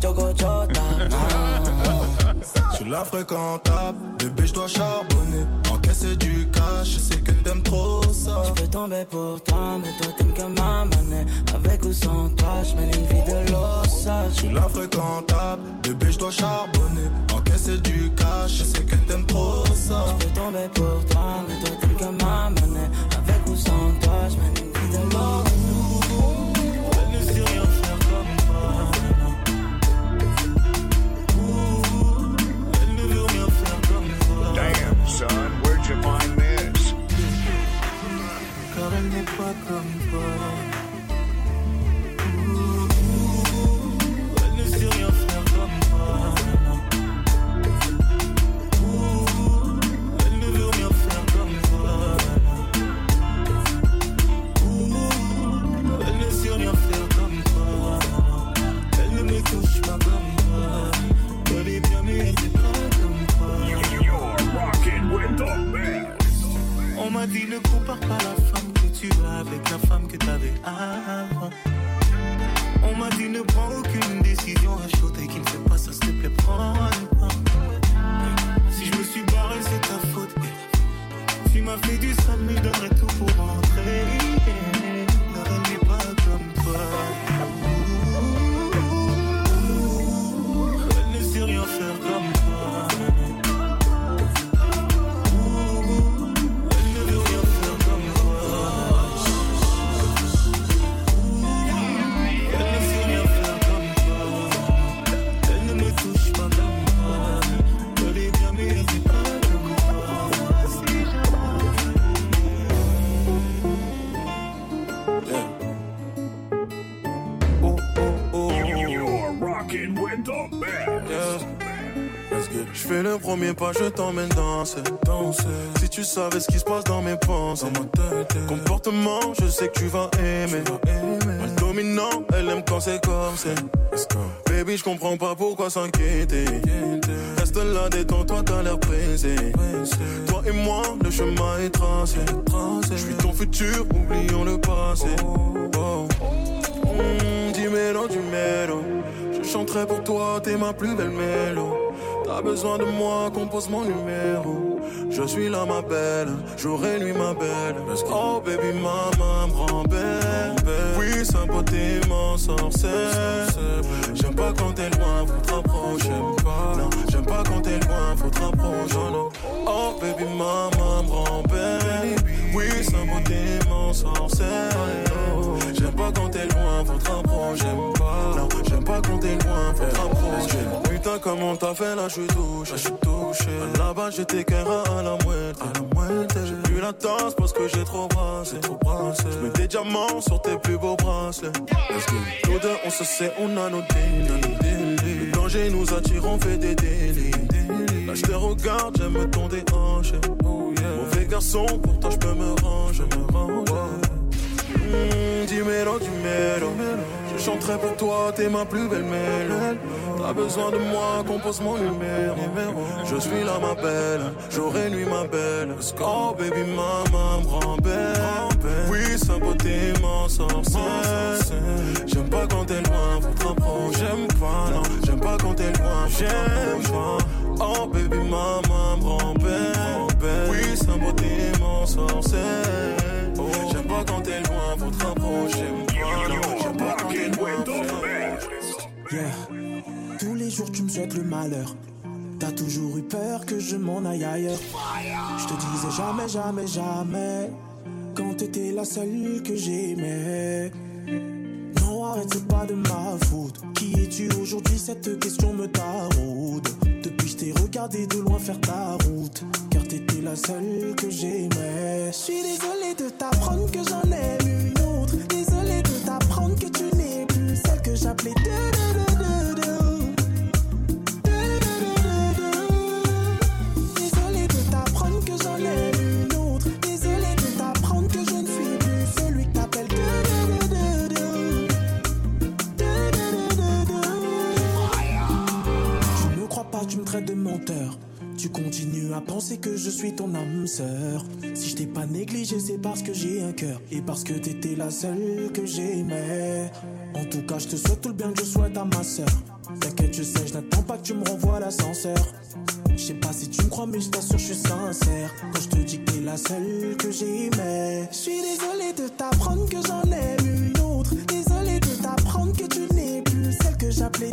Jogo Jota. <laughs> Je suis la fréquentable, bébé, je dois charbonner. Encaisser du cash, je sais que t'aimes trop ça. Je peux tomber pour toi, mais toi t'aimes que ma monnaie. Avec ou sans toi, je mène une vie de l'ossage. Je suis la fréquentable, bébé, je dois charbonner. Encaisser du cash, je sais que t'aimes trop ça. Je peux tomber pour toi, mais toi t'aimes que ma monnaie. Avec ou sans toi, je mène une vie elle ne sait rien faire comme toi. Ouh, elle ne veut rien faire comme toi. Ouh, elle ne sait rien faire comme toi. Elle ne me touche pas comme toi. Elle est bien, mais elle n'est pas comme toi. You're rocking with the. On m'a dit ne compare pas la tu as avec la femme que t'avais avant. On m'a dit ne prends aucune décision à chaud qui ne fait pas ça, s'il te plaît, prends. Si je me suis barré, c'est ta faute. Tu m'as fait du sale, mais je donnerais tout pour rentrer. N'est pas comme toi. Elle ne sait rien faire comme Je fais le premier pas, je t'emmène danser. danser. Si tu savais ce qui se passe dans mes pensées, dans ma tête, comportement, je sais que tu vas aimer. Mal dominant, elle aime quand c'est comme c'est. Baby, je comprends pas pourquoi s'inquiéter. Reste là, détends-toi, t'as l'air pressé. Toi et moi, le chemin est tracé. Je suis ton futur, oublions le passé. Oh. Mm, Dis-mélo, du mélo. Je chanterai pour toi, t'es ma plus belle mélo. T'as besoin de moi, compose mon numéro. Je suis là, ma belle, jour et nuit, ma belle. Oh, baby, maman, me belle. Oui, sa beauté m'en sorcelle. J'aime pas quand t'es loin, faut te rapprocher. Non, j'aime pas quand t'es loin, faut te rapprocher. Oh, baby, maman, me belle. Oui, sa beauté m'en sorcelle. J'aime pas quand t'es loin, faut te rapprocher. Non, j'aime pas quand t'es loin, faut te rapprocher. Putain, comment t'as fait là, je suis touché. Je suis touché. Là-bas, j'étais qu'un à la moitié. À la moitié. J'ai plus la tasse parce que j'ai trop brassé. Trop brassé. J'mets des diamants sur tes plus beaux bracelets. Nous deux, on se sait, on a nos délits. Le danger nous attire, on fait des délits. Là, je te regarde, j'aime ton déhanché. Mauvais garçon, pourtant je peux me ranger. Me ranger. Mm, Dis-mélo, dis-mélo. Je chanterai pour toi, t'es ma plus belle mélodie. T'as besoin de moi, compose mon numéro. Je suis là, ma belle, jour et nuit, ma belle. Oh, baby, maman, belle. Oui, sa beauté m'en sorcelle. J'aime pas quand t'es loin, faut te rapprocher. J'aime pas, non, j'aime pas quand t'es loin, j'aime pas. Oh, baby, maman, belle. Oui, sa beauté m'en sorcelle. J'aime pas quand t'es loin, faut te rapprocher. J'aime pas, non, j'aime pas quand t'es loin, faut te rapprocher. Yeah. Tous les jours tu me souhaites le malheur. T'as toujours eu peur que je m'en aille ailleurs. Je te disais jamais, jamais, jamais. Quand t'étais la seule que j'aimais. Non, arrête, c'est pas de ma faute. Qui es-tu aujourd'hui? Cette question me taraude. T'ai regardé de loin faire ta route. Car t'étais la seule que j'aimais. Je suis désolé de t'apprendre que j'en ai une autre. Désolé de t'apprendre que tu n'es plus celle que j'appelais. De menteur. Tu continues à penser que je suis ton âme sœur. Si je t'ai pas négligé, c'est parce que j'ai un cœur. Et parce que t'étais la seule que j'aimais. En tout cas, je te souhaite tout le bien que je souhaite à ma sœur. T'inquiète, je sais, je n'attends pas que tu me renvoies l'ascenseur. Je sais pas si tu me crois, mais je t'assure, je suis sincère. Quand je te dis que t'es la seule que j'aimais. Je suis désolé de t'apprendre que j'en ai une autre. Désolé de t'apprendre que tu n'es plus celle que j'appelais.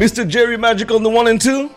Mr. Jerry Magic on the one and two.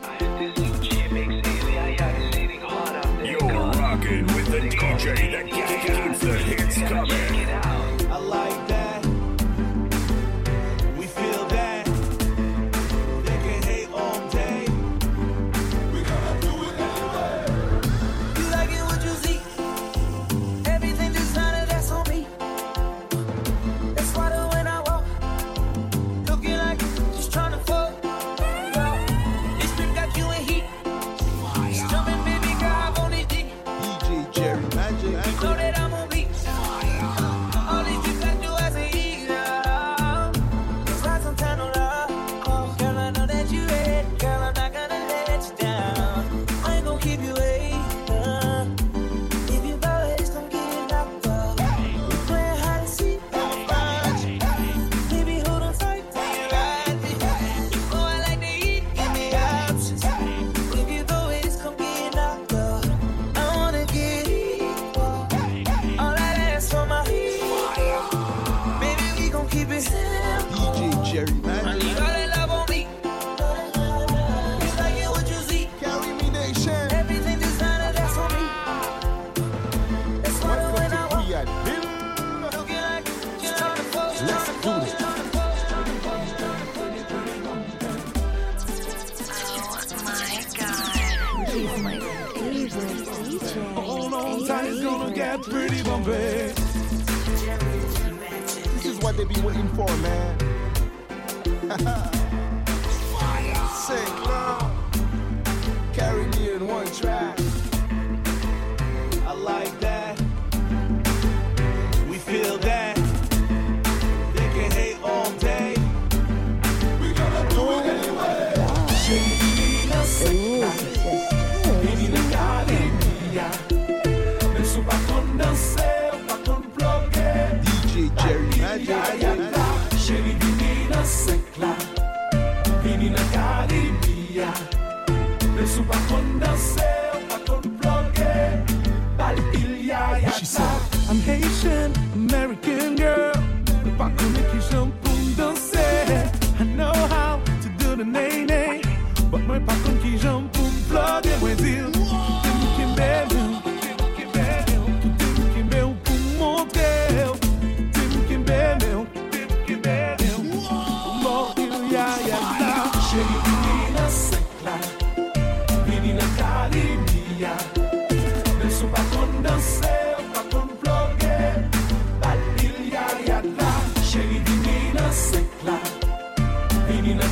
Menina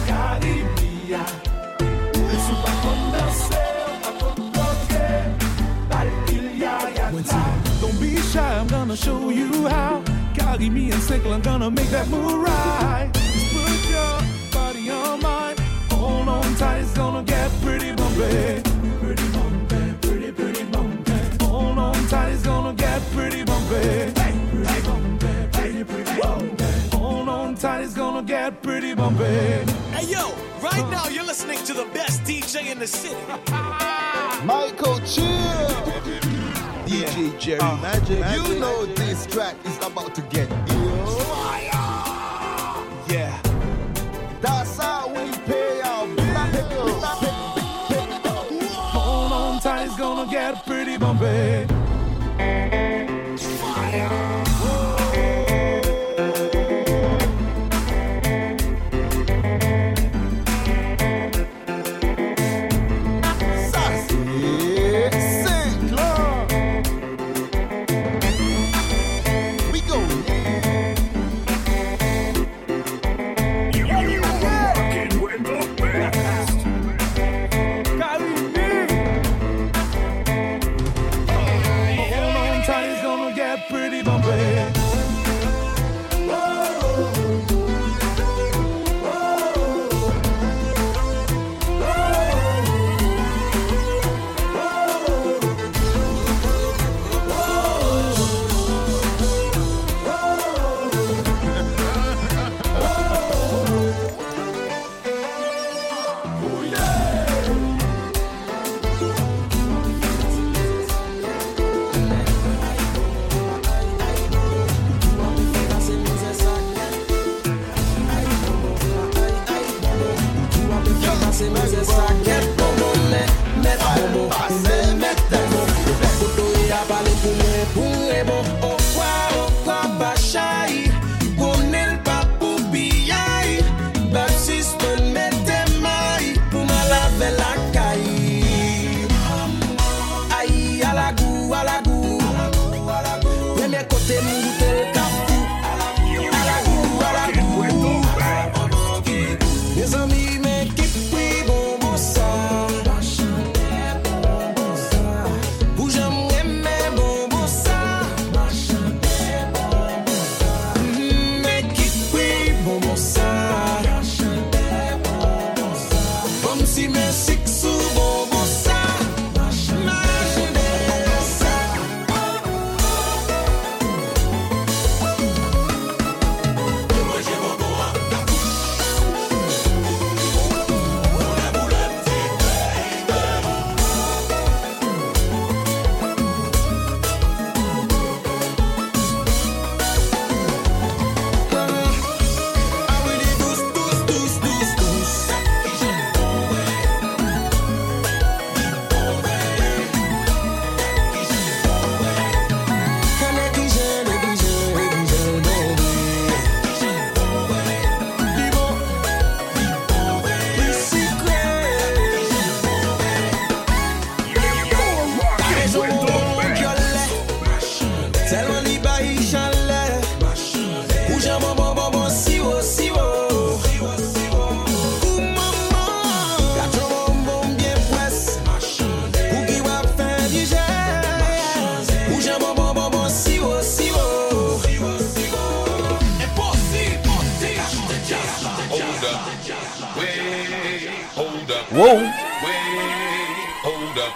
quando dançar, pra quando bloquear. Palilha e. Don't be shy, I'm gonna show you how. Me and Secla, I'm gonna make that move right. Just put your body on mine. Hold on tight, it's gonna get pretty bumpy. Pretty bumpy, pretty, pretty bumpy. Hold on tight, it's gonna get pretty bumpy. Pretty bumpy, pretty, pretty bumpy. Hold on tight, it's gonna get pretty bumpy. Hey yo, right now you're listening to the best DJ in the city. <laughs> Michael Chill. DJ Jerry uh, Magic. You know this track is about to get ill. Yeah. That's how we pay our bills. Hold on tight, it's gonna get pretty bumpy.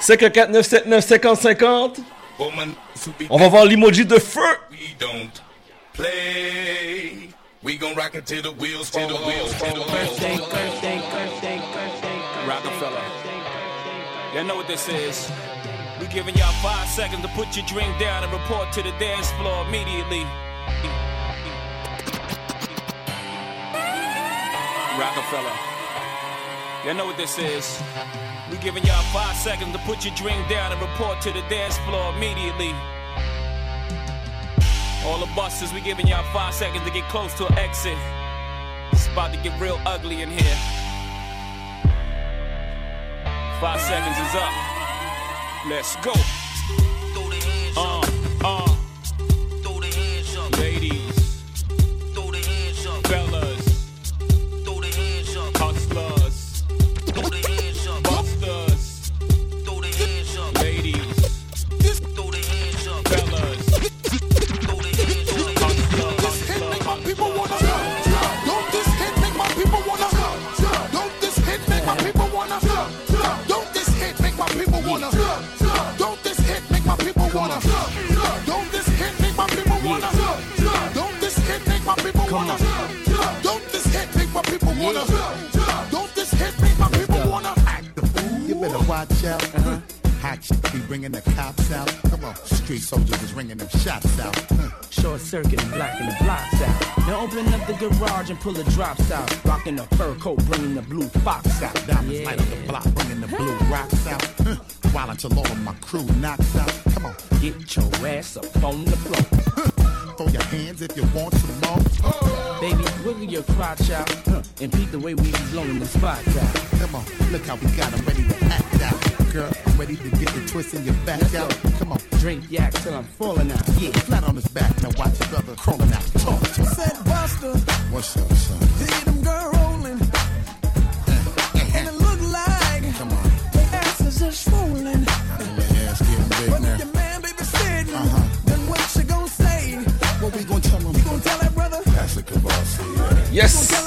514-979-5050. On va voir l'emoji de feu. Play. We gon' rock until the wheels, till the wheels, till the wheels. Birthday, birthday, birthday, birthday. Rockefeller. Y'all know what this is. We giving y'all five seconds to put your drink down and report to the dance floor immediately. Rockefeller. Y'all know what this is. We giving y'all five seconds to put your drink down and report to the dance floor immediately. All the busters, we giving y'all five seconds to get close to an exit. It's about to get real ugly in here. Five seconds is up. Let's go. Out. Come on, street soldiers is ringing them shots out. Hmm. Short circuit and blacking the blocks out. Now open up the garage and pull the drops out. Rocking the fur coat, bringing the blue fox out. Diamonds light up the block, bringing the blue rocks out. Huh. While until all of my crew knocks out. Come on, get your ass up on the floor. Hmm. Throw your hands if you want some more. Baby, wiggle your crotch out huh, and peep the way we be blowing the spots out. Come on, look how we got 'em ready to act out. Girl, ready to get the twist in your back out. Come on, drink yak till I'm falling out. Yeah, flat on his back. Now watch your brother crawling out. Talk to him. Said Buster, What's up, son? see them girl rolling. And it look like Come on, their asses are swollen. your ass getting big But now. your man baby sitting, Uh-huh. then what you gonna say? What we gonna tell him? You gonna tell that brother? That's a Kavasi, yeah. Yes.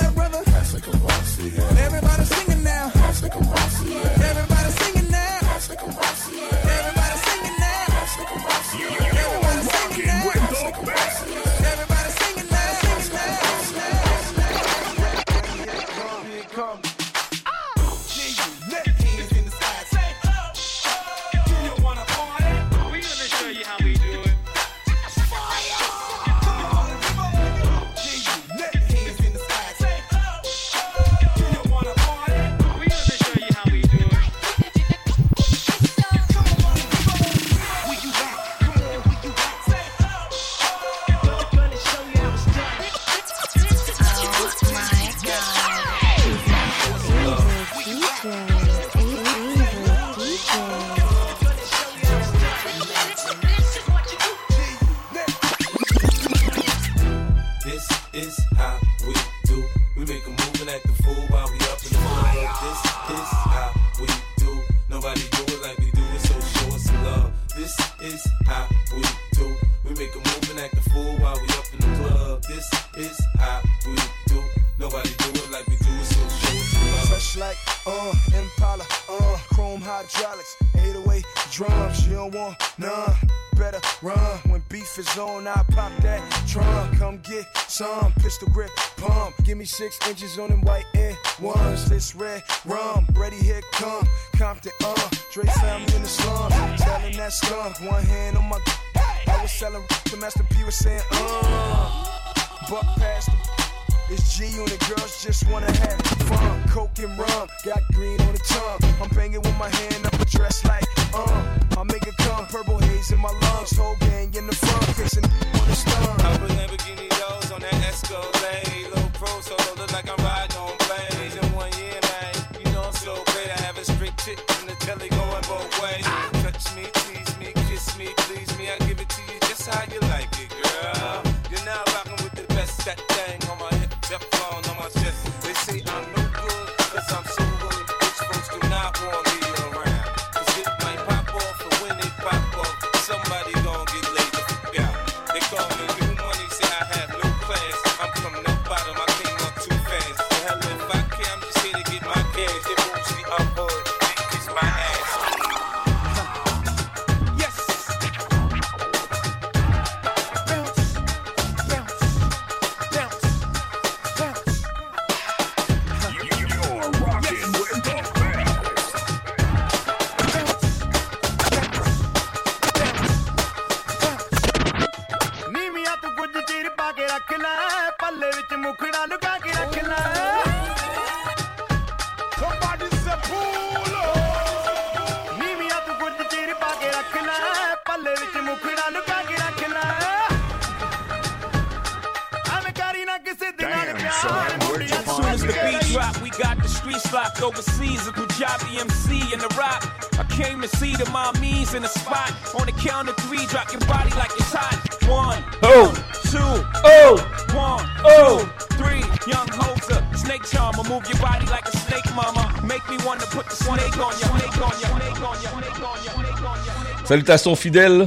Salutations fidèles.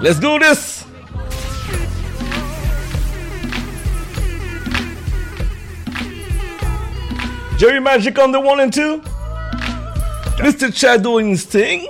Let's do this! Jerry Magic on the one and two. Mr. Shadow Instinct.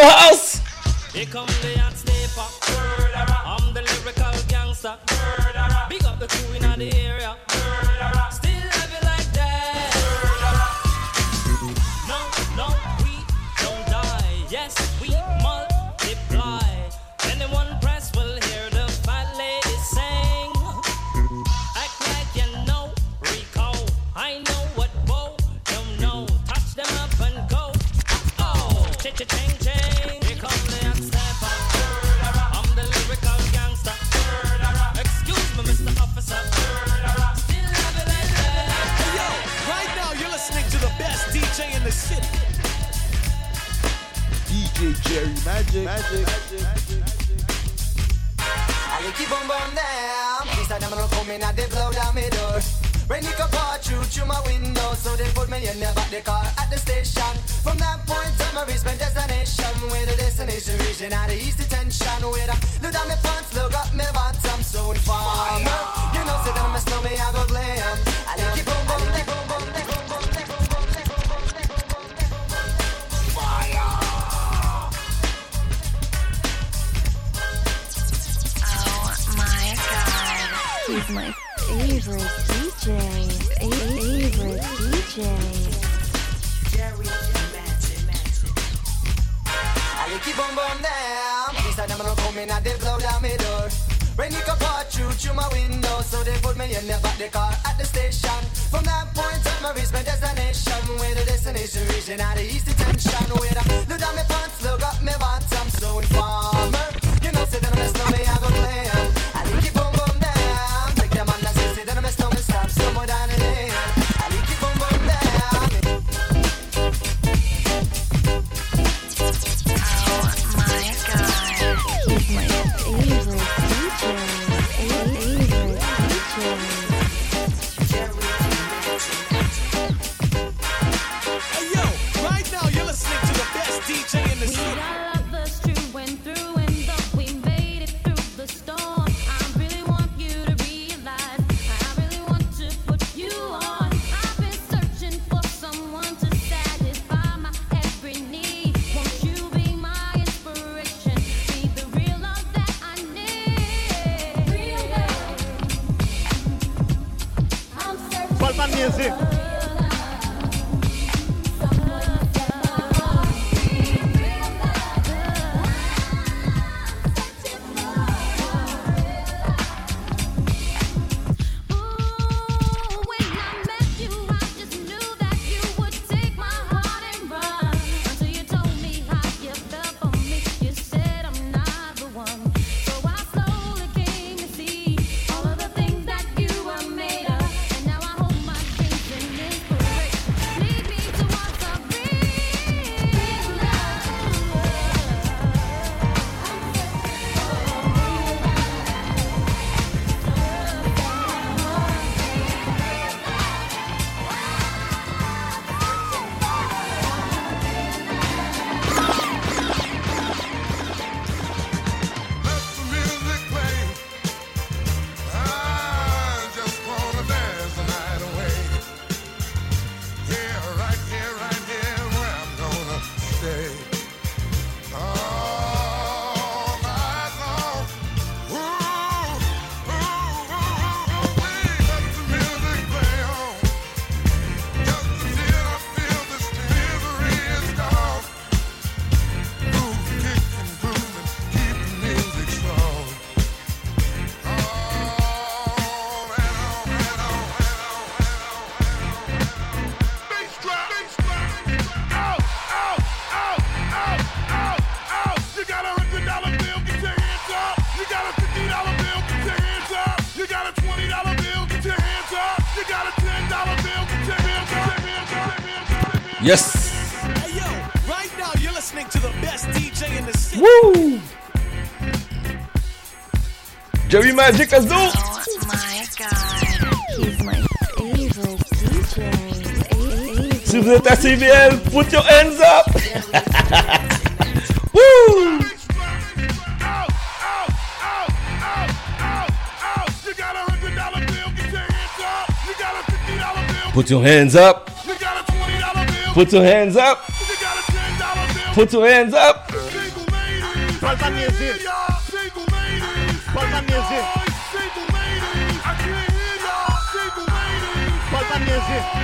løs! Jerry Magic, let's go! Oh my god, he's my favorite DJ. Si vous à CBL, put your hands up! <laughs> Woo! Put your hands up! Put your hands up! Put your hands up! 15.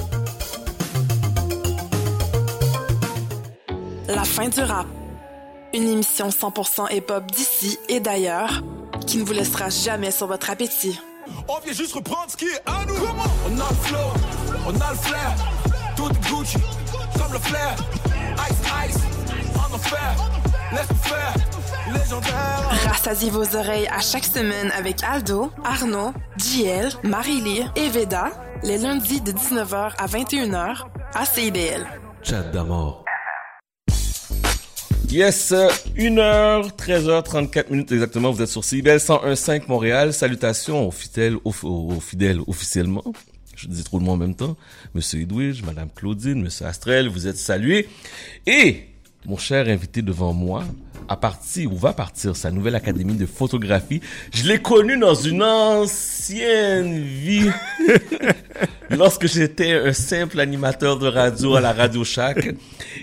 La fin du rap. Une émission 100% hip-hop d'ici et d'ailleurs qui ne vous laissera jamais sur votre appétit. On vient juste reprendre ce qui est à nous. On a le flow, on a le flair. Tout est Gucci, comme le flair. Ice, ice, en enfer. Laisse faire, légendaire. Rassasiez vos oreilles à chaque semaine avec Aldo, Arnaud, JL, Marie-Lee et Veda les lundis de 19h à 21h à CIBL. Chat d'amour. Yes, 1h, 13h34 minutes exactement. Vous êtes sur CIBL 101.5 Montréal. Salutations aux fidèles, aux, fidèles officiellement. Je dis trop le mot en même temps. Monsieur Edwidge, Madame Claudine, Monsieur Astrel, vous êtes salués. Et mon cher invité devant moi a parti ou va partir sa nouvelle académie de photographie. Je l'ai connu dans une ancienne vie. <laughs> Lorsque j'étais un simple animateur de radio à la Radio Shack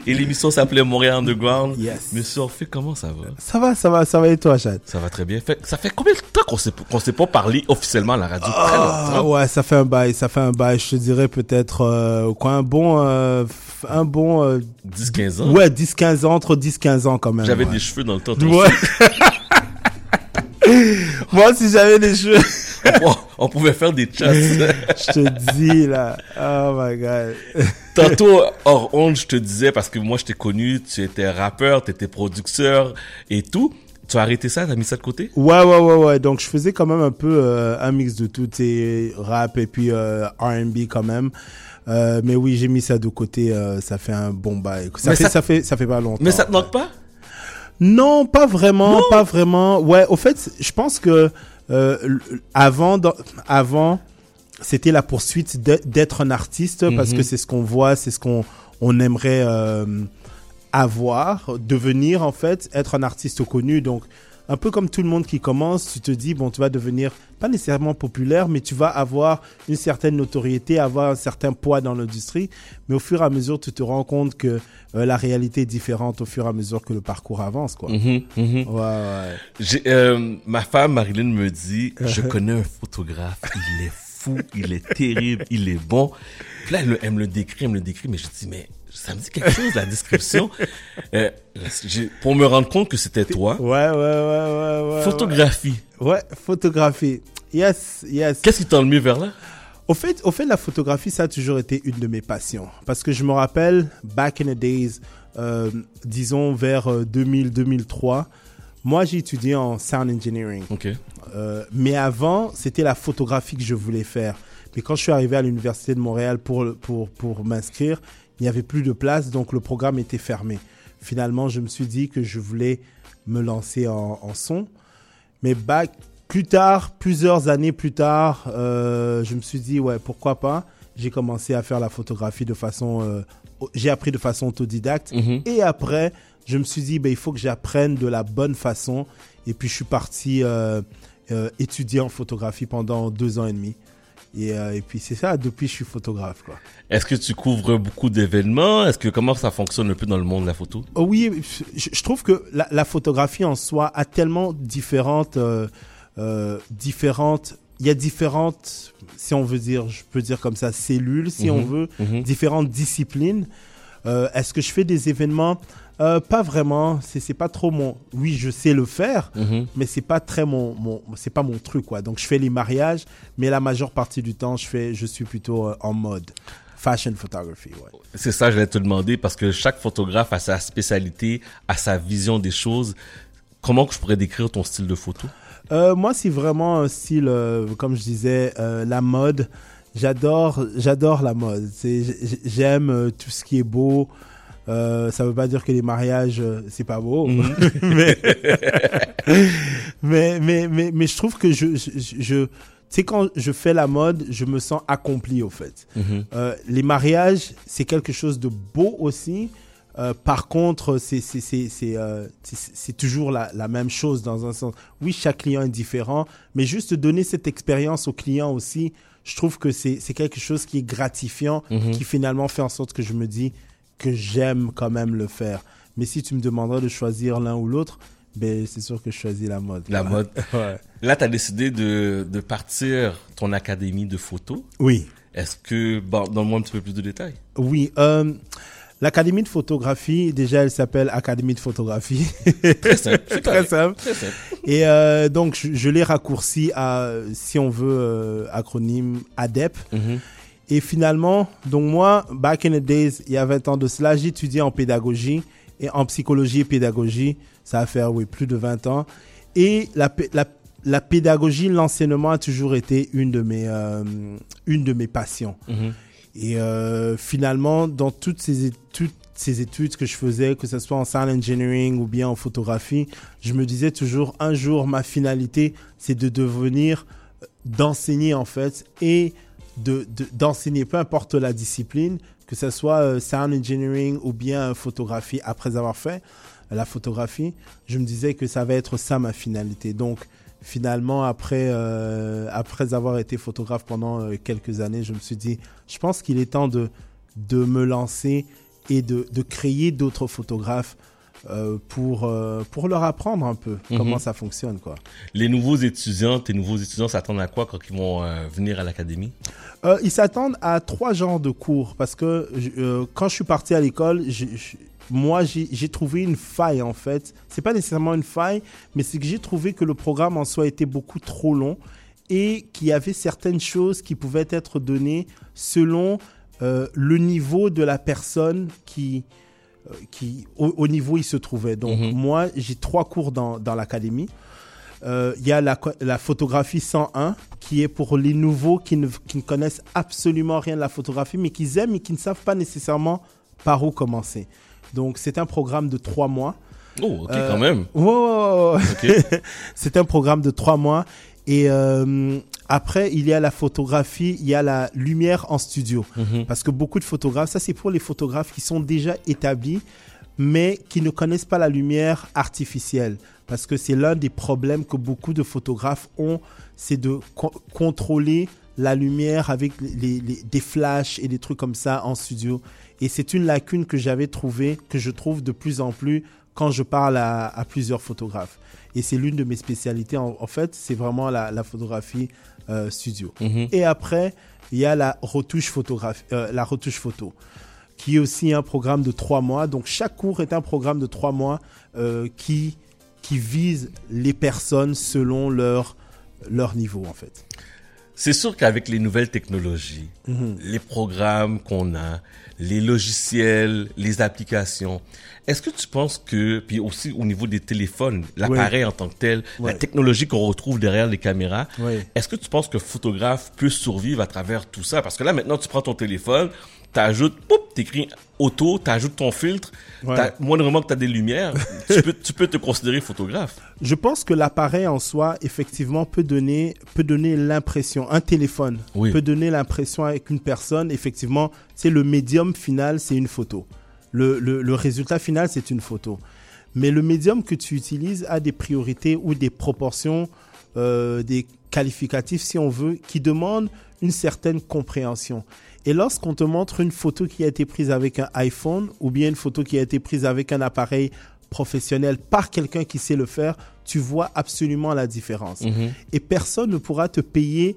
et l'émission s'appelait Montréal Underground. Yes. Monsieur Orphée, comment ça va? Ça va, ça va, ça va et toi, Chad? Ça va très bien. Fait- ça fait combien de temps qu'on s'est, qu'on s'est pas parlé officiellement à la radio? Très Ah, longtemps. ouais, ça fait un bail, ça fait un bail. Je te dirais peut-être euh, quoi, un bon, euh, un bon euh, 10-15 ans. Ouais, 10-15 ans, entre 10-15 ans quand même. J'avais ouais. des cheveux dans le temps. toi Ouais. <laughs> Moi, si j'avais des cheveux. <laughs> on, pou- on pouvait faire des chats. je te dis là. Oh my god. <laughs> Tantôt, hors honte, je te disais, parce que moi, je t'ai connu, tu étais rappeur, tu étais producteur et tout. Tu as arrêté ça, t'as mis ça de côté? Ouais, ouais, ouais, ouais. Donc, je faisais quand même un peu euh, un mix de tout, et rap et puis euh, R&B quand même. Euh, mais oui, j'ai mis ça de côté. ça fait un bon bail. Ça Mais fait, ça- ça... fait, ça fait pas longtemps. Mais ça te manque pas? Non, pas vraiment, pas vraiment. Ouais, au fait, je pense que euh, avant, dans- avant, c'était la poursuite d'être un artiste parce Mhm. que c'est ce qu'on voit, c'est ce qu'on on aimerait euh, avoir, devenir en fait, être un artiste connu. Donc, un peu comme tout le monde qui commence, tu te dis bon, tu vas devenir pas nécessairement populaire, mais tu vas avoir une certaine notoriété, avoir un certain poids dans l'industrie. Mais au fur et à mesure, tu te rends compte que euh, la réalité est différente au fur et à mesure que le parcours avance, quoi. Mhm, mhm. Ouais, ouais. J'ai, euh, ma femme Marilyn me dit, <laughs> je connais un photographe, il est fou, il est terrible, il est bon. Puis là, elle, elle me le décrit, elle me le décrit, mais je dis, mais ça me dit quelque chose, la description. <laughs> Euh, pour me rendre compte que c'était toi. Ouais, ouais, ouais, ouais, ouais. Photographie. Ouais, photographie. Yes, yes. Qu'est-ce qui t'a mis vers là? Au fait, au fait, la photographie, ça a toujours été une de mes passions. Parce que je me rappelle, back in the days, euh, disons vers 2000-2003, moi j'ai étudié en sound engineering. Ok. Euh, mais avant, c'était la photographie que je voulais faire. Mais quand je suis arrivé à l'Université de Montréal pour, pour, pour m'inscrire, il n'y avait plus de place, donc le programme était fermé. Finalement, je me suis dit que je voulais me lancer en, en son. Mais back, plus tard, plusieurs années plus tard, euh, je me suis dit, ouais, pourquoi pas. J'ai commencé à faire la photographie de façon... euh, j'ai appris de façon autodidacte. Mhm. Et après, je me suis dit, ben, il faut que j'apprenne de la bonne façon. Et puis, je suis parti euh, étudier en photographie pendant deux ans et demi. Et, euh, et puis, c'est ça, depuis, je suis photographe, quoi. Est-ce que tu couvres beaucoup d'événements? Est-ce que comment ça fonctionne un peu dans le monde de la photo? Oh oui, je, je trouve que la, la photographie en soi a tellement différentes, euh, euh, différentes. Il y a différentes, si on veut dire, je peux dire comme ça, cellules, si Mhm, on veut, mhm. différentes disciplines. Euh, Est-ce que je fais des événements Euh, Pas vraiment. C'est pas trop mon. Oui, je sais le faire, Mhm. mais c'est pas très mon, mon c'est pas mon truc quoi. Donc je fais les mariages, mais la majeure partie du temps, je fais, je suis plutôt euh, en mode fashion photography. Ouais. C'est ça, je vais te demander parce que chaque photographe a sa spécialité, a sa vision des choses. Comment que je pourrais décrire ton style de photo? Euh, moi, c'est vraiment un style, euh, comme je disais, euh, la mode. J'adore, j'adore la mode. J'aime tout ce qui est beau. Euh, ça veut pas dire que les mariages euh, c'est pas beau, Mhm. <laughs> mais, mais mais mais mais je trouve que je je, je tu sais quand je fais la mode, je me sens accompli au fait. Mhm. Euh, les mariages, c'est quelque chose de beau aussi. Euh, par contre, c'est c'est c'est c'est euh, toujours la, la même chose dans un sens. Oui, chaque client est différent, mais juste donner cette expérience au client aussi, je trouve que c'est c'est quelque chose qui est gratifiant, Mhm. qui finalement fait en sorte que je me dis que j'aime quand même le faire. Mais si tu me demanderais de choisir l'un ou l'autre, ben c'est sûr que je choisis la mode. La Ouais. mode. <laughs> Ouais. Là, tu as décidé de, de partir ton académie de photo. Oui. Est-ce que, bon, donne-moi un petit peu plus de détails. Oui, euh, l'académie de photographie, déjà, elle s'appelle Académie de photographie. Très simple, <laughs> Très simple. Très simple. Et euh, donc, je, je l'ai raccourci à, si on veut, euh, acronyme ADEP. Mhm. Et finalement, donc moi, back in the days, il y a 20 ans de cela, j'étudiais en pédagogie et en psychologie et pédagogie. Ça va faire, oui, plus de 20 ans. Et la, pé- la, la pédagogie, l'enseignement a toujours été une de mes, euh, une de mes passions. Mhm. Et euh, finalement, dans toutes ces, é- toutes ces études que je faisais, que ce soit en sound engineering ou bien en photographie, je me disais toujours, un jour, ma finalité, c'est de devenir, euh, d'enseigner en fait, et de, de- d'enseigner, peu importe la discipline, que ce soit euh, sound engineering ou bien euh, photographie, après avoir fait euh, la photographie, je me disais que ça va être ça ma finalité. Donc, finalement, après, après avoir été photographe pendant quelques années, je me suis dit, je pense qu'il est temps de, de me lancer et de, de créer d'autres photographes euh, pour, euh, pour leur apprendre un peu Mhm. comment ça fonctionne. Quoi. Les nouveaux étudiants, tes nouveaux étudiants s'attendent à quoi quand ils vont euh, venir à l'académie? Ils s'attendent à trois genres de cours parce que quand je suis parti à l'école, moi j'ai trouvé une faille en fait. C'est pas nécessairement une faille, mais c'est que j'ai trouvé que le programme en soi était beaucoup trop long et qu'il y avait certaines choses qui pouvaient être données selon le niveau de la personne qui qui au, au niveau où il se trouvait. Donc moi j'ai trois cours dans, dans l'académie. Euh, Il y a la, la photographie 101 qui est pour les nouveaux qui ne, qui ne connaissent absolument rien de la photographie, mais qui aiment et qui ne savent pas nécessairement par où commencer. Donc c'est un programme de trois mois. Euh, Oh, ok, quand même. ouais, ouais, ouais. Ok. <laughs> c'est un programme de trois mois. Et euh, après, il y a la photographie, il y a la lumière en studio. Mhm. Parce que beaucoup de photographes, ça c'est pour les photographes qui sont déjà établis, mais qui ne connaissent pas la lumière artificielle. Parce que c'est l'un des problèmes que beaucoup de photographes ont, c'est de co- contrôler la lumière avec les, les- des flashs et des trucs comme ça en studio. Et c'est une lacune que j'avais trouvée, que je trouve de plus en plus quand je parle à, à plusieurs photographes. Et c'est l'une de mes spécialités. En, en fait, c'est vraiment la, la photographie euh, studio. Mhm. Et après, il y a la retouche, photographe, euh, la retouche photo, qui est aussi un programme de trois mois. Donc, chaque cours est un programme de trois mois euh, qui, qui vise les personnes selon leur, leur niveau, en fait. C'est sûr qu'avec les nouvelles technologies, Mhm. les programmes qu'on a, les logiciels, les applications, est-ce que tu penses que, puis aussi au niveau des téléphones, l'appareil en tant que tel, la technologie qu'on retrouve derrière les caméras, est-ce que tu penses que photographe peut survivre à travers tout ça? Parce que là, maintenant, tu prends ton téléphone, t'ajoutes, poup, t'écris auto, t'ajoutes ton filtre, Ouais. moindrement que t'as des lumières, tu peux, tu peux te considérer photographe. Je pense que l'appareil en soi, effectivement, peut donner, peut donner l'impression, un téléphone Oui. peut donner l'impression avec une personne, effectivement, c'est le médium final, c'est une photo. Le, le, le résultat final, c'est une photo. Mais le médium que tu utilises a des priorités ou des proportions, euh, des qualificatifs, si on veut, qui demandent une certaine compréhension. Et lorsqu'on te montre une photo qui a été prise avec un iPhone ou bien une photo qui a été prise avec un appareil professionnel par quelqu'un qui sait le faire, tu vois absolument la différence. Mhm. Et personne ne pourra te payer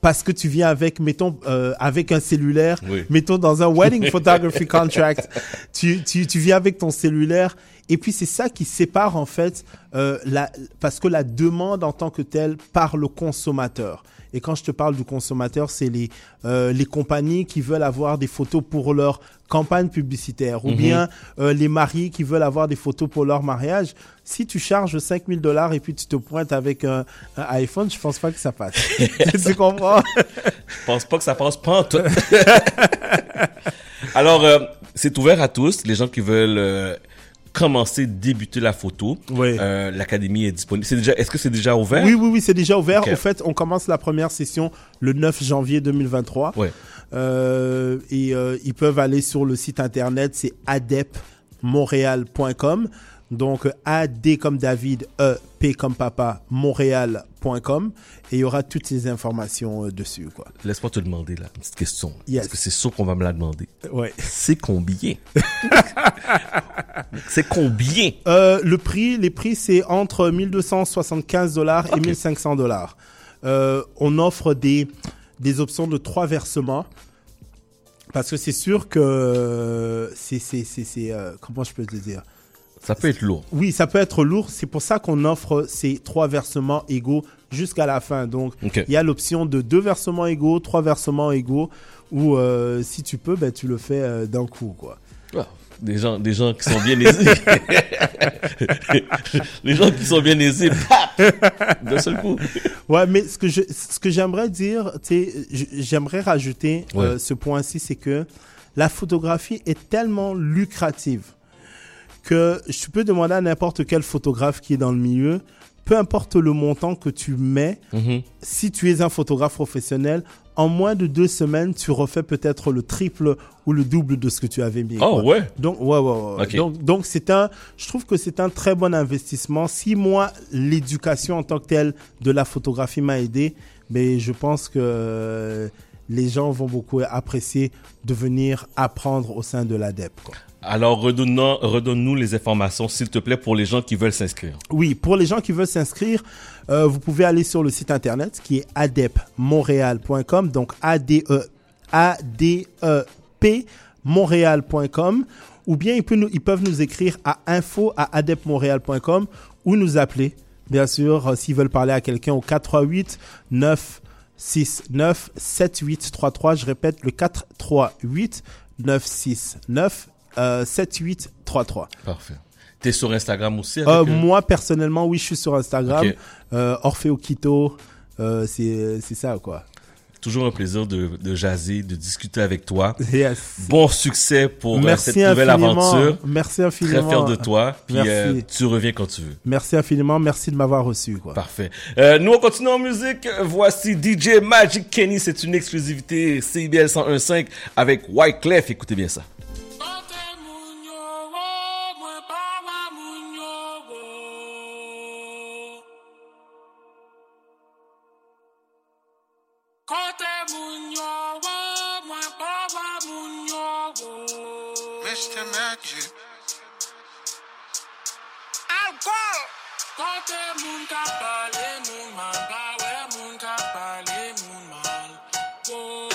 parce que tu viens avec, mettons, euh, avec un cellulaire, Oui. mettons dans un wedding <laughs> photography contract, tu, tu, tu viens avec ton cellulaire. Et puis c'est ça qui sépare en fait, euh, la, parce que la demande en tant que telle par le consommateur. Et quand je te parle du consommateur, c'est les, euh, les compagnies qui veulent avoir des photos pour leur campagne publicitaire ou Mhm. bien euh, les mariés qui veulent avoir des photos pour leur mariage. Si tu charges 5000 dollars et puis tu te pointes avec un, un iPhone, je pense pas que ça passe. <laughs> tu comprends? Je pense pas que ça passe pas en tout. <laughs> Alors, euh, c'est ouvert à tous, les gens qui veulent euh, commencer, débuter la photo. Euh, L'académie est disponible. C'est déjà, est-ce que c'est déjà ouvert? Oui, oui, oui, c'est déjà ouvert. Ok. Au fait, on commence la première session le 9 janvier 2023. Ouais. Euh, et euh, ils peuvent aller sur le site internet, c'est adepmontréal.com. Donc AD comme David, E, P comme papa, montréal.com. Et il y aura toutes les informations euh, dessus, quoi. Laisse-moi te demander là, une petite question. Yes. Parce que c'est sûr qu'on va me la demander. Ouais. C'est combien? <laughs> c'est combien? Euh, le prix, les prix, c'est entre 1275 dollars et 1500 dollars. Euh, on offre des, des options de trois versements. Parce que c'est sûr que c'est, c'est, c'est, c'est, comment je peux te dire? Ça peut être lourd. Oui, ça peut être lourd. C'est pour ça qu'on offre ces trois versements égaux jusqu'à la fin. Donc, il y a l'option de deux versements égaux, trois versements égaux, ou euh, si tu peux, ben, tu le fais euh, d'un coup, quoi. Ah, des gens, des gens qui sont bien aisés. <laughs> les gens qui sont bien aisés, d'un seul coup. Ouais, mais ce que je, ce que j'aimerais dire, j'aimerais rajouter euh, ce point-ci, c'est que la photographie est tellement lucrative que je peux demander à n'importe quel photographe qui est dans le milieu, peu importe le montant que tu mets, Mhm. si tu es un photographe professionnel, en moins de deux semaines, tu refais peut-être le triple ou le double de ce que tu avais mis. Oh, quoi. ouais. Donc, ouais, ouais, ouais. Donc, donc c'est un, je trouve que c'est un très bon investissement. Si moi, l'éducation en tant que telle de la photographie m'a aidé, mais je pense que les gens vont beaucoup apprécier de venir apprendre au sein de l'ADEP. Alors, redonne-nous les informations, s'il te plaît, pour les gens qui veulent s'inscrire. Oui, pour les gens qui veulent s'inscrire, euh, vous pouvez aller sur le site internet qui est adepmontréal.com, donc A-D-E, A-D-E-P, montréal.com, ou bien ils peuvent, nous, écrire à info à adepmontréal.com ou nous appeler, bien sûr, euh, s'ils veulent parler à quelqu'un au 438 969 7833. Je répète, le 438 969 euh, 7833. Parfait. T'es sur Instagram aussi Euh, avec, euh, moi, personnellement, oui, je suis sur Instagram. Ok. Euh, Orfeo Quito, euh, c'est ça, quoi. Toujours un plaisir de, de jaser, de discuter avec toi. Yes. Bon succès pour euh, Merci cette nouvelle infiniment. aventure. Merci infiniment. Très fier de toi. Puis Merci. euh, tu reviens quand tu veux. Merci infiniment. Merci de m'avoir reçu, quoi. Parfait. Euh, nous, on continue en musique. Voici DJ Magic Kenny. C'est une exclusivité CIBL 101.5 avec Wyclef. Écoutez bien ça. alkol. Kote moun ka pale moun man, bawe moun ka pale moun mal.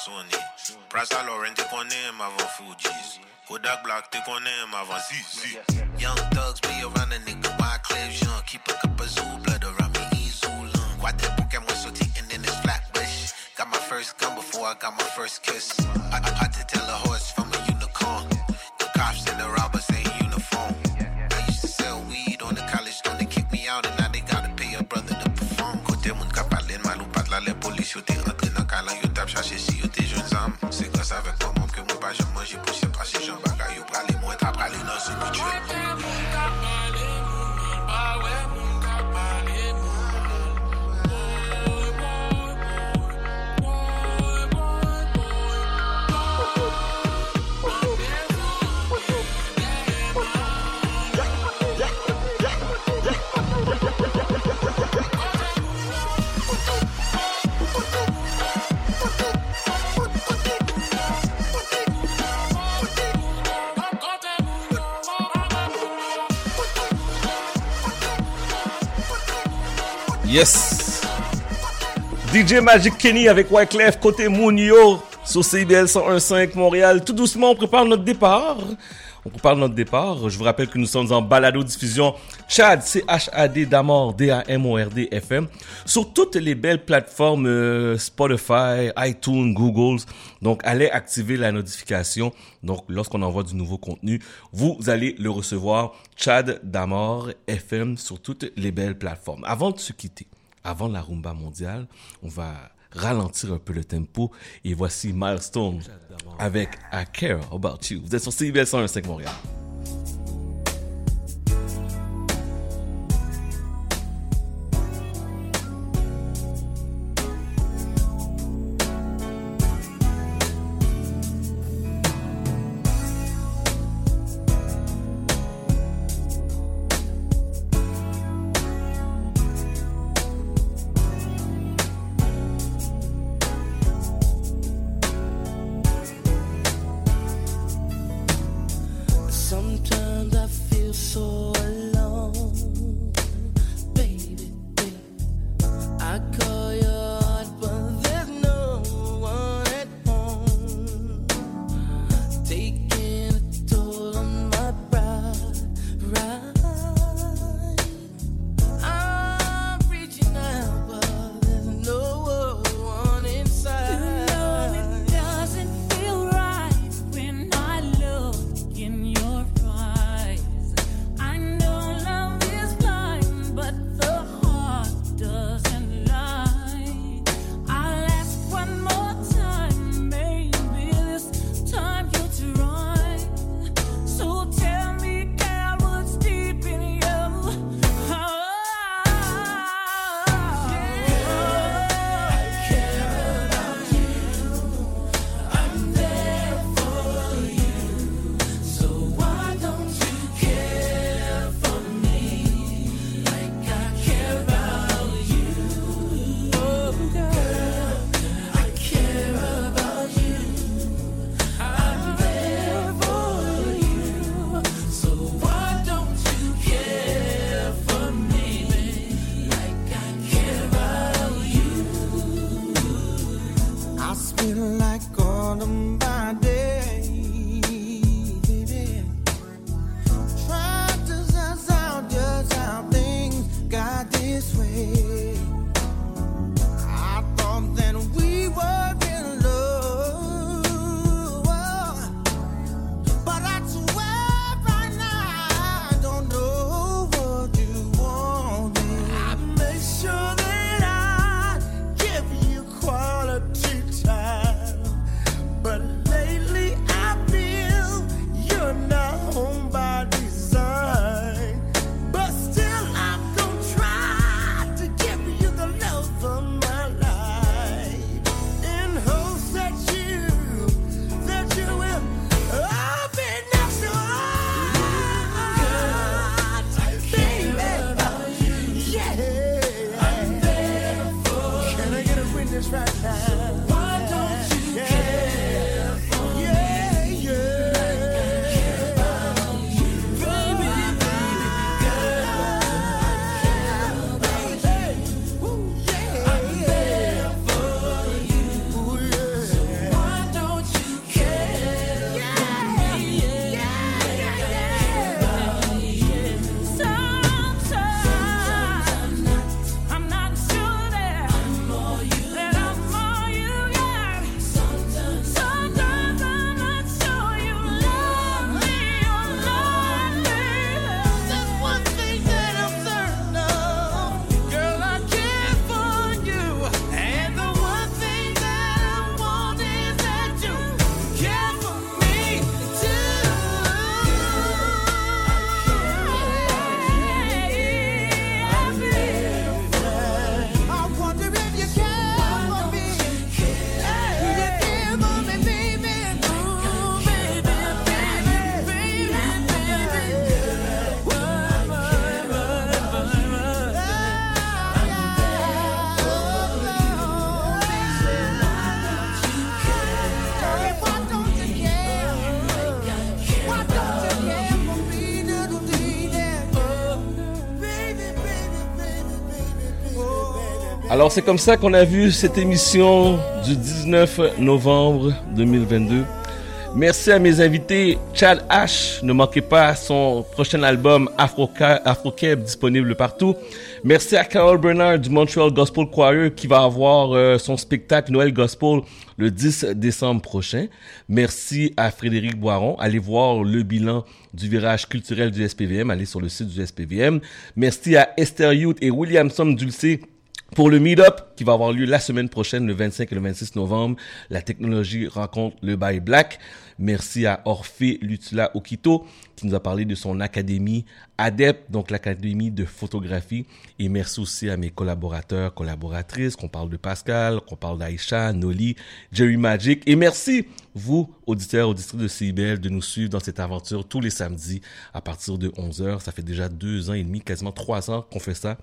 Sony Prasa Lauren te konem avan Fuji's Kodak Black te konem avan ZZ Young thugs be around a nigga, why clips young? Keep a cup of zoo blood around me. Quite that book this flatbush. Got my first gun before I got my first kiss. I, I had to tell a horse Yes. DJ Magic Kenny avec Wyclef, côté Mounio, sur CIBL 101.5 Montréal. Tout doucement, on prépare notre départ. On prépare notre départ. Je vous rappelle que nous sommes en balado-diffusion Chad, C-H-A-D, Damord, D-A-M-O-R-D, FM, sur toutes les belles plateformes euh, Spotify, iTunes, Google. Donc, allez activer la notification. Donc, lorsqu'on envoie du nouveau contenu, vous allez le recevoir Chad, Damord, FM, sur toutes les belles plateformes. Avant de se quitter, avant la rumba mondiale. On va ralentir un peu le tempo. Et voici Milestone avec I Care About You. Vous êtes sur CBL 105 Montréal. Alors c'est comme ça qu'on a vu cette émission du 19 novembre 2022. Merci à mes invités. Chad H, ne manquez pas son prochain album Afro-Keb disponible partout. Merci à Carol Bernard du Montreal Gospel Choir qui va avoir euh, son spectacle Noël Gospel le 10 décembre prochain. Merci à Frédéric Boiron. Allez voir le bilan du virage culturel du SPVM. Allez sur le site du SPVM. Merci à Esther Youth et Williamson Dulcé pour le meet-up qui va avoir lieu la semaine prochaine, le 25 et le 26 novembre, la technologie rencontre le Bail Black. Merci à Orphée Lutula Okito qui nous a parlé de son académie ADEP, donc l'académie de photographie. Et merci aussi à mes collaborateurs, collaboratrices, qu'on parle de Pascal, qu'on parle d'Aïcha, Noli, Jerry Magic. Et merci, vous, auditeurs, auditrices de CIBL, de nous suivre dans cette aventure tous les samedis à partir de 11h. Ça fait déjà deux ans et demi, quasiment trois ans qu'on fait ça.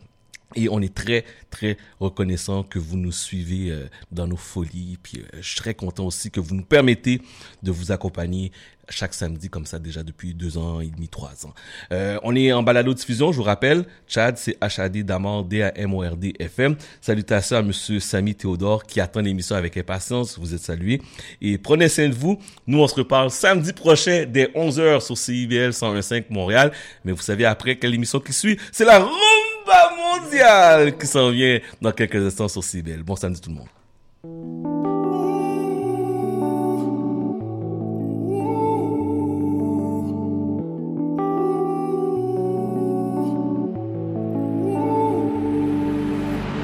Et on est très, très reconnaissant que vous nous suivez euh, dans nos folies. Puis euh, je suis très content aussi que vous nous permettez de vous accompagner chaque samedi comme ça déjà depuis deux ans et demi, trois ans. Euh, on est en balado diffusion, je vous rappelle. Chad, c'est HAD Damord, D-A-M-O-R-D FM. Salutations à Monsieur Samy Théodore qui attend l'émission avec impatience. Vous êtes salué. Et prenez soin de vous. Nous, on se reparle samedi prochain dès 11h sur CIBL 101.5 Montréal. Mais vous savez après quelle émission qui suit, c'est la Rumba mondiale qui s'en vient dans quelques instants sur CIBL. Bon samedi tout le monde.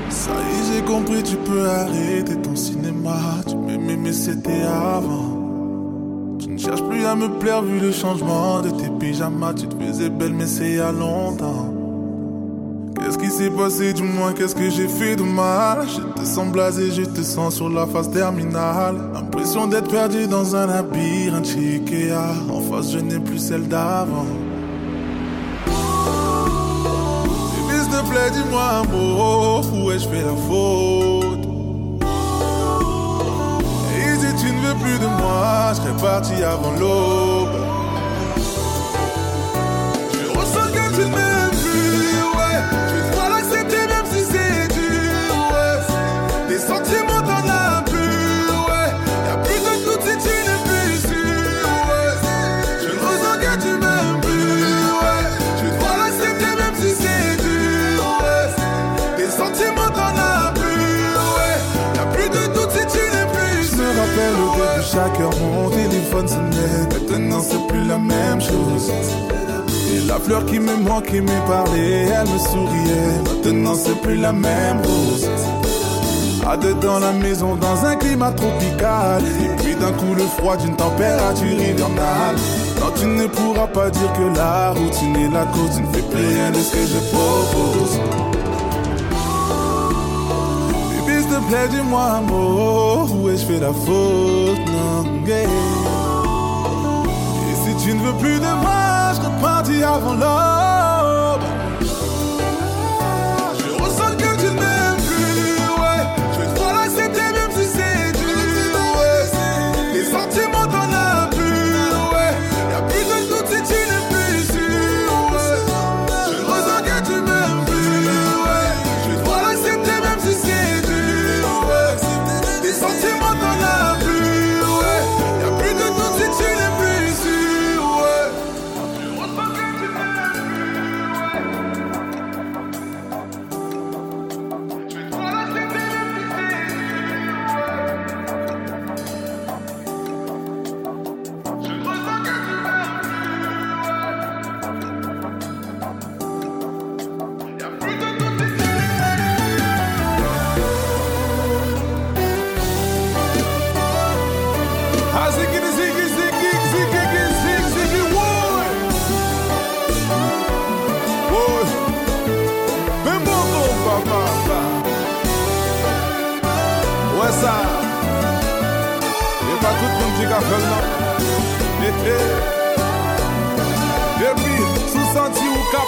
Ça y est, j'ai compris, tu peux arrêter ton cinéma. Tu m'aimais, mais c'était avant. Tu ne cherches plus à me plaire vu le changement de tes pyjamas. Tu te faisais belle, mais c'est il y a longtemps. Qu'est-ce qui s'est passé, du moins, qu'est-ce que j'ai fait de mal? Je te sens blasé, je te sens sur la phase terminale. L'impression d'être perdu dans un labyrinthe Ikea. En face, je n'ai plus celle d'avant. Bébé, s'il te plaît, dis-moi un mot. Où ai-je fait la faute? Et si tu ne veux plus de moi, je serais parti avant l'aube. C'est plus la même chose. Et la fleur qui me manquait me parlait, elle me souriait. Maintenant c'est plus la même rose. À deux dans la maison dans un climat tropical. Et puis d'un coup le froid d'une température hivernale. Non, tu ne pourras pas dire que la routine est la cause. Tu ne fais plus rien de ce que je propose. Bébé, s'il te plaît, dis-moi un. Où ai-je fait la faute? Non. Ne veux plus de moi, je repartis avant l'aube.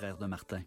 frère de Martin.